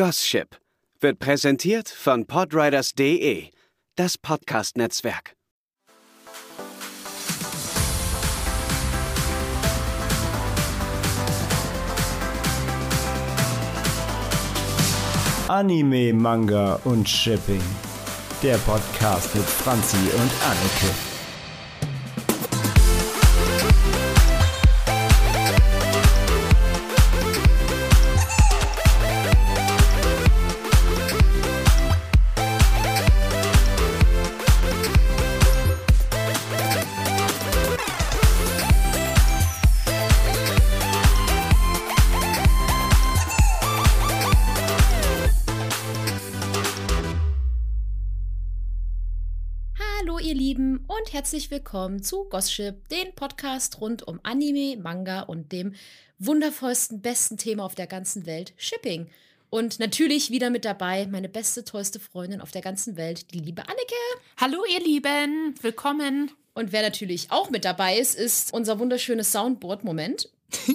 Gossip wird präsentiert von podriders.de, das Podcast-Netzwerk. Anime, Manga und Shipping. Der Podcast mit Franzi und Anneke. Herzlich willkommen zu Gossip, den Podcast rund um Anime, Manga und dem wundervollsten, besten Thema auf der ganzen Welt, Shipping. Und natürlich wieder mit dabei meine beste, tollste Freundin auf der ganzen Welt, die liebe Anneke. Hallo ihr Lieben, willkommen. Und wer natürlich auch mit dabei ist, ist unser wunderschönes Soundboard-Moment.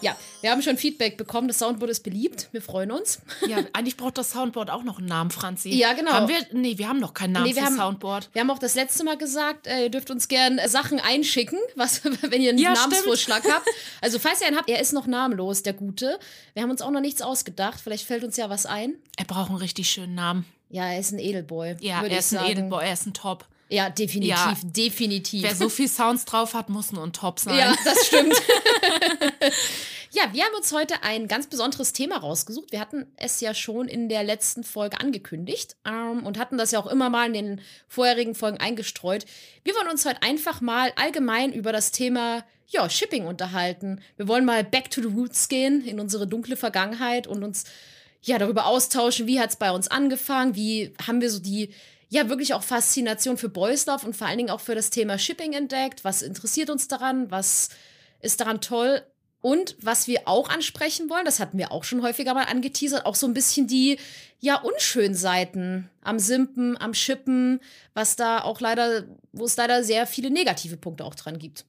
Ja, wir haben schon Feedback bekommen. Das Soundboard ist beliebt. Wir freuen uns. Ja, eigentlich braucht das Soundboard auch noch einen Namen, Franzi. Ja, genau. Haben wir, nee, wir haben noch keinen Namen Nee, wir für haben- Soundboard. Wir haben auch das letzte Mal gesagt, äh, ihr dürft uns gern Sachen einschicken, was, wenn ihr einen Ja, Namensvorschlag habt. Also, falls ihr einen habt, er ist noch namenlos, der Gute. Wir haben uns auch noch nichts ausgedacht. Vielleicht fällt uns ja was ein. Er braucht einen richtig schönen Namen. Ja, er ist ein Edelboy. Ja, er ist ein. Edelboy, er ist ein Top. Ja, definitiv, Ja. definitiv. Wer so viel Sounds drauf hat, muss nur ein Top sein. Ja, das stimmt. ja, wir haben uns heute ein ganz besonderes Thema rausgesucht. Wir hatten es ja schon in der letzten Folge angekündigt ähm, und hatten das ja auch immer mal in den vorherigen Folgen eingestreut. Wir wollen uns heute einfach mal allgemein über das Thema ja, Shipping unterhalten. Wir wollen mal back to the roots gehen in unsere dunkle Vergangenheit und uns ja darüber austauschen, wie hat es bei uns angefangen, wie haben wir so die ja wirklich auch Faszination für Boys und vor allen Dingen auch für das Thema Shipping entdeckt. Was interessiert uns daran? Was ist daran toll? Und was wir auch ansprechen wollen, das hatten wir auch schon häufiger mal angeteasert, auch so ein bisschen die ja unschönen Seiten am Simpen, am Shippen, was da auch leider, wo es leider sehr viele negative Punkte auch dran gibt.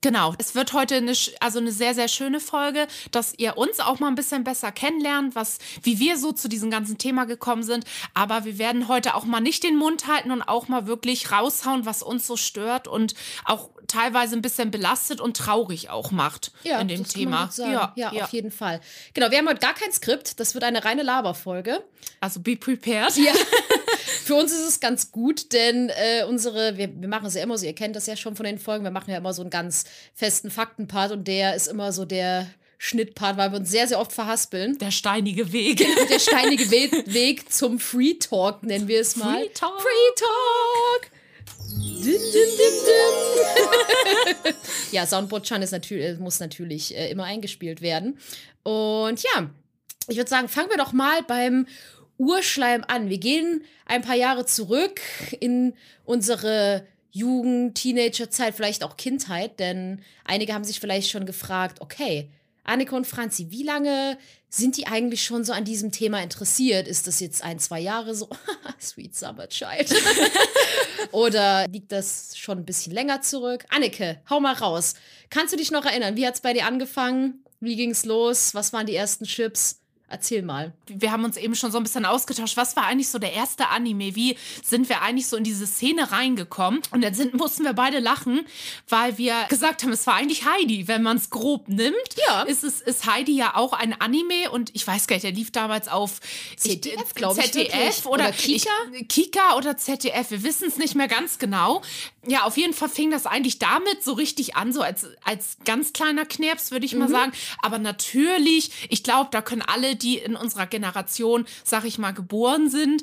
Genau. Es wird heute eine, also eine sehr, sehr schöne Folge, dass ihr uns auch mal ein bisschen besser kennenlernt, was, wie wir so zu diesem ganzen Thema gekommen sind. Aber wir werden heute auch mal nicht den Mund halten und auch mal wirklich raushauen, was uns so stört und auch teilweise ein bisschen belastet und traurig auch macht in dem das kann man Thema. gut sagen. Ja, auf jeden Fall. Genau, wir haben heute gar kein Skript. Das wird eine reine Laberfolge. Also be prepared. Ja. Für uns ist es ganz gut, denn äh, unsere, wir, wir machen es ja immer so, ihr kennt das ja schon von den Folgen, wir machen ja immer so einen ganz festen Faktenpart und der ist immer so der Schnittpart, weil wir uns sehr, sehr oft verhaspeln. Der steinige Weg. Der steinige We Weg zum Free Talk, nennen wir es mal. Free Talk. Free Talk. Dim, dim, dim. ja, Soundboard Chan ist natürlich, muss natürlich äh, immer eingespielt werden. Und ja, ich würde sagen, fangen wir doch mal beim Urschleim an. Wir gehen ein paar Jahre zurück in unsere Jugend, Teenagerzeit, vielleicht auch Kindheit, denn einige haben sich vielleicht schon gefragt, okay, Anneke und Franzi, wie lange sind die eigentlich schon so an diesem Thema interessiert? Ist das jetzt ein, zwei Jahre so? Sweet Summer Child. Oder liegt das schon ein bisschen länger zurück? Anneke, hau mal raus. Kannst du dich noch erinnern? Wie hat es bei dir angefangen? Wie ging's los? Was waren die ersten Chips? Erzähl mal. wir haben uns eben schon so ein bisschen ausgetauscht. Was war eigentlich so der erste Anime? Wie sind wir eigentlich so in diese Szene reingekommen? Und dann sind, mussten wir beide lachen, weil wir gesagt haben, es war eigentlich Heidi, wenn man es grob nimmt. Ja. Ist, es, ist Heidi ja auch ein Anime und ich weiß gar nicht, der lief damals auf ZDF, glaub ich. ZDF oder, Oder Kika? Ich, Kika oder ZDF, wir wissen es nicht mehr ganz genau. Ja, auf jeden Fall fing das eigentlich damit so richtig an, so als, als ganz kleiner Knirps, würde ich Mhm. mal sagen. Aber natürlich, ich glaube, da können alle, die in unserer Generation, sag ich mal, geboren sind,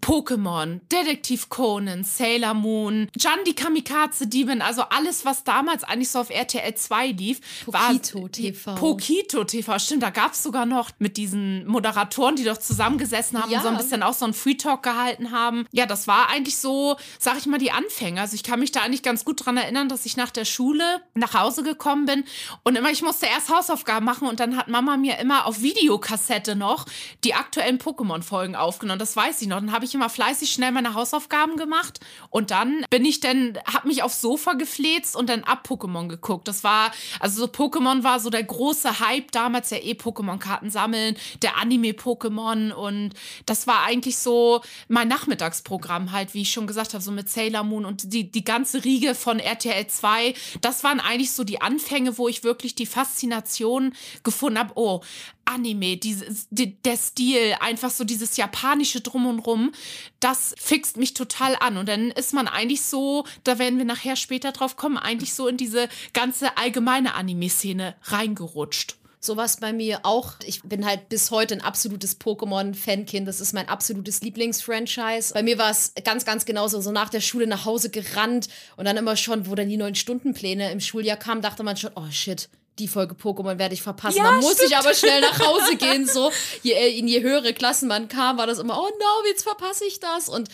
Pokémon, Detektiv Conan, Sailor Moon, Jan die Kamikaze Demon, also alles, was damals eigentlich so auf RTL 2 lief, Pokito war TV. Pokito TV, stimmt, da gab es sogar noch mit diesen Moderatoren, die doch zusammengesessen haben Ja. und so ein bisschen auch so einen Free Talk gehalten haben. Ja, das war eigentlich so, sag ich mal, die Anfänge. Also ich kann mich da eigentlich ganz gut dran erinnern, dass ich nach der Schule nach Hause gekommen bin und immer, ich musste erst Hausaufgaben machen und dann hat Mama mir immer auf Videokassette noch die aktuellen Pokémon-Folgen aufgenommen. Das weiß ich noch. Dann habe ich immer fleißig schnell meine Hausaufgaben gemacht und dann bin ich dann, habe mich aufs Sofa gefläzt und dann ab Pokémon geguckt. Das war, also so Pokémon war so der große Hype damals, ja eh Pokémon-Karten sammeln, der Anime-Pokémon und das war eigentlich so mein Nachmittagsprogramm halt, wie ich schon gesagt habe, so mit Sailor Moon und die, die ganze Riege von RTL 2. Das waren eigentlich so die Anfänge, wo ich wirklich die Faszination gefunden habe. Oh, Anime, dieses, die, der Stil, einfach so dieses japanische Drum und Rum, das fixt mich total an. Und dann ist man eigentlich so, da werden wir nachher später drauf kommen, eigentlich so in diese ganze allgemeine Anime-Szene reingerutscht. Sowas bei mir auch. Ich bin halt bis heute ein absolutes Pokémon-Fankind. Das ist mein absolutes Lieblingsfranchise. Bei mir war es ganz, ganz genauso. So nach der Schule nach Hause gerannt und dann immer schon, wo dann die neun Stundenpläne im Schuljahr kamen, dachte man schon, oh shit, die Folge Pokémon werde ich verpassen. Ja, da muss stimmt. ich aber schnell nach Hause gehen. So, je, äh, in je höhere Klassen man kam, war das immer, oh no, jetzt verpasse ich das. Und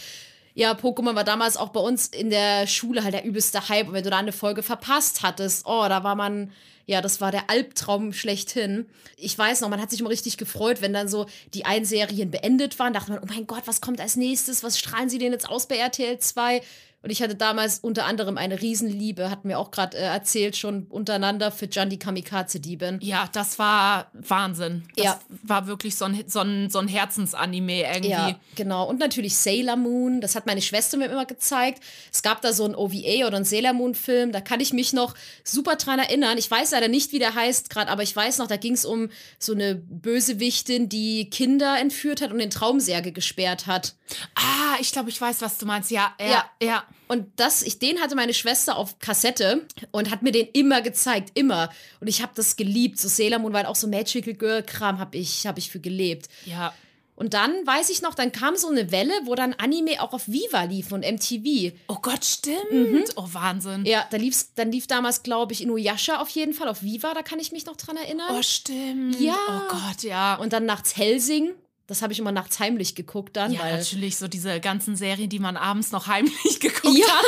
ja, Pokémon war damals auch bei uns in der Schule halt der übelste Hype. Und wenn du da eine Folge verpasst hattest, oh, da war man, ja, das war der Albtraum schlechthin. Ich weiß noch, man hat sich immer richtig gefreut, wenn dann so die einen Serien beendet waren. Dachte man, oh mein Gott, was kommt als nächstes? Was strahlen sie denn jetzt aus bei RTL 2? Und ich hatte damals unter anderem eine Riesenliebe, hatten wir auch gerade äh, erzählt, schon untereinander für Jan die Kamikaze-Diebin. Ja, das war Wahnsinn. Das Ja. war wirklich so ein, so ein, so ein Herzensanime irgendwie. Ja, genau. Und natürlich Sailor Moon. Das hat meine Schwester mir immer gezeigt. Es gab da so ein OVA oder ein Sailor Moon-Film. Da kann ich mich noch super dran erinnern. Ich weiß leider nicht, wie der heißt gerade, aber ich weiß noch, da ging es um so eine Bösewichtin, die Kinder entführt hat und in Traumsärge gesperrt hat. Ah, ich glaube, ich weiß, was du meinst. Ja, ja, Ja. ja. Und das, ich, den hatte meine Schwester auf Kassette und hat mir den immer gezeigt, immer. Und ich habe das geliebt. So Sailor Moon war halt auch so Magical Girl Kram, habe ich, hab ich für gelebt. Ja. Und dann weiß ich noch, dann kam so eine Welle, wo dann Anime auch auf Viva lief und MTV. Oh Gott, stimmt. Oh, Wahnsinn. Ja, da lief's, dann lief damals, glaube ich, Inuyasha auf jeden Fall auf Viva, da kann ich mich noch dran erinnern. Oh, stimmt. Ja. Oh Gott, ja. und dann nachts Helsing. Das habe ich immer nachts heimlich geguckt dann, ja, weil natürlich so diese ganzen Serien, die man abends noch heimlich geguckt Ja. hat.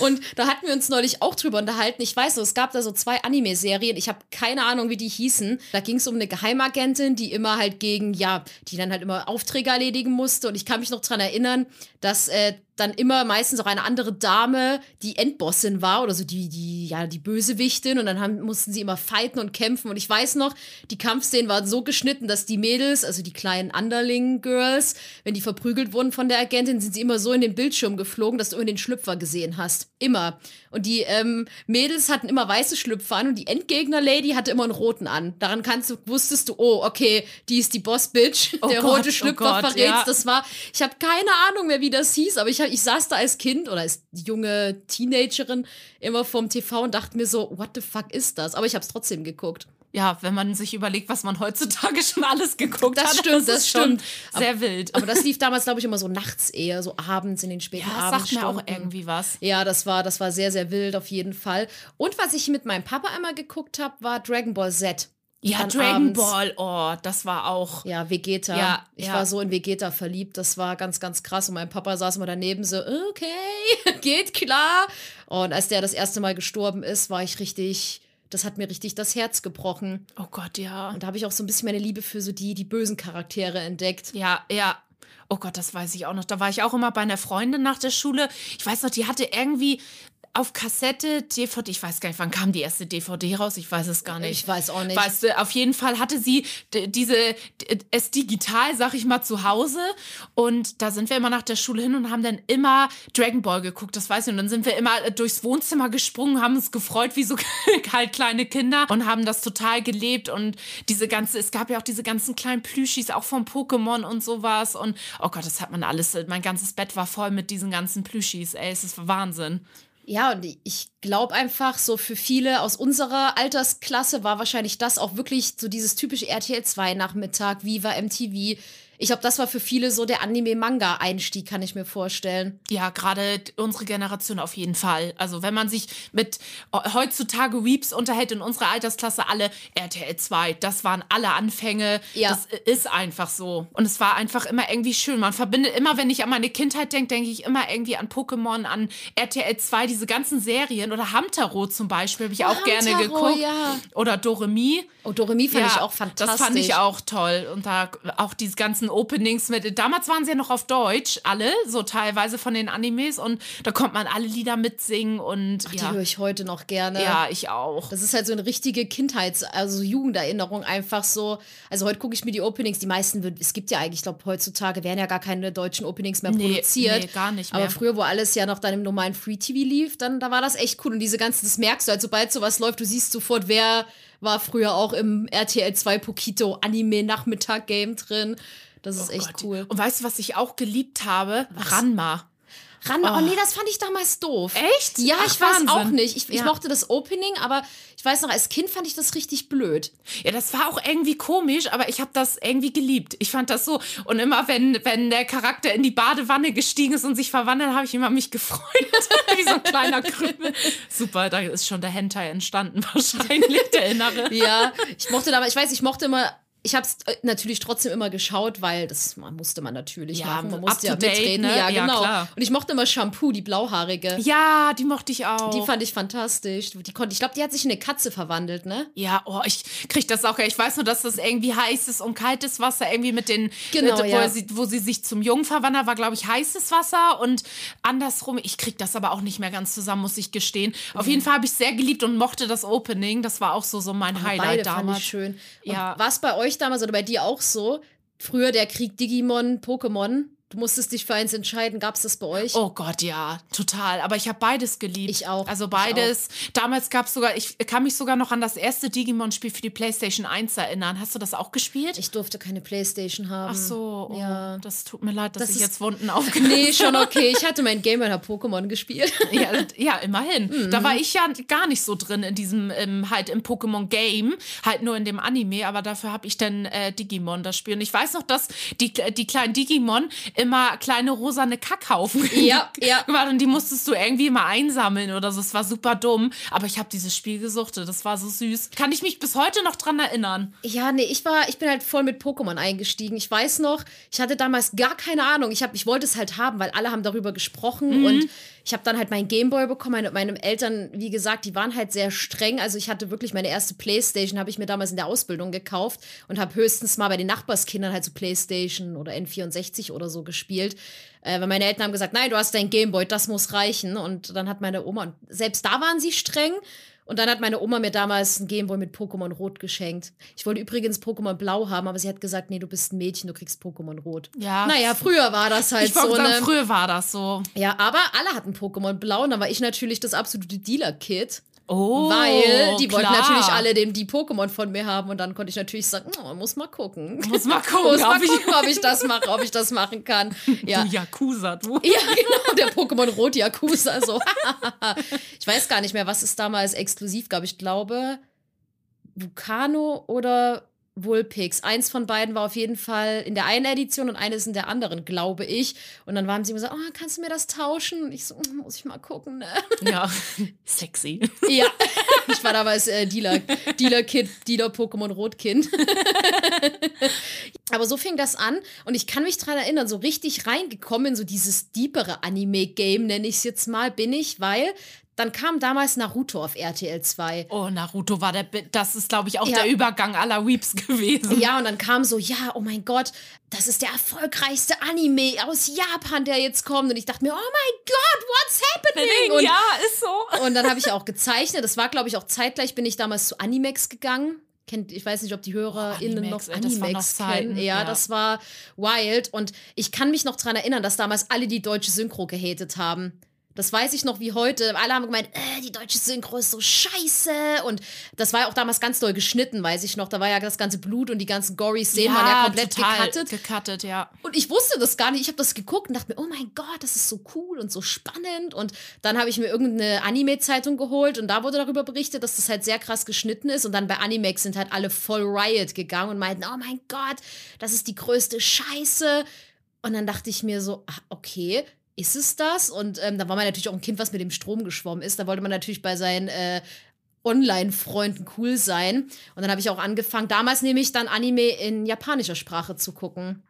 Und da hatten wir uns neulich auch drüber unterhalten. Ich weiß so, es gab da so zwei Anime-Serien. Ich habe keine Ahnung, wie die hießen. Da ging es um eine Geheimagentin, die immer halt gegen, ja, die dann halt immer Aufträge erledigen musste. Und ich kann mich noch dran erinnern, dass äh, dann immer meistens auch eine andere Dame die Endbossin war oder so die, die, ja, die Bösewichtin. Und dann haben, mussten sie immer fighten und kämpfen. Und ich weiß noch, die Kampfszenen waren so geschnitten, dass die Mädels, also die kleinen Underling-Girls, wenn die verprügelt wurden von der Agentin, sind sie immer so in den Bildschirm geflogen, dass du immer den Schlüpfer gesehen hast. Immer. Und die ähm, Mädels hatten immer weiße Schlüpfer an und die Endgegner-Lady hatte immer einen roten an. Daran kannst du, wusstest du, oh, okay, die ist die Boss-Bitch. Oh der Gott, rote oh Schlüpfer Gott, verrät's. ja. Das war, ich habe keine Ahnung mehr, wie das hieß, aber ich, hab, ich saß da als Kind oder als junge Teenagerin immer vorm TV und dachte mir so, what the fuck ist das? Aber ich habe es trotzdem geguckt. Ja, wenn man sich überlegt, was man heutzutage schon alles geguckt Das hat. stimmt, das ist schon stimmt. Sehr wild. Aber das lief damals, glaube ich, immer so nachts eher, so abends in den späten ja, das sagt mir auch Abendstunden. irgendwie was. Ja, das war, das war sehr, sehr wild auf jeden Fall. Und was ich mit meinem Papa einmal geguckt habe, war Dragon Ball Z. Ja, Dragon abends. Ball, oh, das war auch. Ja, Vegeta. Ja, ich ja. war so in Vegeta verliebt. Das war ganz, ganz krass. Und mein Papa saß immer daneben so, okay, geht klar. Und als der das erste Mal gestorben ist, war ich richtig, das hat mir richtig das Herz gebrochen. Oh Gott, ja. Und da habe ich auch so ein bisschen meine Liebe für so die, die bösen Charaktere entdeckt. Ja, ja. Oh Gott, das weiß ich auch noch. Da war ich auch immer bei einer Freundin nach der Schule. Ich weiß noch, die hatte irgendwie auf Kassette, DVD, ich weiß gar nicht, wann kam die erste DVD raus? Ich weiß es gar nicht. Ich weiß auch nicht. Weißt du, auf jeden Fall hatte sie diese, es digital, sag ich mal, zu Hause. Und da sind wir immer nach der Schule hin und haben dann immer Dragon Ball geguckt, das weiß ich. Und dann sind wir immer äh, durchs Wohnzimmer gesprungen, haben uns gefreut wie so halt kleine Kinder und haben das total gelebt. Und diese ganze, es gab ja auch diese ganzen kleinen Plüschis, auch vom Pokémon und sowas. Und oh Gott, das hat man alles, mein ganzes Bett war voll mit diesen ganzen Plüschis. Ey, es ist Wahnsinn. Ja, und ich glaube einfach, so für viele aus unserer Altersklasse war wahrscheinlich das auch wirklich so dieses typische RTL 2 Nachmittag, Viva MTV. Ich glaube, das war für viele so der Anime-Manga-Einstieg, kann ich mir vorstellen. Ja, gerade unsere Generation auf jeden Fall. Also wenn man sich mit heutzutage Weeps unterhält in unserer Altersklasse, alle RTL 2, das waren alle Anfänge. Ja. Das ist einfach so. Und es war einfach immer irgendwie schön. Man verbindet immer, wenn ich an meine Kindheit denke, denke ich immer irgendwie an Pokémon, an RTL 2, diese ganzen Serien oder Hamtaro zum Beispiel, habe ich auch gerne Hamtaro, geguckt. ja. Oder Doremi. Und Doremi fand ich auch fantastisch. Das fand ich auch toll. Und da auch diese ganzen ersten Openings mit. Damals waren sie ja noch auf Deutsch, alle, so teilweise von den Animes. Und da konnte man alle Lieder mitsingen und Ach, die ja. höre ich heute noch gerne. Ja, ich auch. Das ist halt so eine richtige Kindheits-, also Jugenderinnerung einfach so. Also heute gucke ich mir die Openings, die meisten, wird- es gibt ja eigentlich, ich glaube, heutzutage werden ja gar keine deutschen Openings mehr Nee, produziert. nee, gar nicht Aber mehr. früher, wo alles ja noch dann im normalen Free-TV lief, dann da war das echt cool. Und diese ganzen, das merkst du halt, sobald sowas läuft, du siehst sofort, wer war früher auch im RTL 2 Pokito Anime-Nachmittag-Game drin. Das ist echt Oh Gott. cool. Und weißt du, was ich auch geliebt habe? Ranma. Ranma, oh. nee, das fand ich damals doof. Echt? Ja, Ach, ich weiß Wahnsinn. auch nicht. Ich, ich Ja. mochte das Opening, aber ich weiß noch, als Kind fand ich das richtig blöd. Ja, das war auch irgendwie komisch, aber ich habe das irgendwie geliebt. Ich fand das so. Und immer, wenn, wenn der Charakter in die Badewanne gestiegen ist und sich verwandelt, habe ich immer mich gefreut. Wie so ein kleiner Krümel. Super, da ist schon der Hentai entstanden, wahrscheinlich, der Innere. Ja, ich mochte damals, ich weiß, ich mochte immer. Ich habe es natürlich trotzdem immer geschaut, weil das man musste man natürlich Ja, machen. Man musste ja mitreden. ne? Ja, Ja, genau. klar. Und ich mochte immer Shampoo, die blauhaarige. Ja, die mochte ich auch. Die fand ich fantastisch. Die konnte, ich glaube, die hat sich in eine Katze verwandelt, ne? ja, oh, ich krieg das auch. Ich weiß nur, dass das irgendwie heißes und kaltes Wasser irgendwie mit den, Genau, mit, wo, ja. sie, wo sie sich zum Jungen verwandelt, war, glaube ich, heißes Wasser und andersrum. Ich krieg das aber auch nicht mehr ganz zusammen, muss ich gestehen. Auf Mhm. jeden Fall habe ich sehr geliebt und mochte das Opening. Das war auch so, so mein Highlight Beide fand damals. ich schön. Und Ja. War es bei euch damals oder bei dir auch so? Früher der Krieg Digimon, Pokémon. Du musstest dich für eins entscheiden. Gab es das bei euch? Oh Gott, ja, total. Aber ich habe beides geliebt. Ich auch, Also beides. Damals gab es sogar, ich kann mich sogar noch an das erste Digimon-Spiel für die PlayStation 1 erinnern. Hast du das auch gespielt? Ich durfte keine Playstation haben. Ach so, oh, Ja. das tut mir leid, dass Das ich jetzt Wunden aufgenommen Nee, schon okay. Ich hatte mein Game und hab Pokémon gespielt. Ja, ja, immerhin. Mhm. Da war ich ja gar nicht so drin in diesem, ähm, halt im Pokémon-Game, halt nur in dem Anime, aber dafür habe ich dann äh, Digimon das Spiel. Und ich weiß noch, dass die, die kleinen Digimon immer kleine rosane Kackhaufen Ja, ja. gemacht und die musstest du irgendwie mal einsammeln oder so. Es war super dumm, aber ich habe dieses Spiel gesuchtet. Das war so süß. Kann ich mich bis heute noch dran erinnern. Ja, nee, ich war, ich bin halt voll mit Pokémon eingestiegen. Ich weiß noch, ich hatte damals gar keine Ahnung. Ich, hab, ich wollte es halt haben, weil alle haben darüber gesprochen und ich habe dann halt meinen Gameboy bekommen. Meine, meine Eltern, wie gesagt, die waren halt sehr streng. Also ich hatte wirklich meine erste Playstation, habe ich mir damals in der Ausbildung gekauft und habe höchstens mal bei den Nachbarskindern halt so Playstation oder N64 oder so gespielt. Äh, weil meine Eltern haben gesagt, nein, du hast dein Gameboy, das muss reichen. Und dann hat meine Oma, und selbst da waren sie streng. Und dann hat meine Oma mir damals ein Gameboy mit Pokémon Rot geschenkt. Ich wollte übrigens Pokémon Blau haben, aber sie hat gesagt, nee, du bist ein Mädchen, du kriegst Pokémon Rot. Ja. Naja, früher war das halt ich so sagen, eine. früher war das so. Ja, aber alle hatten Pokémon Blau und dann war ich natürlich das absolute Dealer-Kid. Oh, weil die wollten klar. natürlich alle den, die Pokémon von mir haben und dann konnte ich natürlich sagen, oh, muss mal gucken. Muss mal gucken, muss mal ob ich- gucken, ob ich das mache, ob ich das machen kann. Ja. Du Yakuza, du. Ja, genau, der Pokémon Rot Yakuza. So. ich weiß gar nicht mehr, was es damals exklusiv gab. Ich glaube, Vulcano oder Vulpix. Eins von beiden war auf jeden Fall in der einen Edition und eines in der anderen, glaube ich. Und dann waren sie immer so, oh, kannst du mir das tauschen? Und ich so, "Mm, muss ich mal gucken, ne? Ja, sexy. Ja, ich war damals äh, Dealer, Dealer-Kid, Dealer-Pokémon Rot-Kind. Aber so fing das an und ich kann mich dran erinnern, so richtig reingekommen in so dieses deepere Anime-Game, nenne ich es jetzt mal, bin ich, weil dann kam damals Naruto auf RTL 2. Oh, Naruto war der, das ist, glaube ich, auch Ja. der Übergang aller Weeps gewesen. Ja, und dann kam so, ja, oh mein Gott, das ist der erfolgreichste Anime aus Japan, der jetzt kommt. Und ich dachte mir, oh mein Gott, what's happening? Und ja, ist so. Und dann habe ich auch gezeichnet. Das war, glaube ich, auch zeitgleich bin ich damals zu Animex gegangen. Kennt, ich weiß nicht, ob die HörerInnen Animex, noch Animex kennen. Ja, ja. das war wild. Und ich kann mich noch dran erinnern, dass damals alle die deutsche Synchro gehatet haben. Das weiß ich noch wie heute. Alle haben gemeint, äh, die deutsche Synchro ist so scheiße. Und das war ja auch damals ganz doll geschnitten, weiß ich noch. Da war ja das ganze Blut und die ganzen gory Szenen waren ja komplett total gecuttet. Gecuttet, ja. Und ich wusste das gar nicht. Ich habe das geguckt und dachte mir, oh mein Gott, das ist so cool und so spannend. Und dann habe ich mir irgendeine Anime-Zeitung geholt und da wurde darüber berichtet, dass das halt sehr krass geschnitten ist. Und dann bei Animex sind halt alle voll Riot gegangen und meinten, oh mein Gott, das ist die größte Scheiße. Und dann dachte ich mir so, ach, okay, ist es das? Und ähm, da war man natürlich auch ein Kind, was mit dem Strom geschwommen ist. Da wollte man natürlich bei seinen äh, Online-Freunden cool sein. Und dann habe ich auch angefangen, damals nämlich dann Anime in japanischer Sprache zu gucken.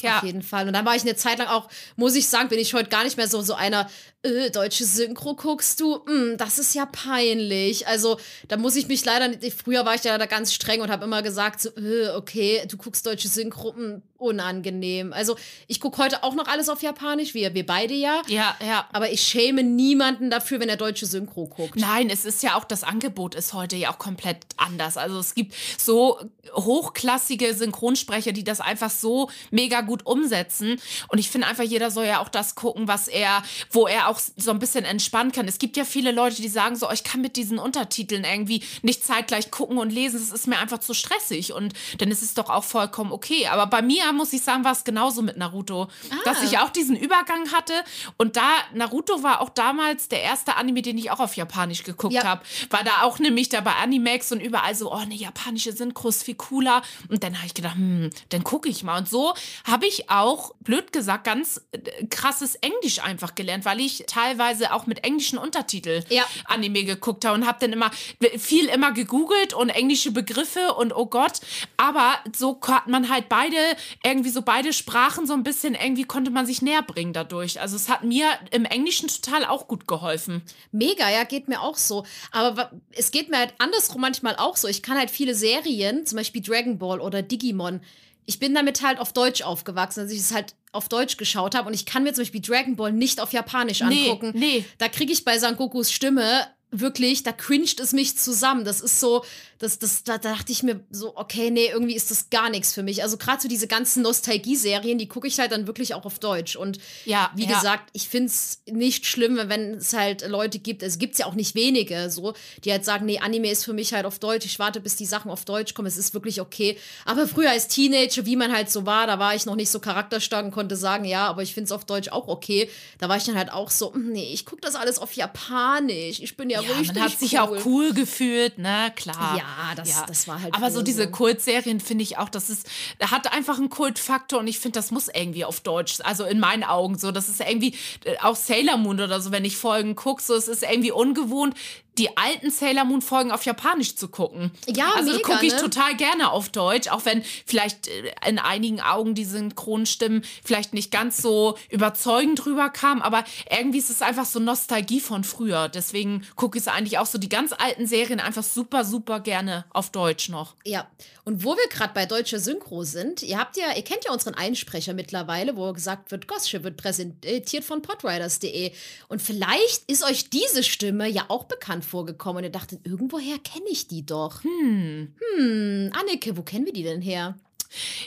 Ja. Auf jeden Fall. Und dann war ich eine Zeit lang auch, muss ich sagen, bin ich heute gar nicht mehr so, so einer, äh, deutsche Synchro guckst du, mm, das ist ja peinlich. Also da muss ich mich leider, nicht- früher war ich ja da ganz streng und habe immer gesagt, so, äh, okay, du guckst deutsche Synchro, mm, unangenehm. Also ich gucke heute auch noch alles auf Japanisch, wir, wir beide ja. Ja, ja. Aber ich schäme niemanden dafür, wenn er deutsche Synchro guckt. Nein, es ist ja auch, das Angebot ist heute ja auch komplett anders. Also es gibt so hochklassige Synchronsprecher, die das einfach so mega gut umsetzen. Und ich finde einfach, jeder soll ja auch das gucken, was er, wo er auch so ein bisschen entspannen kann. Es gibt ja viele Leute, die sagen so, oh, ich kann mit diesen Untertiteln irgendwie nicht zeitgleich gucken und lesen. Das ist mir einfach zu stressig. Und dann ist es doch auch vollkommen okay. Aber bei mir, muss ich sagen, war es genauso mit Naruto. Ah. Dass ich auch diesen Übergang hatte. Und da, Naruto war auch damals der erste Anime, den ich auch auf Japanisch geguckt Ja. habe. War da auch nämlich da bei Animax und überall so, oh, eine japanische Synchro ist viel cooler. Und dann habe ich gedacht, hm, dann gucke ich mal. Und so habe ich auch, blöd gesagt, ganz äh, krasses Englisch einfach gelernt, weil ich teilweise auch mit englischen Untertiteln Ja. Anime geguckt habe und habe dann immer viel immer gegoogelt und englische Begriffe und oh Gott. Aber so hat man halt beide, irgendwie so beide Sprachen so ein bisschen, irgendwie konnte man sich näher bringen dadurch. Also es hat mir im Englischen total auch gut geholfen. Mega, ja, geht mir auch so. Aber es geht mir halt andersrum manchmal auch so. Ich kann halt viele Serien, zum Beispiel Dragon Ball oder Digimon, ich bin damit halt auf Deutsch aufgewachsen, dass ich es halt auf Deutsch geschaut habe und ich kann mir zum Beispiel Dragon Ball nicht auf Japanisch Nee, angucken. nee. Da kriege ich bei Sangokus Stimme wirklich, da cringet es mich zusammen. Das ist so, das, das, da, da dachte ich mir so, okay, nee, irgendwie ist das gar nichts für mich. Also gerade so diese ganzen Nostalgie-Serien, die gucke ich halt dann wirklich auch auf Deutsch. Und Ja, wie ja. gesagt, ich finde es nicht schlimm, wenn es halt Leute gibt, es gibt ja auch nicht wenige so, die halt sagen, nee, Anime ist für mich halt auf Deutsch, ich warte, bis die Sachen auf Deutsch kommen, es ist wirklich okay. Aber früher als Teenager, wie man halt so war, da war ich noch nicht so charakterstark und konnte sagen, ja, aber ich finde es auf Deutsch auch okay. Da war ich dann halt auch so, hm, nee, ich gucke das alles auf Japanisch, ich bin ja, Ja, richtig man hat sich cool. ja auch cool gefühlt, ne, klar. Ja, das- das war halt Aber so diese so. Kultserien finde ich auch, das ist, hat einfach einen Kultfaktor und ich finde, das muss irgendwie auf Deutsch, also in meinen Augen so, das ist irgendwie, äh, auch Sailor Moon oder so, wenn ich Folgen gucke, so, es ist irgendwie ungewohnt, die alten Sailor Moon Folgen auf Japanisch zu gucken. Ja, also gucke ich ne? total gerne auf Deutsch, auch wenn vielleicht äh, in einigen Augen die Synchronstimmen vielleicht nicht ganz so überzeugend rüberkamen, aber irgendwie ist es einfach so Nostalgie von früher. Deswegen gucke ich es eigentlich auch so die ganz alten Serien einfach super, super gerne auf Deutsch noch. Ja, und wo wir gerade bei deutscher Synchro sind, ihr habt ja, ihr kennt ja unseren Einsprecher mittlerweile, wo gesagt wird, Gossche wird präsentiert von podriders.de. Und vielleicht ist euch diese Stimme ja auch bekannt vorgekommen und ihr dachtet, irgendwoher kenne ich die doch. Hm. Hm, Anneke, wo kennen wir die denn her?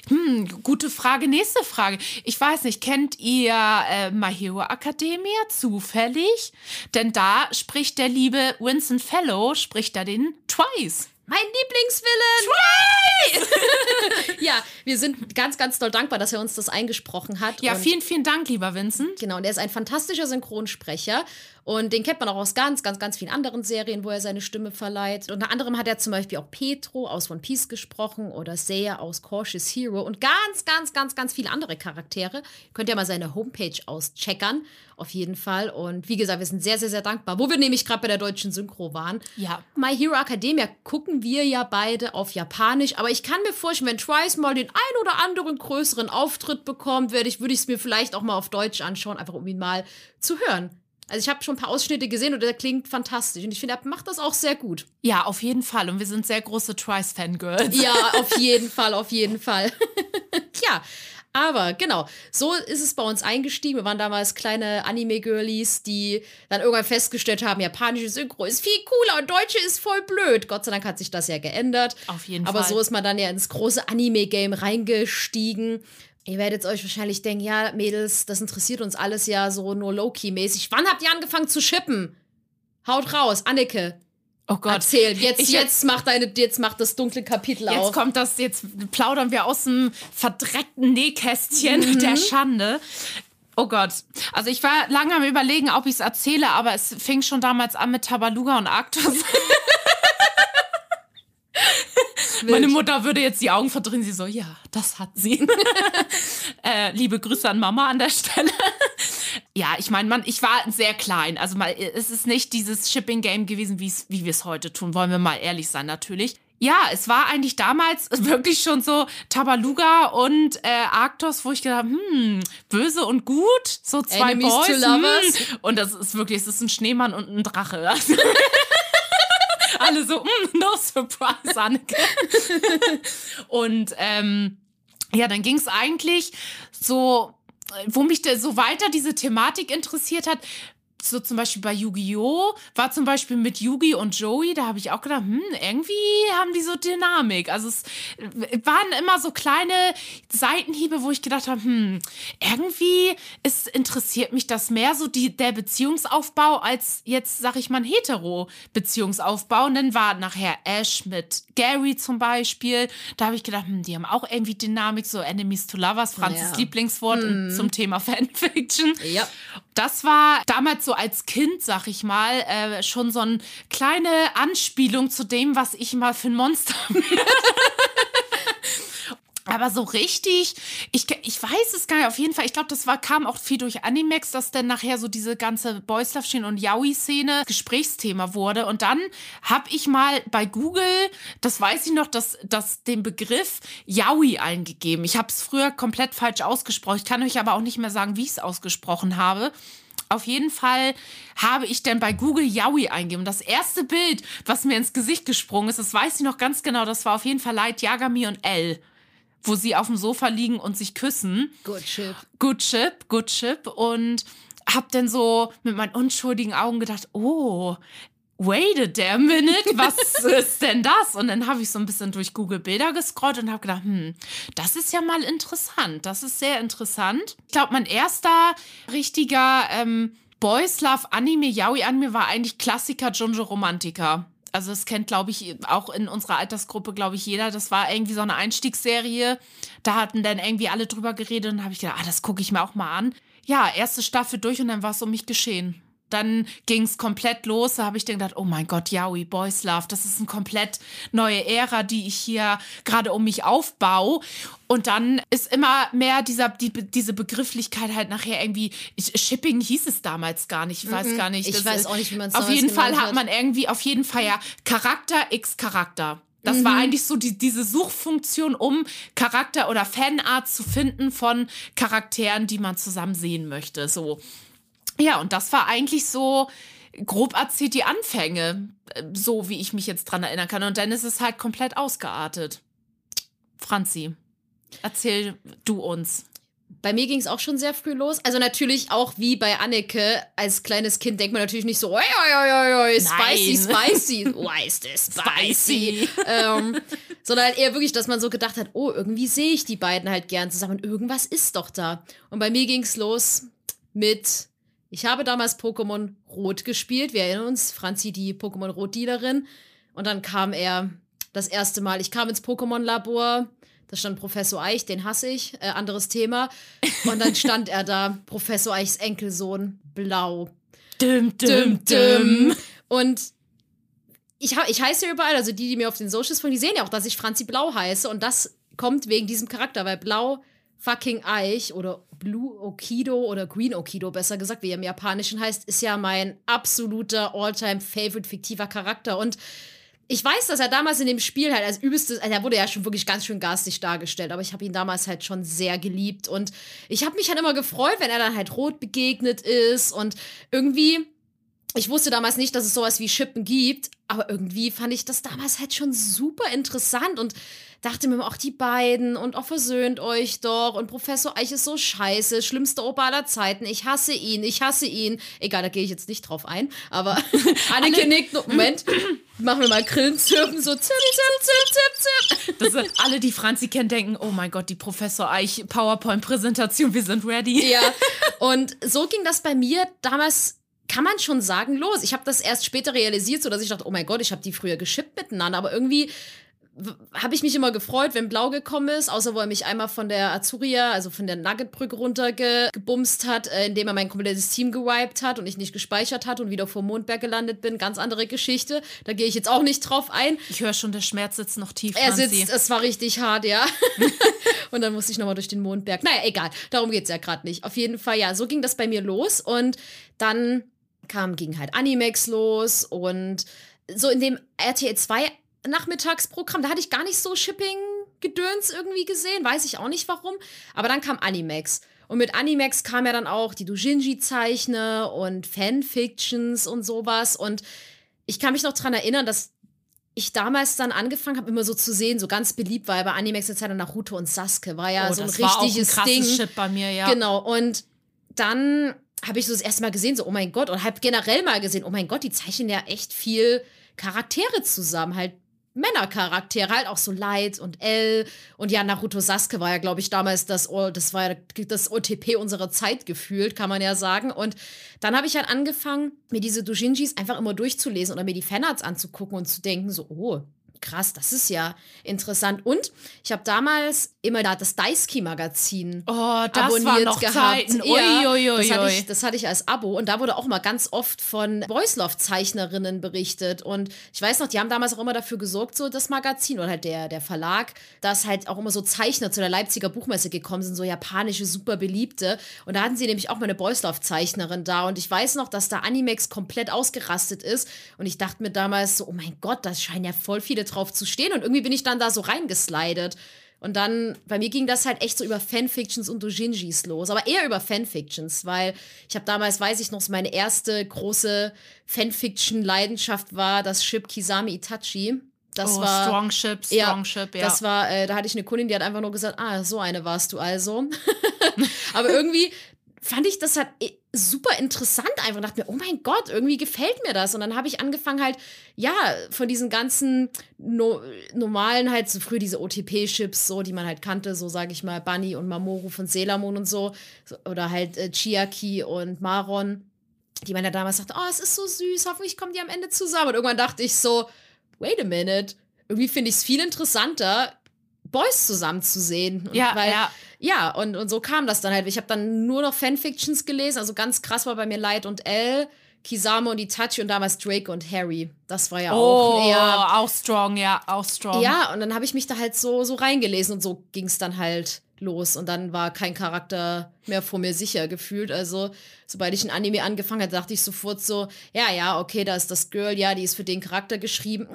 Hm, gute Frage. Nächste Frage. Ich weiß nicht, kennt ihr äh, My Hero Academia zufällig? Denn da spricht der liebe Vincent Fellow, spricht da den Twice. Mein Lieblingsvillain! ja, wir sind ganz, ganz doll dankbar, dass er uns das eingesprochen hat. Ja, vielen, vielen Dank, lieber Vincent. Genau, und er ist ein fantastischer Synchronsprecher. Und den kennt man auch aus ganz, ganz, ganz vielen anderen Serien, wo er seine Stimme verleiht. Unter anderem hat er zum Beispiel auch Petro aus One Piece gesprochen oder Seiya aus Cautious Hero und ganz, ganz, ganz, ganz viele andere Charaktere. Könnt ihr mal seine Homepage auscheckern, auf jeden Fall. Und wie gesagt, wir sind sehr, sehr, sehr dankbar. Wo wir nämlich gerade bei der deutschen Synchro waren. Ja. My Hero Academia gucken wir ja beide auf Japanisch, aber ich kann mir vorstellen, wenn Twice mal den ein oder anderen größeren Auftritt bekommt, werde ich, würde ich es mir vielleicht auch mal auf Deutsch anschauen, einfach um ihn mal zu hören. Also ich habe schon ein paar Ausschnitte gesehen und der klingt fantastisch und ich finde, er macht das auch sehr gut. Ja, auf jeden Fall. Und wir sind sehr große Twice-Fangirls. Ja, auf jeden Fall, auf jeden Fall. ja, aber genau, so ist es bei uns eingestiegen. Wir waren damals kleine Anime-Girlies, die dann irgendwann festgestellt haben, japanische Synchro ist viel cooler und deutsche ist voll blöd. Gott sei Dank hat sich das ja geändert. Auf jeden Aber Fall. so ist man dann ja ins große Anime-Game reingestiegen. Ihr werdet euch wahrscheinlich denken, ja, Mädels, das interessiert uns alles ja so nur Low-Key-mäßig. Wann habt ihr angefangen zu shippen? Haut raus, Anneke. Oh Gott. Erzähl, jetzt, Ich- jetzt macht deine, jetzt macht das dunkle Kapitel Jetzt auf. kommt das, jetzt plaudern wir aus dem verdreckten Nähkästchen Mhm. der Schande. Oh Gott. Also ich war lange am überlegen, ob ich es erzähle, aber es fing schon damals an mit Tabaluga und Arktos. Meine Mutter würde jetzt die Augen verdrehen. Sie so, ja, das hat sie. äh, liebe Grüße an Mama an der Stelle. ja, ich meine, man, ich war sehr klein. Also mal, es ist nicht dieses Shipping-Game gewesen, wie's, wie wir es heute tun. Wollen wir mal ehrlich sein, natürlich. Ja, es war eigentlich damals wirklich schon so Tabaluga und äh, Arktos, wo ich gedacht habe, hm, böse und gut, so zwei Enemies Boys. Hm. Und das ist wirklich, es ist ein Schneemann und ein Drache. Alle so, mm, no surprise, Anneke. und ähm, ja, dann ging es eigentlich so, wo mich so weiter diese Thematik interessiert hat, so zum Beispiel bei Yu-Gi-Oh! war zum Beispiel mit Yugi und Joey, da habe ich auch gedacht, hm, irgendwie haben die so Dynamik. Also es waren immer so kleine Seitenhiebe, wo ich gedacht habe, hm, irgendwie ist, interessiert mich das mehr so die, der Beziehungsaufbau als jetzt, sag ich mal, ein Hetero-Beziehungsaufbau. Und dann war nachher Ash mit Gary zum Beispiel. Da habe ich gedacht, hm, die haben auch irgendwie Dynamik, so Enemies to Lovers, Franzis ja. Lieblingswort hm. zum Thema Fanfiction. Ja. Das war damals so als Kind, sag ich mal, äh, schon so eine kleine Anspielung zu dem, was ich mal für ein Monster bin. Aber so richtig, ich, ich weiß es gar nicht, auf jeden Fall, ich glaube, das war, kam auch viel durch Animex, dass dann nachher so diese ganze Boys Love Scene und Yaoi-Szene Gesprächsthema wurde. Und dann habe ich mal bei Google, das weiß ich noch, dass, dass den Begriff Yaoi eingegeben. Ich habe es früher komplett falsch ausgesprochen. Ich kann euch aber auch nicht mehr sagen, wie ich es ausgesprochen habe. Auf jeden Fall habe ich dann bei Google Yaoi eingegeben. Das erste Bild, was mir ins Gesicht gesprungen ist, das weiß ich noch ganz genau, das war auf jeden Fall Light Yagami und L, wo sie auf dem Sofa liegen und sich küssen. Good ship. Good ship, good ship. Und hab dann so mit meinen unschuldigen Augen gedacht, oh, wait a damn minute, was ist denn das? Und dann habe ich so ein bisschen durch Google Bilder gescrollt und habe gedacht, hm, das ist ja mal interessant. Das ist sehr interessant. Ich glaube, mein erster richtiger ähm, Boys Love Anime, Yaoi Anime war eigentlich Klassiker Junjo Romantica. Also das kennt, glaube ich, auch in unserer Altersgruppe, glaube ich, jeder. Das war irgendwie so eine Einstiegsserie. Da hatten dann irgendwie alle drüber geredet und habe ich gedacht, ah, das gucke ich mir auch mal an. Ja, erste Staffel durch und dann war es um mich geschehen dann ging es komplett los. Da habe ich dann gedacht, oh mein Gott, Yaoi, Boys Love, das ist eine komplett neue Ära, die ich hier gerade um mich aufbaue. Und dann ist immer mehr dieser, die, diese Begrifflichkeit halt nachher irgendwie, Shipping hieß es damals gar nicht, ich weiß mhm. gar nicht. Ich weiß auch nicht, wie man es Auf jeden Fall hat man irgendwie, auf jeden Fall ja Charakter x Charakter. Das mhm. war eigentlich so die, diese Suchfunktion, um Charakter oder Fanart zu finden von Charakteren, die man zusammen sehen möchte. So. Ja, und das war eigentlich so grob erzählt die Anfänge, äh, so wie ich mich jetzt dran erinnern kann. Und dann ist es halt komplett ausgeartet. Franzi, erzähl du uns. Bei mir ging es auch schon sehr früh los. Also natürlich auch wie bei Anneke, als kleines Kind denkt man natürlich nicht so, oi, oi, oi, oi, spicy, spicy, why is this spicy? ähm, sondern eher wirklich, dass man so gedacht hat, oh, irgendwie sehe ich die beiden halt gern zusammen. Irgendwas ist doch da. Und bei mir ging es los mit ich habe damals Pokémon Rot gespielt. Wir erinnern uns, Franzi, die Pokémon Rot-Dealerin. Und dann kam er das erste Mal. Ich kam ins Pokémon-Labor. Da stand Professor Eich, den hasse ich. Äh, anderes Thema. Und dann stand er da, Professor Eichs Enkelsohn, blau. Düm, düm, düm. Und ich, ich heiße ja überall, also die, die mir auf den Socials folgen, die sehen ja auch, dass ich Franzi Blau heiße. Und das kommt wegen diesem Charakter, weil Blau fucking Eich oder Blue Okido oder Green Okido, besser gesagt, wie er im Japanischen heißt, ist ja mein absoluter all-time favorite fiktiver Charakter. Und ich weiß, dass er damals in dem Spiel halt als übelstes, also er wurde ja schon wirklich ganz schön garstig dargestellt, aber ich habe ihn damals halt schon sehr geliebt. Und ich habe mich halt immer gefreut, wenn er dann halt rot begegnet ist. Und irgendwie ich wusste damals nicht, dass es sowas wie Shippen gibt, aber irgendwie fand ich das damals halt schon super interessant. Und dachte mir auch die beiden und auch versöhnt euch doch und Professor Eich ist so scheiße, schlimmste Opa aller Zeiten, ich hasse ihn, ich hasse ihn. Egal, da gehe ich jetzt nicht drauf ein, aber Anneke nickt, Moment, machen wir mal Grillenzirpen, so zirp, zirp, zirp, zirp, zirp. Das sind alle, die Franzi kennen, denken, oh mein Gott, die Professor Eich PowerPoint-Präsentation, wir sind ready. Ja, und so ging das bei mir damals kann man schon sagen, los. Ich habe das erst später realisiert, so dass ich dachte, oh mein Gott, ich habe die früher geschippt miteinander, aber irgendwie habe ich mich immer gefreut, wenn Blau gekommen ist, außer wo er mich einmal von der Azuria, also von der Nuggetbrücke runtergebumst hat, äh, indem er mein komplettes Team gewiped hat und ich nicht gespeichert hat und wieder vor Mondberg gelandet bin. Ganz andere Geschichte. Da gehe ich jetzt auch nicht drauf ein. Ich höre schon, der Schmerz sitzt noch tief. Er sitzt, es war richtig hart, ja. und dann musste ich nochmal durch den Mondberg. Naja, egal. Darum geht es ja gerade nicht. Auf jeden Fall, ja, so ging das bei mir los und dann kam, ging halt Animex los und so in dem RTL 2 Nachmittagsprogramm. Da hatte ich gar nicht so Shipping-Gedöns irgendwie gesehen. Weiß ich auch nicht warum. Aber dann kam Animex. Und mit Animex kam ja dann auch die Dujinji-Zeichne und Fanfictions und sowas. Und ich kann mich noch daran erinnern, dass ich damals dann angefangen habe, immer so zu sehen, so ganz beliebt war bei Animex der Zeit Naruto und Sasuke, war ja Oh, so ein das war auch ein richtiges krasses Ding. Shit bei mir, ja. Genau, und dann habe ich so das erste Mal gesehen, so, oh mein Gott, und habe generell mal gesehen, oh mein Gott, die zeichnen ja echt viel Charaktere zusammen, halt Männercharaktere, halt auch so Light und L und ja, Naruto Sasuke war ja, glaube ich, damals das, das war ja das OTP unserer Zeit gefühlt, kann man ja sagen. Und dann habe ich halt angefangen, mir diese Dojinjis einfach immer durchzulesen oder mir die Fanarts anzugucken und zu denken, so, oh, krass, das ist ja interessant. Und ich habe damals immer da das Daisuke-Magazin Oh, das abonniert war noch gehabt. Zeiten. Ja, Ui, ui, ui, das, hatte ich, das hatte ich als Abo und da wurde auch mal ganz oft von Voice-Love-Zeichnerinnen berichtet. Und ich weiß noch, die haben damals auch immer dafür gesorgt, so das Magazin oder halt der, der Verlag, dass halt auch immer so Zeichner zu der Leipziger Buchmesse gekommen sind, so japanische, super beliebte. Und da hatten sie nämlich auch mal eine Voice-Love-Zeichnerin da. Und ich weiß noch, dass da Animex komplett ausgerastet ist. Und ich dachte mir damals so, oh mein Gott, da scheinen ja voll viele drauf zu stehen. Und irgendwie bin ich dann da so reingeslidet. Und dann, bei mir ging das halt echt so über Fanfictions und Dojinjis los, aber eher über Fanfictions, weil ich habe damals, weiß ich noch, meine erste große Fanfiction-Leidenschaft war das Ship Kisame Itachi. Das oh, war Strong Ship, ja, Strong Ship, ja. Das war, äh, da hatte ich eine Kundin, die hat einfach nur gesagt, ah, so eine warst du also. aber irgendwie fand ich das halt eh super interessant einfach. Dachte mir, oh mein Gott, irgendwie gefällt mir das. Und dann habe ich angefangen halt, ja, von diesen ganzen no normalen halt so früh diese OTP-Chips, so, die man halt kannte, so sage ich mal, Bunny und Mamoru von Sailor Moon und so, oder halt äh, Chiaki und Maron, die man ja damals sagte, oh, es ist so süß, hoffentlich kommen die am Ende zusammen. Und irgendwann dachte ich so, wait a minute, irgendwie finde ich es viel interessanter, Boys zusammen zu sehen. Und Ja, weil, ja. ja, und, und so kam das dann halt. Ich habe dann nur noch Fanfictions gelesen. Also ganz krass war bei mir Light und L, Kisame und Itachi und damals Drake und Harry. Das war ja auch Oh, eher. auch strong, ja, auch strong. Ja, und dann habe ich mich da halt so, so reingelesen und so ging es dann halt los. Und dann war kein Charakter mehr vor mir sicher gefühlt. Also, sobald ich ein Anime angefangen hatte, dachte ich sofort so: Ja, ja, okay, da ist das Girl, ja, die ist für den Charakter geschrieben.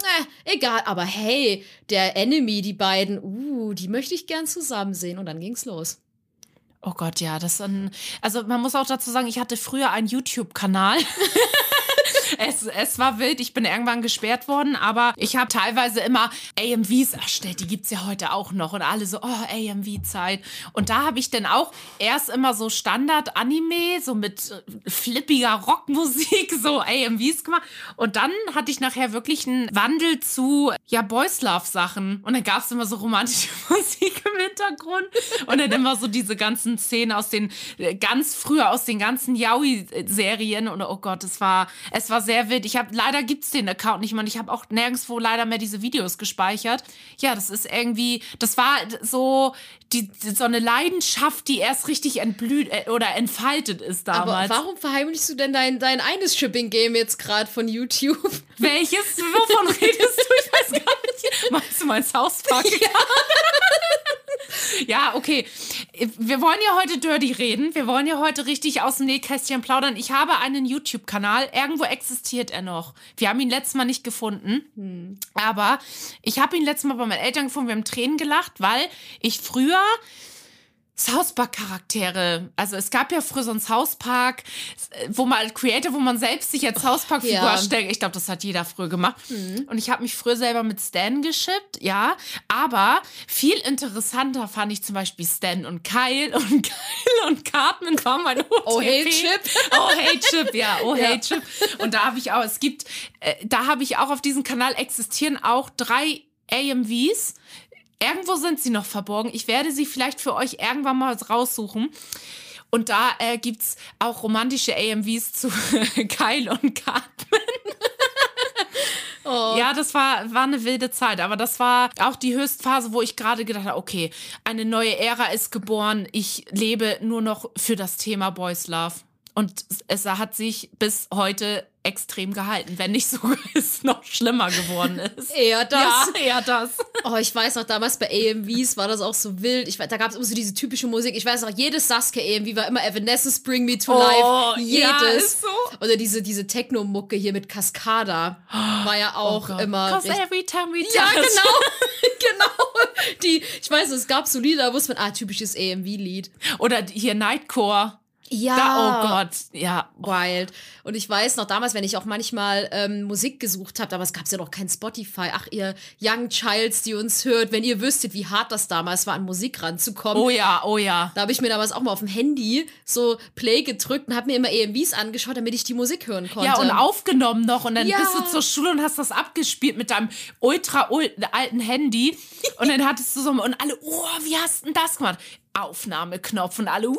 Äh, egal, aber hey, der Enemy, die beiden, uh, die möchte ich gern zusammen sehen. Und dann ging's los. Oh Gott, ja, das ist ein. Also man muss auch dazu sagen, ich hatte früher einen YouTube-Kanal. Es, es war wild, ich bin irgendwann gesperrt worden, aber ich habe teilweise immer AMVs erstellt, die gibt es ja heute auch noch und alle so, oh, AMV-Zeit. Und da habe ich dann auch erst immer so Standard-Anime, so mit äh, flippiger Rockmusik, so AMVs gemacht. Und dann hatte ich nachher wirklich einen Wandel zu, ja, Boys Love-Sachen. Und dann gab es immer so romantische Musik im Hintergrund und dann immer so diese ganzen Szenen aus den, äh, ganz früher aus den ganzen Yaoi-Serien. Und oh Gott, es war, es war sehr wild. Ich habe, leider gibt's den Account nicht mehr und ich habe auch nirgendwo leider mehr diese Videos gespeichert. Ja, das ist irgendwie, das war so, die, so eine Leidenschaft, die erst richtig entblüht äh, oder entfaltet ist Aber damals. warum verheimlichst du denn dein, dein eines Shipping-Game jetzt gerade von YouTube? Welches? Wovon redest du? Ich weiß gar nicht. Meinst du mein South Park? Ja. ja, okay. Wir wollen ja heute dirty reden. Wir wollen ja heute richtig aus dem Nähkästchen plaudern. Ich habe einen YouTube-Kanal. Irgendwo existiert er noch. Wir haben ihn letztes Mal nicht gefunden. Aber ich habe ihn letztes Mal bei meinen Eltern gefunden. Wir haben Tränen gelacht, weil ich früher South Park Charaktere. Also es gab ja früher so einen South Park, wo man Creator, wo man selbst sich als South Park Figur Ja. erstellt. Ich glaube, das hat jeder früher gemacht. Und ich habe mich früher selber mit Stan geschippt, ja. Aber viel interessanter fand ich zum Beispiel Stan und Kyle und Kyle und Cartman war mein OTP. Oh, hey, Chip. Oh hey Chip, ja. Oh hey Chip. Und da habe ich auch, es gibt, äh, da habe ich auch auf diesem Kanal existieren auch drei AMVs. Irgendwo sind sie noch verborgen. Ich werde sie vielleicht für euch irgendwann mal raussuchen. Und da äh, gibt es auch romantische AMVs zu Kyle und Cartman. Oh. Ja, das war, war eine wilde Zeit, aber das war auch die Höchstphase, wo ich gerade gedacht habe, okay, eine neue Ära ist geboren, ich lebe nur noch für das Thema Boys Love. Und es hat sich bis heute extrem gehalten, wenn nicht sogar es noch schlimmer geworden ist. Eher das. Ja, eher das. Oh, ich weiß noch, damals bei AMVs war das auch so wild. Ich, weiß, da gab es immer so diese typische Musik. Ich weiß noch, jedes Sasuke AMV war immer Evanescence Bring Me to Oh, Life. ja, Jedes. ist so. Oder diese, diese Techno-Mucke hier mit Cascada war ja auch Oh immer. Cause every time we ja, touch. genau. genau. Die, ich weiß, es gab so Lieder, da wusste man, ah, typisches AMV-Lied. Oder hier Nightcore. Ja. Da, oh Gott, ja. Wild. Und ich weiß noch damals, wenn ich auch manchmal ähm, Musik gesucht habe, aber es gab ja noch kein Spotify. Ach, ihr Young Childs, die uns hört, wenn ihr wüsstet, wie hart das damals war, an Musik ranzukommen. Oh ja, oh ja. Da habe ich mir damals auch mal auf dem Handy so Play gedrückt und habe mir immer EMVs angeschaut, damit ich die Musik hören konnte. Ja, und aufgenommen noch. Und dann Ja. bist du zur Schule und hast das abgespielt mit deinem ultra ul- alten Handy. Und dann hattest du so, und alle, oh, wie hast du denn das gemacht? Aufnahmeknopf und alle, uh,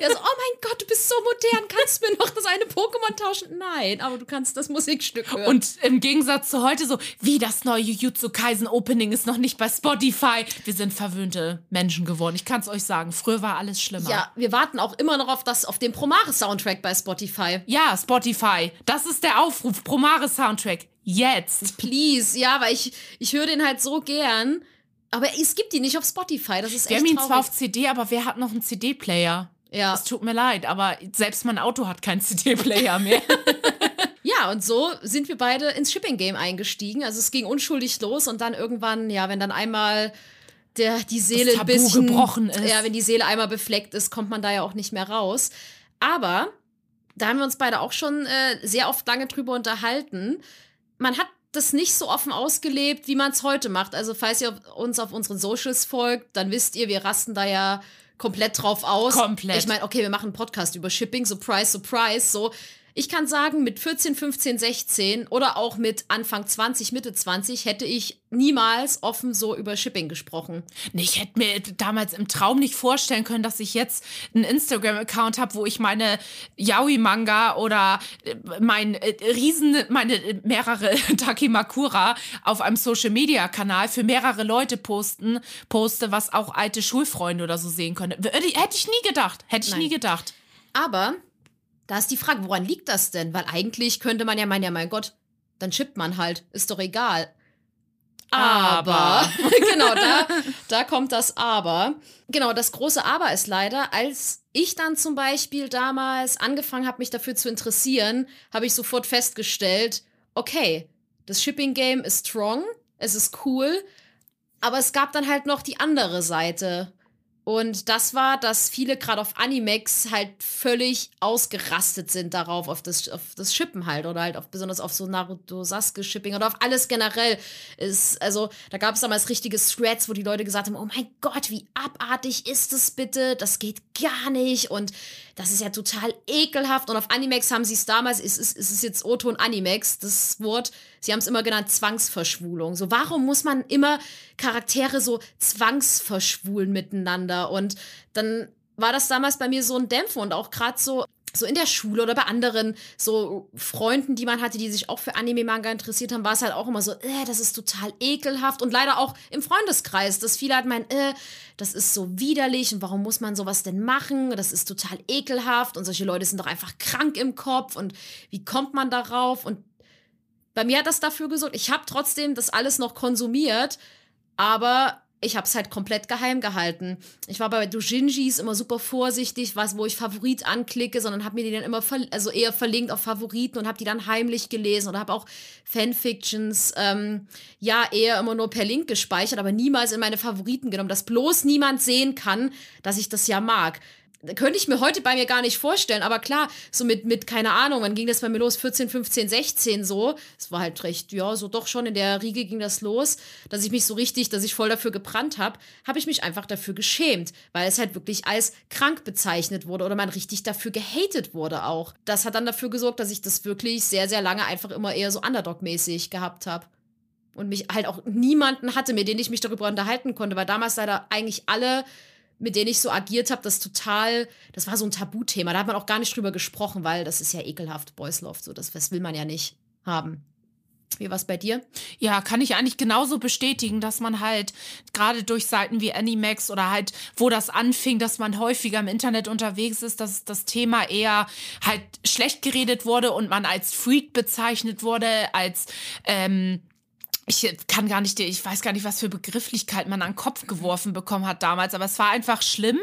Ja, so, oh mein Gott, du bist so modern, kannst du mir noch das eine Pokémon tauschen? Nein, aber du kannst das Musikstück hören. Und im Gegensatz zu heute so, wie das neue Jujutsu Kaisen Opening ist noch nicht bei Spotify. Wir sind verwöhnte Menschen geworden. Ich kann es euch sagen. Früher war alles schlimmer. ja, wir warten auch immer noch auf das, auf den Promare-Soundtrack bei Spotify. Ja, Spotify. Das ist der Aufruf. Promare Soundtrack. Jetzt. Please, ja, weil ich, ich höre den halt so gern. Aber es gibt die nicht auf Spotify. Das ist Wir echt haben ihn traurig. zwar auf CD, aber wer hat noch einen CD-Player? Ja. Es tut mir leid, aber selbst mein Auto hat keinen CD-Player mehr. ja, und so sind wir beide ins Shipping-Game eingestiegen. Also es ging unschuldig los und dann irgendwann, ja, wenn dann einmal der, die Seele ein bisschen gebrochen ist. Ja, wenn die Seele einmal befleckt ist, kommt man da ja auch nicht mehr raus. Aber da haben wir uns beide auch schon äh, sehr oft lange drüber unterhalten. Man hat das nicht so offen ausgelebt, wie man es heute macht. Also, falls ihr uns auf unseren Socials folgt, dann wisst ihr, wir rasten da ja komplett drauf aus. Komplett. Ich meine, okay, wir machen einen Podcast über Shipping, surprise, surprise, so. Ich kann sagen, mit 14, 15, 16 oder auch mit Anfang 20, Mitte 20 hätte ich niemals offen so über Shipping gesprochen. Nee, ich hätte mir damals im Traum nicht vorstellen können, dass ich jetzt einen Instagram-Account habe, wo ich meine Yaoi-Manga oder äh, mein äh, Riesen, meine äh, mehrere Takimakura auf einem Social-Media-Kanal für mehrere Leute posten, poste, was auch alte Schulfreunde oder so sehen können. Hätte ich- hätte ich nie gedacht. Hätte ich Nein. nie gedacht. Aber da ist die Frage, woran liegt das denn? Weil eigentlich könnte man ja meinen, ja, mein Gott, dann chippt man halt, ist doch egal. Aber, genau, da, da kommt das Aber. Genau, das große Aber ist leider, als ich dann zum Beispiel damals angefangen habe, mich dafür zu interessieren, habe ich sofort festgestellt, okay, das Shipping Game ist strong, es ist cool, aber es gab dann halt noch die andere Seite. Und das war, dass viele gerade auf Animex halt völlig ausgerastet sind darauf, auf das, auf das Shippen halt oder halt auf, besonders auf so Naruto Sasuke Shipping oder auf alles generell. Ist, also da gab es damals richtige Threads, wo die Leute gesagt haben, oh mein Gott, wie abartig ist das bitte? Das geht gar nicht und das ist ja total ekelhaft. Und auf Animex haben sie es damals, es ist, es ist jetzt Oto und Animex, das Wort, sie haben es immer genannt Zwangsverschwulung. So, warum muss man immer Charaktere so zwangsverschwulen miteinander? Und dann war das damals bei mir so ein Dämpfer und auch gerade so so in der Schule oder bei anderen so Freunden, die man hatte, die sich auch für Anime-Manga interessiert haben, war es halt auch immer so, äh, das ist total ekelhaft. Und leider auch im Freundeskreis, dass viele halt meinen, äh, das ist so widerlich und warum muss man sowas denn machen? Das ist total ekelhaft und solche Leute sind doch einfach krank im Kopf und wie kommt man darauf? Und bei mir hat das dafür gesorgt, ich habe trotzdem das alles noch konsumiert, aber ich habe es halt komplett geheim gehalten. Ich war bei Dojinjis immer super vorsichtig, was wo ich Favorit anklicke, sondern habe mir die dann immer also eher verlinkt auf Favoriten und habe die dann heimlich gelesen oder habe auch Fanfictions ähm, ja eher immer nur per Link gespeichert, aber niemals in meine Favoriten genommen, dass bloß niemand sehen kann, dass ich das ja mag könnte ich mir heute bei mir gar nicht vorstellen, aber klar, so mit, mit, keine Ahnung, wann ging das bei mir los? 14, 15, 16 so. Es war halt recht, ja, so doch schon in der Riege ging das los, dass ich mich so richtig, dass ich voll dafür gebrannt habe, habe ich mich einfach dafür geschämt, weil es halt wirklich als krank bezeichnet wurde oder man richtig dafür gehatet wurde auch. Das hat dann dafür gesorgt, dass ich das wirklich sehr, sehr lange einfach immer eher so Underdog-mäßig gehabt habe. Und mich halt auch niemanden hatte, mit dem ich mich darüber unterhalten konnte, weil damals leider eigentlich alle mit denen ich so agiert habe, das total, das war so ein Tabuthema. Da hat man auch gar nicht drüber gesprochen, weil das ist ja ekelhaft, Boys Love, so das, das will man ja nicht haben. Wie war es bei dir? Ja, kann ich eigentlich genauso bestätigen, dass man halt gerade durch Seiten wie Animax oder halt, wo das anfing, dass man häufiger im Internet unterwegs ist, dass das Thema eher halt schlecht geredet wurde und man als Freak bezeichnet wurde, als ähm, ich kann gar nicht, ich weiß gar nicht, was für Begrifflichkeit man an den Kopf geworfen bekommen hat damals, aber es war einfach schlimm.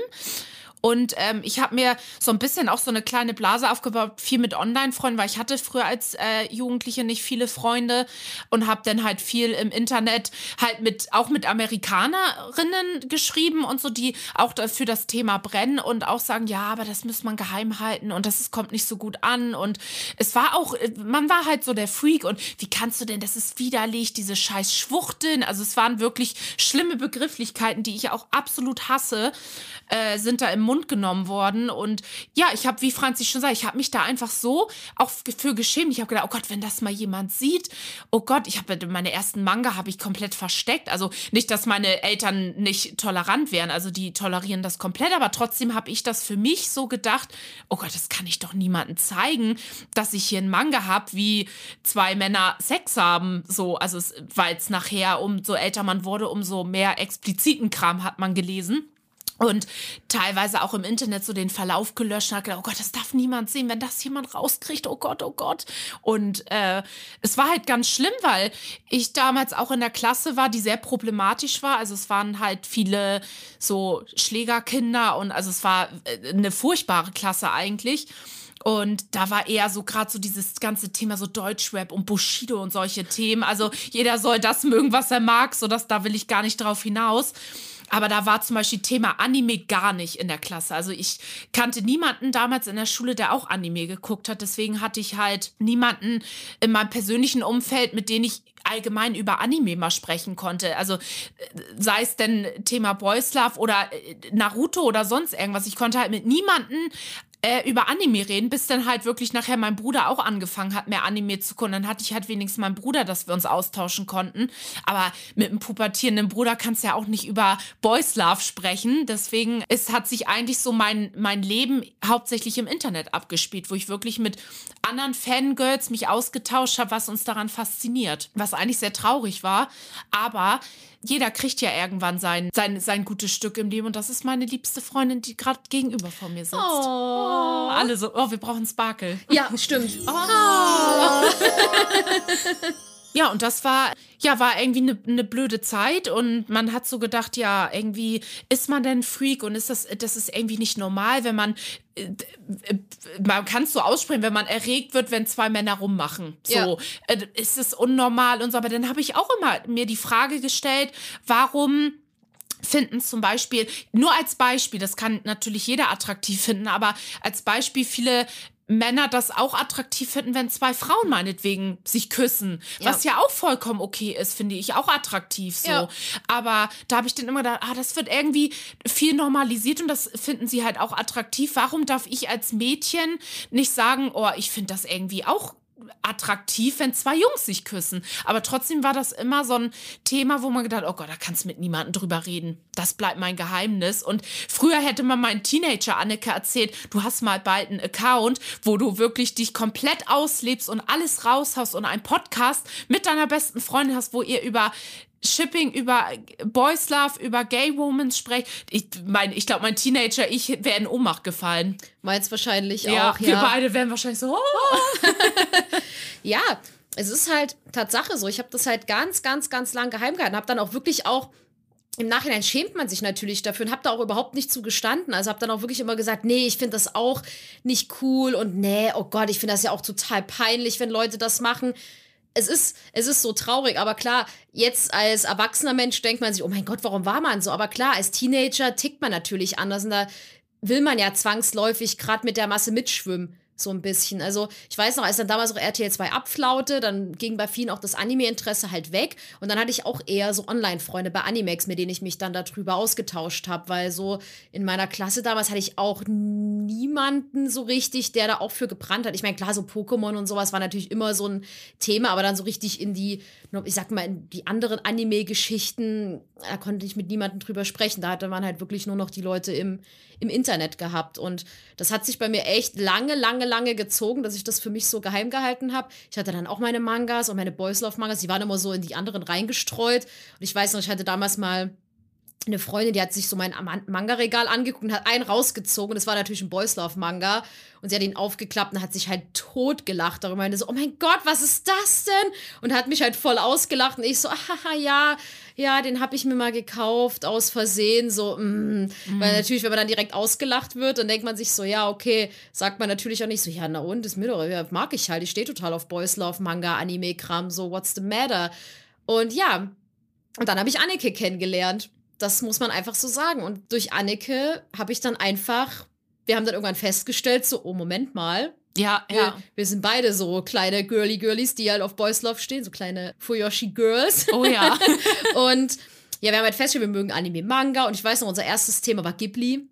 Und ähm, ich habe mir so ein bisschen auch so eine kleine Blase aufgebaut, viel mit Online-Freunden, weil ich hatte früher als äh, Jugendliche nicht viele Freunde und habe dann halt viel im Internet halt mit auch mit Amerikanerinnen geschrieben und so, die auch für das Thema brennen und auch sagen, ja, aber das muss man geheim halten und das kommt nicht so gut an. Und es war auch, man war halt so der Freak und wie kannst du denn, das ist widerlich, diese scheiß Schwuchteln. Also es waren wirklich schlimme Begrifflichkeiten, die ich auch absolut hasse, äh, sind da im Mund genommen worden. Und ja, ich habe, wie Franzi schon sagt, ich habe mich da einfach so auch für geschämt. Ich habe gedacht, oh Gott, wenn das mal jemand sieht, oh Gott, ich habe meine ersten Manga habe ich komplett versteckt. Also nicht, dass meine Eltern nicht tolerant wären, also die tolerieren das komplett, aber trotzdem habe ich das für mich so gedacht, oh Gott, das kann ich doch niemandem zeigen, dass ich hier einen Manga habe, wie zwei Männer Sex haben, so, also weil es nachher, umso älter man wurde, umso mehr expliziten Kram hat man gelesen und teilweise auch im Internet so den Verlauf gelöscht hat, gedacht, oh Gott, das darf niemand sehen, wenn das jemand rauskriegt, oh Gott, oh Gott. Und äh, es war halt ganz schlimm, weil ich damals auch in der Klasse war, die sehr problematisch war. Also es waren halt viele so Schlägerkinder und also es war äh, eine furchtbare Klasse eigentlich. Und da war eher so gerade so dieses ganze Thema so Deutschrap und Bushido und solche Themen. Also jeder soll das mögen, was er mag, so dass da will ich gar nicht drauf hinaus. Aber da war zum Beispiel Thema Anime gar nicht in der Klasse. Also ich kannte niemanden damals in der Schule, der auch Anime geguckt hat. Deswegen hatte ich halt niemanden in meinem persönlichen Umfeld, mit dem ich allgemein über Anime mal sprechen konnte. Also äh, sei es denn Thema Boys Love oder äh, Naruto oder sonst irgendwas. Ich konnte halt mit niemanden äh, über Anime reden, bis dann halt wirklich nachher mein Bruder auch angefangen hat, mehr Anime zu gucken. Dann hatte ich halt wenigstens meinen Bruder, dass wir uns austauschen konnten. Aber mit einem pubertierenden Bruder kannst du ja auch nicht über Boys Love sprechen. Deswegen es hat sich eigentlich so mein, mein Leben hauptsächlich im Internet abgespielt, wo ich wirklich mit anderen Fangirls mich ausgetauscht habe, was uns daran fasziniert. Was eigentlich sehr traurig war. Aber jeder kriegt ja irgendwann sein, sein, sein gutes Stück im Leben und das ist meine liebste Freundin, die gerade gegenüber von mir sitzt. Oh. oh. Alle so, oh, wir brauchen Sparkle. Ja, stimmt. Oh. oh. Ja, und das war, ja, war irgendwie eine ne blöde Zeit und man hat so gedacht, ja, irgendwie ist man denn Freak und ist das, das ist irgendwie nicht normal, wenn man, äh, man kann es so aussprechen, wenn man erregt wird, wenn zwei Männer rummachen. So, ja. äh, ist es unnormal und so, aber dann habe ich auch immer mir die Frage gestellt, warum finden zum Beispiel, nur als Beispiel, das kann natürlich jeder attraktiv finden, aber als Beispiel viele Männer das auch attraktiv finden, wenn zwei Frauen meinetwegen sich küssen. Ja. Was ja auch vollkommen okay ist, finde ich auch attraktiv so. Ja. Aber da habe ich dann immer gedacht, ah, das wird irgendwie viel normalisiert und das finden sie halt auch attraktiv. Warum darf ich als Mädchen nicht sagen, oh, ich finde das irgendwie auch attraktiv, wenn zwei Jungs sich küssen. Aber trotzdem war das immer so ein Thema, wo man gedacht, oh Gott, da kannst du mit niemandem drüber reden. Das bleibt mein Geheimnis. Und früher hätte man meinen Teenager Anneke erzählt, du hast mal bald einen Account, wo du wirklich dich komplett auslebst und alles raushaust und einen Podcast mit deiner besten Freundin hast, wo ihr über Shipping, über Boys Love, über Gay Women sprecht. Ich meine, ich glaube, mein Teenager, ich wäre in Ohnmacht gefallen. Meins wahrscheinlich ja, auch. Wir ja, wir beide wären wahrscheinlich so. Oh. ja, es ist halt Tatsache so. Ich habe das halt ganz, ganz, ganz lang geheim gehalten. Habe dann auch wirklich auch im Nachhinein schämt man sich natürlich dafür und habe da auch überhaupt nicht zugestanden. Also habe dann auch wirklich immer gesagt, nee, ich finde das auch nicht cool und nee, oh Gott, ich finde das ja auch total peinlich, wenn Leute das machen es ist, es ist so traurig, aber klar, jetzt als erwachsener Mensch denkt man sich, oh mein Gott, warum war man so? Aber klar, als Teenager tickt man natürlich anders und da will man ja zwangsläufig gerade mit der Masse mitschwimmen so ein bisschen. Also ich weiß noch, als dann damals auch RTL 2 abflaute, dann ging bei vielen auch das Anime-Interesse halt weg und dann hatte ich auch eher so Online-Freunde bei Animex, mit denen ich mich dann darüber ausgetauscht habe, weil so in meiner Klasse damals hatte ich auch niemanden so richtig, der da auch für gebrannt hat. Ich meine, klar, so Pokémon und sowas war natürlich immer so ein Thema, aber dann so richtig in die, ich sag mal, in die anderen Anime-Geschichten, da konnte ich mit niemandem drüber sprechen. Da hatte man halt wirklich nur noch die Leute im, im Internet gehabt und das hat sich bei mir echt lange, lange, lange gezogen, dass ich das für mich so geheim gehalten habe. Ich hatte dann auch meine Mangas und meine Boys Love Mangas, die waren immer so in die anderen reingestreut. Und ich weiß noch, ich hatte damals mal eine Freundin, die hat sich so mein Manga-Regal angeguckt und hat einen rausgezogen. Das war natürlich ein Boys Love Manga. Und sie hat ihn aufgeklappt und hat sich halt tot gelacht darüber. Und so, oh mein Gott, was ist das denn? Und hat mich halt voll ausgelacht. Und ich so, haha, ja, ja, den habe ich mir mal gekauft aus Versehen, so, mm. Mhm. weil natürlich, wenn man dann direkt ausgelacht wird, dann denkt man sich so, ja, okay, sagt man natürlich auch nicht so, ja, na und, ist mir doch, ja, mag ich halt, ich stehe total auf Boys Love, Manga, Anime, Kram, so, what's the matter? Und ja, und dann habe ich Anneke kennengelernt. Das muss man einfach so sagen. Und durch Anneke habe ich dann einfach, wir haben dann irgendwann festgestellt, so, oh, Moment mal. Ja, Wir, ja. wir sind beide so kleine girly Girlies, die halt auf Boys Love stehen, so kleine Fuyoshi Girls. Oh ja. und ja, wir haben halt festgestellt, wir mögen Anime, Manga. Und ich weiß noch, unser erstes Thema war Ghibli.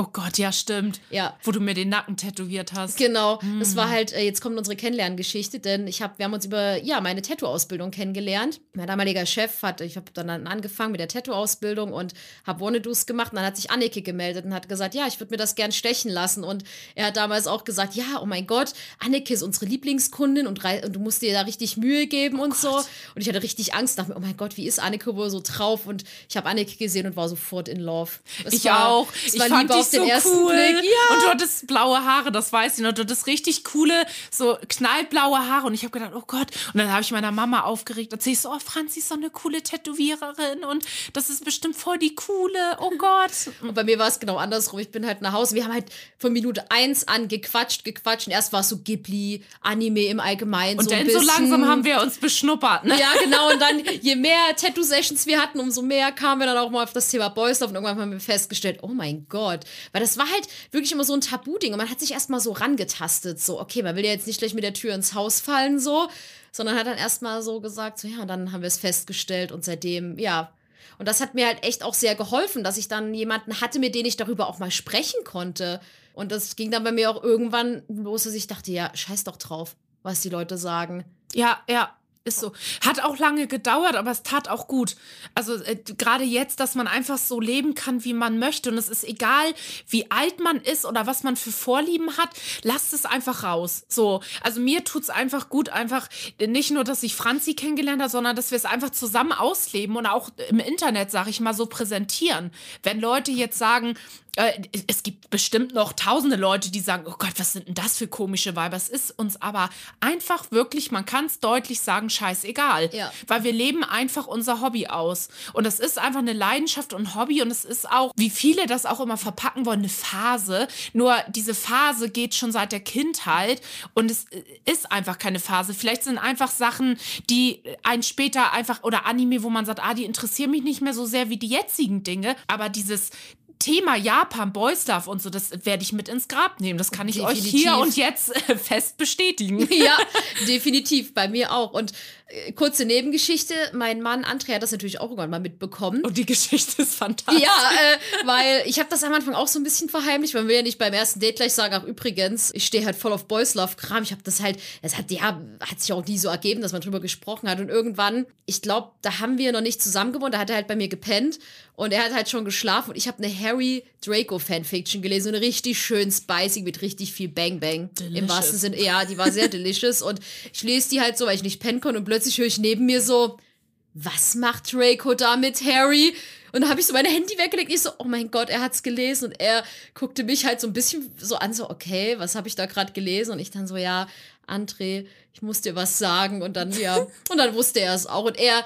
Oh Gott, ja, stimmt. Ja, Wo du mir den Nacken tätowiert hast. Genau, das war halt, äh, jetzt kommt unsere Kennenlerngeschichte, denn ich hab, wir haben uns über, ja, meine Tattoo-Ausbildung kennengelernt. Mein damaliger Chef hat, ich habe dann angefangen mit der Tattoo-Ausbildung und habe Wannadoos gemacht und dann hat sich Anneke gemeldet und hat gesagt, ja, ich würde mir das gern stechen lassen und er hat damals auch gesagt, ja, oh mein Gott, Anneke ist unsere Lieblingskundin und, und du musst dir da richtig Mühe geben und so. Und ich hatte richtig Angst, dachte mir, oh mein Gott, wie ist Anneke wohl so drauf? Und ich habe Anneke gesehen und war sofort in love. Es Ich war, auch. Ich fand dich auf den so ersten cool. Blick. Ja. Und du hattest blaue Haare, das weiß ich noch. Du hattest richtig coole, so knallblaue Haare. Und ich habe gedacht, oh Gott. Und dann habe ich meiner Mama aufgeregt. Erzähl ich so, oh, Franzi ist so eine coole Tätowiererin. Und das ist bestimmt voll die coole. Oh Gott. Und bei mir war es genau andersrum. Ich bin halt nach Hause. Wir haben halt von Minute eins an gequatscht, gequatscht. Und erst war es so Ghibli, Anime im Allgemeinen. Und so dann so langsam haben wir uns beschnuppert. Ne? Ja, genau. Und dann, je mehr Tattoo-Sessions wir hatten, umso mehr kamen wir dann auch mal auf das Thema Boys Love. Und irgendwann haben wir festgestellt, oh mein Gott. Weil das war halt wirklich immer so ein Tabu-Ding. Und man hat sich erstmal so rangetastet. So, okay, man will ja jetzt nicht gleich mit der Tür ins Haus fallen, so. Sondern hat dann erstmal so gesagt, so, ja, und dann haben wir es festgestellt. Und seitdem, ja. Und das hat mir halt echt auch sehr geholfen, dass ich dann jemanden hatte, mit dem ich darüber auch mal sprechen konnte. Und das ging dann bei mir auch irgendwann los, dass ich dachte, ja, scheiß doch drauf, was die Leute sagen. Ja, ja. Ist so. Hat auch lange gedauert, aber es tat auch gut. Also äh, gerade jetzt, dass man einfach so leben kann, wie man möchte. Und es ist egal, wie alt man ist oder was man für Vorlieben hat, lasst es einfach raus. So. Also mir tut es einfach gut, einfach nicht nur, dass ich Franzi kennengelernt habe, sondern dass wir es einfach zusammen ausleben und auch im Internet, sag ich mal, so präsentieren. Wenn Leute jetzt sagen, äh, es gibt bestimmt noch tausende Leute, die sagen, oh Gott, was sind denn das für komische Weiber? Es ist uns aber einfach wirklich, man kann es deutlich sagen, scheißegal. Ja. Weil wir leben einfach unser Hobby aus. Und es ist einfach eine Leidenschaft und Hobby und es ist auch, wie viele das auch immer verpacken wollen, eine Phase. Nur diese Phase geht schon seit der Kindheit und es ist einfach keine Phase. Vielleicht sind einfach Sachen, die einen später einfach, oder Anime, wo man sagt, ah, die interessieren mich nicht mehr so sehr wie die jetzigen Dinge. Aber dieses Thema Japan, Boys Love und so, das werde ich mit ins Grab nehmen. Das kann ich euch Definitiv. hier und jetzt äh, fest bestätigen. ja, definitiv, bei mir auch. Und kurze Nebengeschichte, mein Mann André hat das natürlich auch irgendwann mal mitbekommen. Und die Geschichte ist fantastisch. Ja, äh, weil ich habe das am Anfang auch so ein bisschen verheimlicht. Man will ja nicht beim ersten Date gleich sagen, ach übrigens, ich stehe halt voll auf Boys Love Kram. Ich habe das halt, es hat ja hat sich auch nie so ergeben, dass man drüber gesprochen hat. Und irgendwann, ich glaube, da haben wir noch nicht zusammen gewohnt. Da hat er halt bei mir gepennt und er hat halt schon geschlafen. Und ich habe eine Harry Draco Fanfiction gelesen, eine richtig schön spicy mit richtig viel Bang Bang. Im Delicious. wahrsten Sinne, ja, die war sehr delicious. Und ich lese die halt so, weil ich nicht pennen konnte. Und plötzlich höre ich neben mir so, was macht Draco da mit Harry? Und dann habe ich so mein Handy weggelegt. Ich so, oh mein Gott, er hat's gelesen. Und er guckte mich halt so ein bisschen so an, so, okay, was habe ich da gerade gelesen? Und ich dann so, ja, André, ich muss dir was sagen. Und dann, ja, und dann wusste er es auch. Und er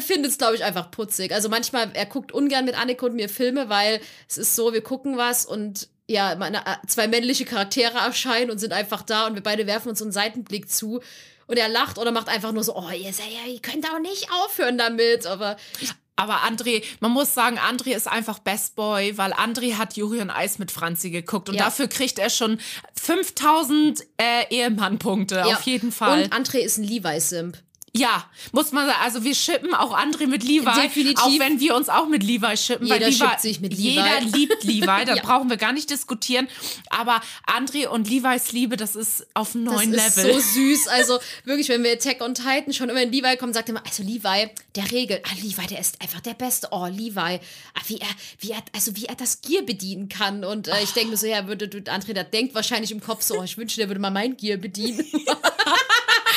findet es, glaube ich, einfach putzig. Also manchmal, er guckt ungern mit Anneke und mir Filme, weil es ist so, wir gucken was und ja, meine, äh, zwei männliche Charaktere erscheinen und sind einfach da und wir beide werfen uns einen Seitenblick zu. Und er lacht oder macht einfach nur so, oh, ihr, seid ja, ihr könnt auch nicht aufhören damit. Aber ich Aber André, man muss sagen, André ist einfach Best Boy, weil André hat Juri und Eis mit Franzi geguckt und Ja. dafür kriegt er schon 5000 äh, Ehemann-Punkte, auf jeden Fall. Und André ist ein Levi-Simp. Ja, muss man sagen, also wir schippen auch André mit Levi, Definitiv. auch wenn wir uns auch mit Levi schippen. Jeder weil Levi, sich mit Levi. Jeder liebt Levi, da Ja. brauchen wir gar nicht diskutieren. Aber André und Levis Liebe, das ist auf einem Das neuen ist Level. so süß. Also wirklich, wenn wir Attack on Titan schon immer in Levi kommen, sagt er immer, also Levi, der Regel, ah, Levi, der ist einfach der Beste. Oh, Levi, ah, wie er, wie er, also wie er das Gear bedienen kann. Und äh, ich denke mir so, ja, würde du, André, der denkt wahrscheinlich im Kopf so, oh, ich wünschte, der würde mal mein Gear bedienen.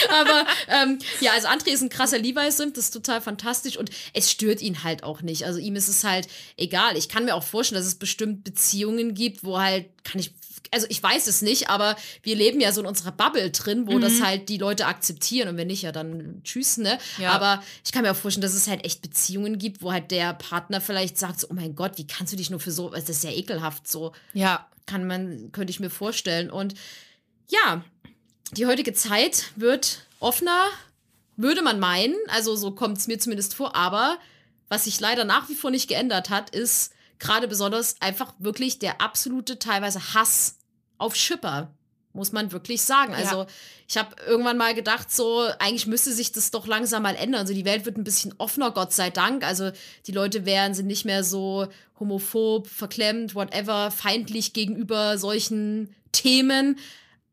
Aber ähm, ja, also André ist ein krasser Levi-Simp, das ist total fantastisch und es stört ihn halt auch nicht. Also ihm ist es halt egal. Ich kann mir auch vorstellen, dass es bestimmt Beziehungen gibt, wo halt, kann ich also ich weiß es nicht, aber wir leben ja so in unserer Bubble drin, wo mhm. das halt die Leute akzeptieren und wenn nicht, ja dann tschüss, ne? Ja. Aber ich kann mir auch vorstellen, dass es halt echt Beziehungen gibt, wo halt der Partner vielleicht sagt, so, oh mein Gott, wie kannst du dich nur für so, das ist ja ekelhaft so. Ja. Kann man, könnte ich mir vorstellen. Und ja, die heutige Zeit wird offener, würde man meinen, also so kommt es mir zumindest vor, aber was sich leider nach wie vor nicht geändert hat, ist gerade besonders einfach wirklich der absolute teilweise Hass auf Schipper, muss man wirklich sagen. Also ja. ich habe irgendwann mal gedacht, so eigentlich müsste sich das doch langsam mal ändern. Also die Welt wird ein bisschen offener, Gott sei Dank. Also die Leute wären sind nicht mehr so homophob, verklemmt, whatever, feindlich gegenüber solchen Themen.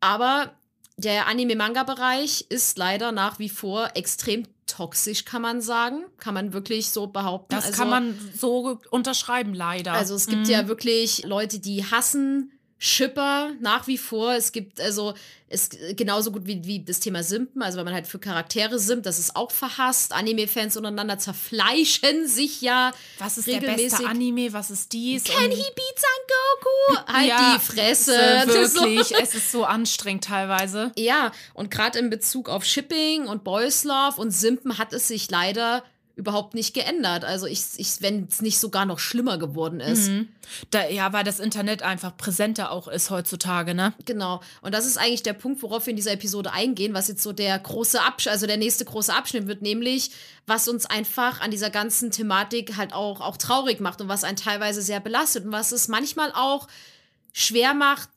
Aber der Anime-Manga-Bereich ist leider nach wie vor extrem toxisch, kann man sagen. Kann man wirklich so behaupten. Das also, kann man so unterschreiben, leider. Also es gibt mhm. ja wirklich Leute, die hassen Schipper nach wie vor. Es gibt also ist genauso gut wie, wie das Thema Simpen, also wenn man halt für Charaktere simpt, das ist auch verhasst. Anime-Fans untereinander zerfleischen sich ja. Was ist regelmäßig. der beste Anime? Was ist dies? Can he beat Son Goku? Halt ja, die Fresse. Wirklich, so. es ist so anstrengend teilweise. Ja, und gerade in Bezug auf Shipping und Boys Love und Simpen hat es sich leider überhaupt nicht geändert. Also ich, ich wenn es nicht sogar noch schlimmer geworden ist. Mhm. Da, ja, weil das Internet einfach präsenter auch ist heutzutage, ne? Genau. Und das ist eigentlich der Punkt, worauf wir in dieser Episode eingehen, was jetzt so der große Abschnitt, also der nächste große Abschnitt wird, nämlich was uns einfach an dieser ganzen Thematik halt auch, auch traurig macht und was einen teilweise sehr belastet und was es manchmal auch schwer macht,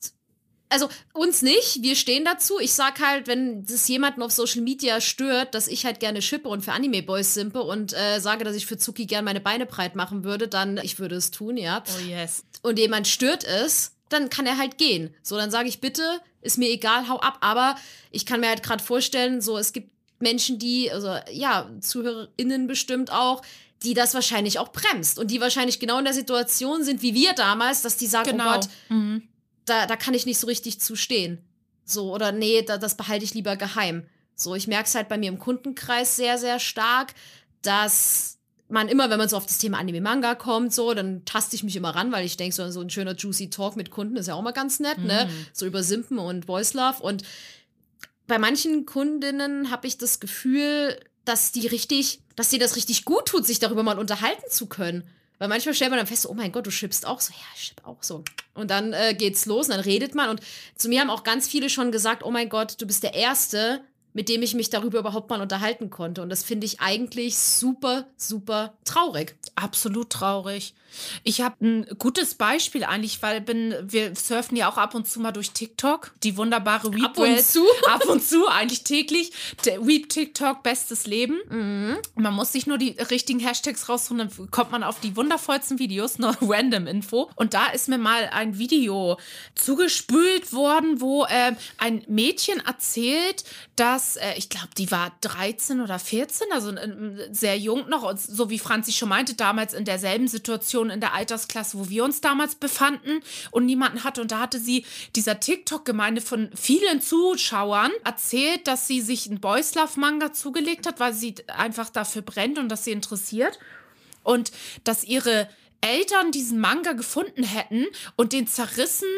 also uns nicht, wir stehen dazu. Ich sag halt, wenn das jemanden auf Social Media stört, dass ich halt gerne schippe und für Anime Boys simpe und äh, sage, dass ich für Zuki gerne meine Beine breit machen würde, dann ich würde es tun, ja. Oh yes. Und jemand stört es, dann kann er halt gehen. So, dann sage ich bitte, ist mir egal, hau ab. Aber ich kann mir halt gerade vorstellen, so es gibt Menschen, die, also ja, ZuhörerInnen bestimmt auch, die das wahrscheinlich auch bremst und die wahrscheinlich genau in der Situation sind wie wir damals, dass die sagen, oh genau. oh Gott, mhm da, da kann ich nicht so richtig zustehen. So, oder nee, da, das behalte ich lieber geheim. So, ich merke es halt bei mir im Kundenkreis sehr, sehr stark, dass man immer, wenn man so auf das Thema Anime-Manga kommt, so, dann taste ich mich immer ran, weil ich denke, so, so ein schöner juicy Talk mit Kunden ist ja auch mal ganz nett, ne? mhm. ne? So über Simpen und Voice Love. Und bei manchen Kundinnen habe ich das Gefühl, dass die richtig, dass dir das richtig gut tut, sich darüber mal unterhalten zu können. Weil manchmal stellt man dann fest, oh mein Gott, du schippst auch so. Ja, ich schipp auch so. Und dann äh, geht's los und dann redet man. Und zu mir haben auch ganz viele schon gesagt, oh mein Gott, du bist der Erste, mit dem ich mich darüber überhaupt mal unterhalten konnte. Und das finde ich eigentlich super, super traurig. Absolut traurig. Ich habe ein gutes Beispiel eigentlich, weil bin, wir surfen ja auch ab und zu mal durch TikTok, die wunderbare Weep Ab und zu? Ab und zu, eigentlich täglich. Weep TikTok, bestes Leben. Mhm. Man muss sich nur die richtigen Hashtags raussuchen, dann kommt man auf die wundervollsten Videos, nur random Info. Und da ist mir mal ein Video zugespült worden, wo äh, ein Mädchen erzählt, dass, äh, ich glaube, die war 13 oder 14, also äh, sehr jung noch, so wie Franzi schon meinte, damals in derselben Situation Situation in der Altersklasse, wo wir uns damals befanden und niemanden hatte. Und da hatte sie dieser TikTok-Gemeinde von vielen Zuschauern erzählt, dass sie sich einen Boys Love Manga zugelegt hat, weil sie einfach dafür brennt und dass sie interessiert. Und dass ihre Eltern diesen Manga gefunden hätten und den zerrissen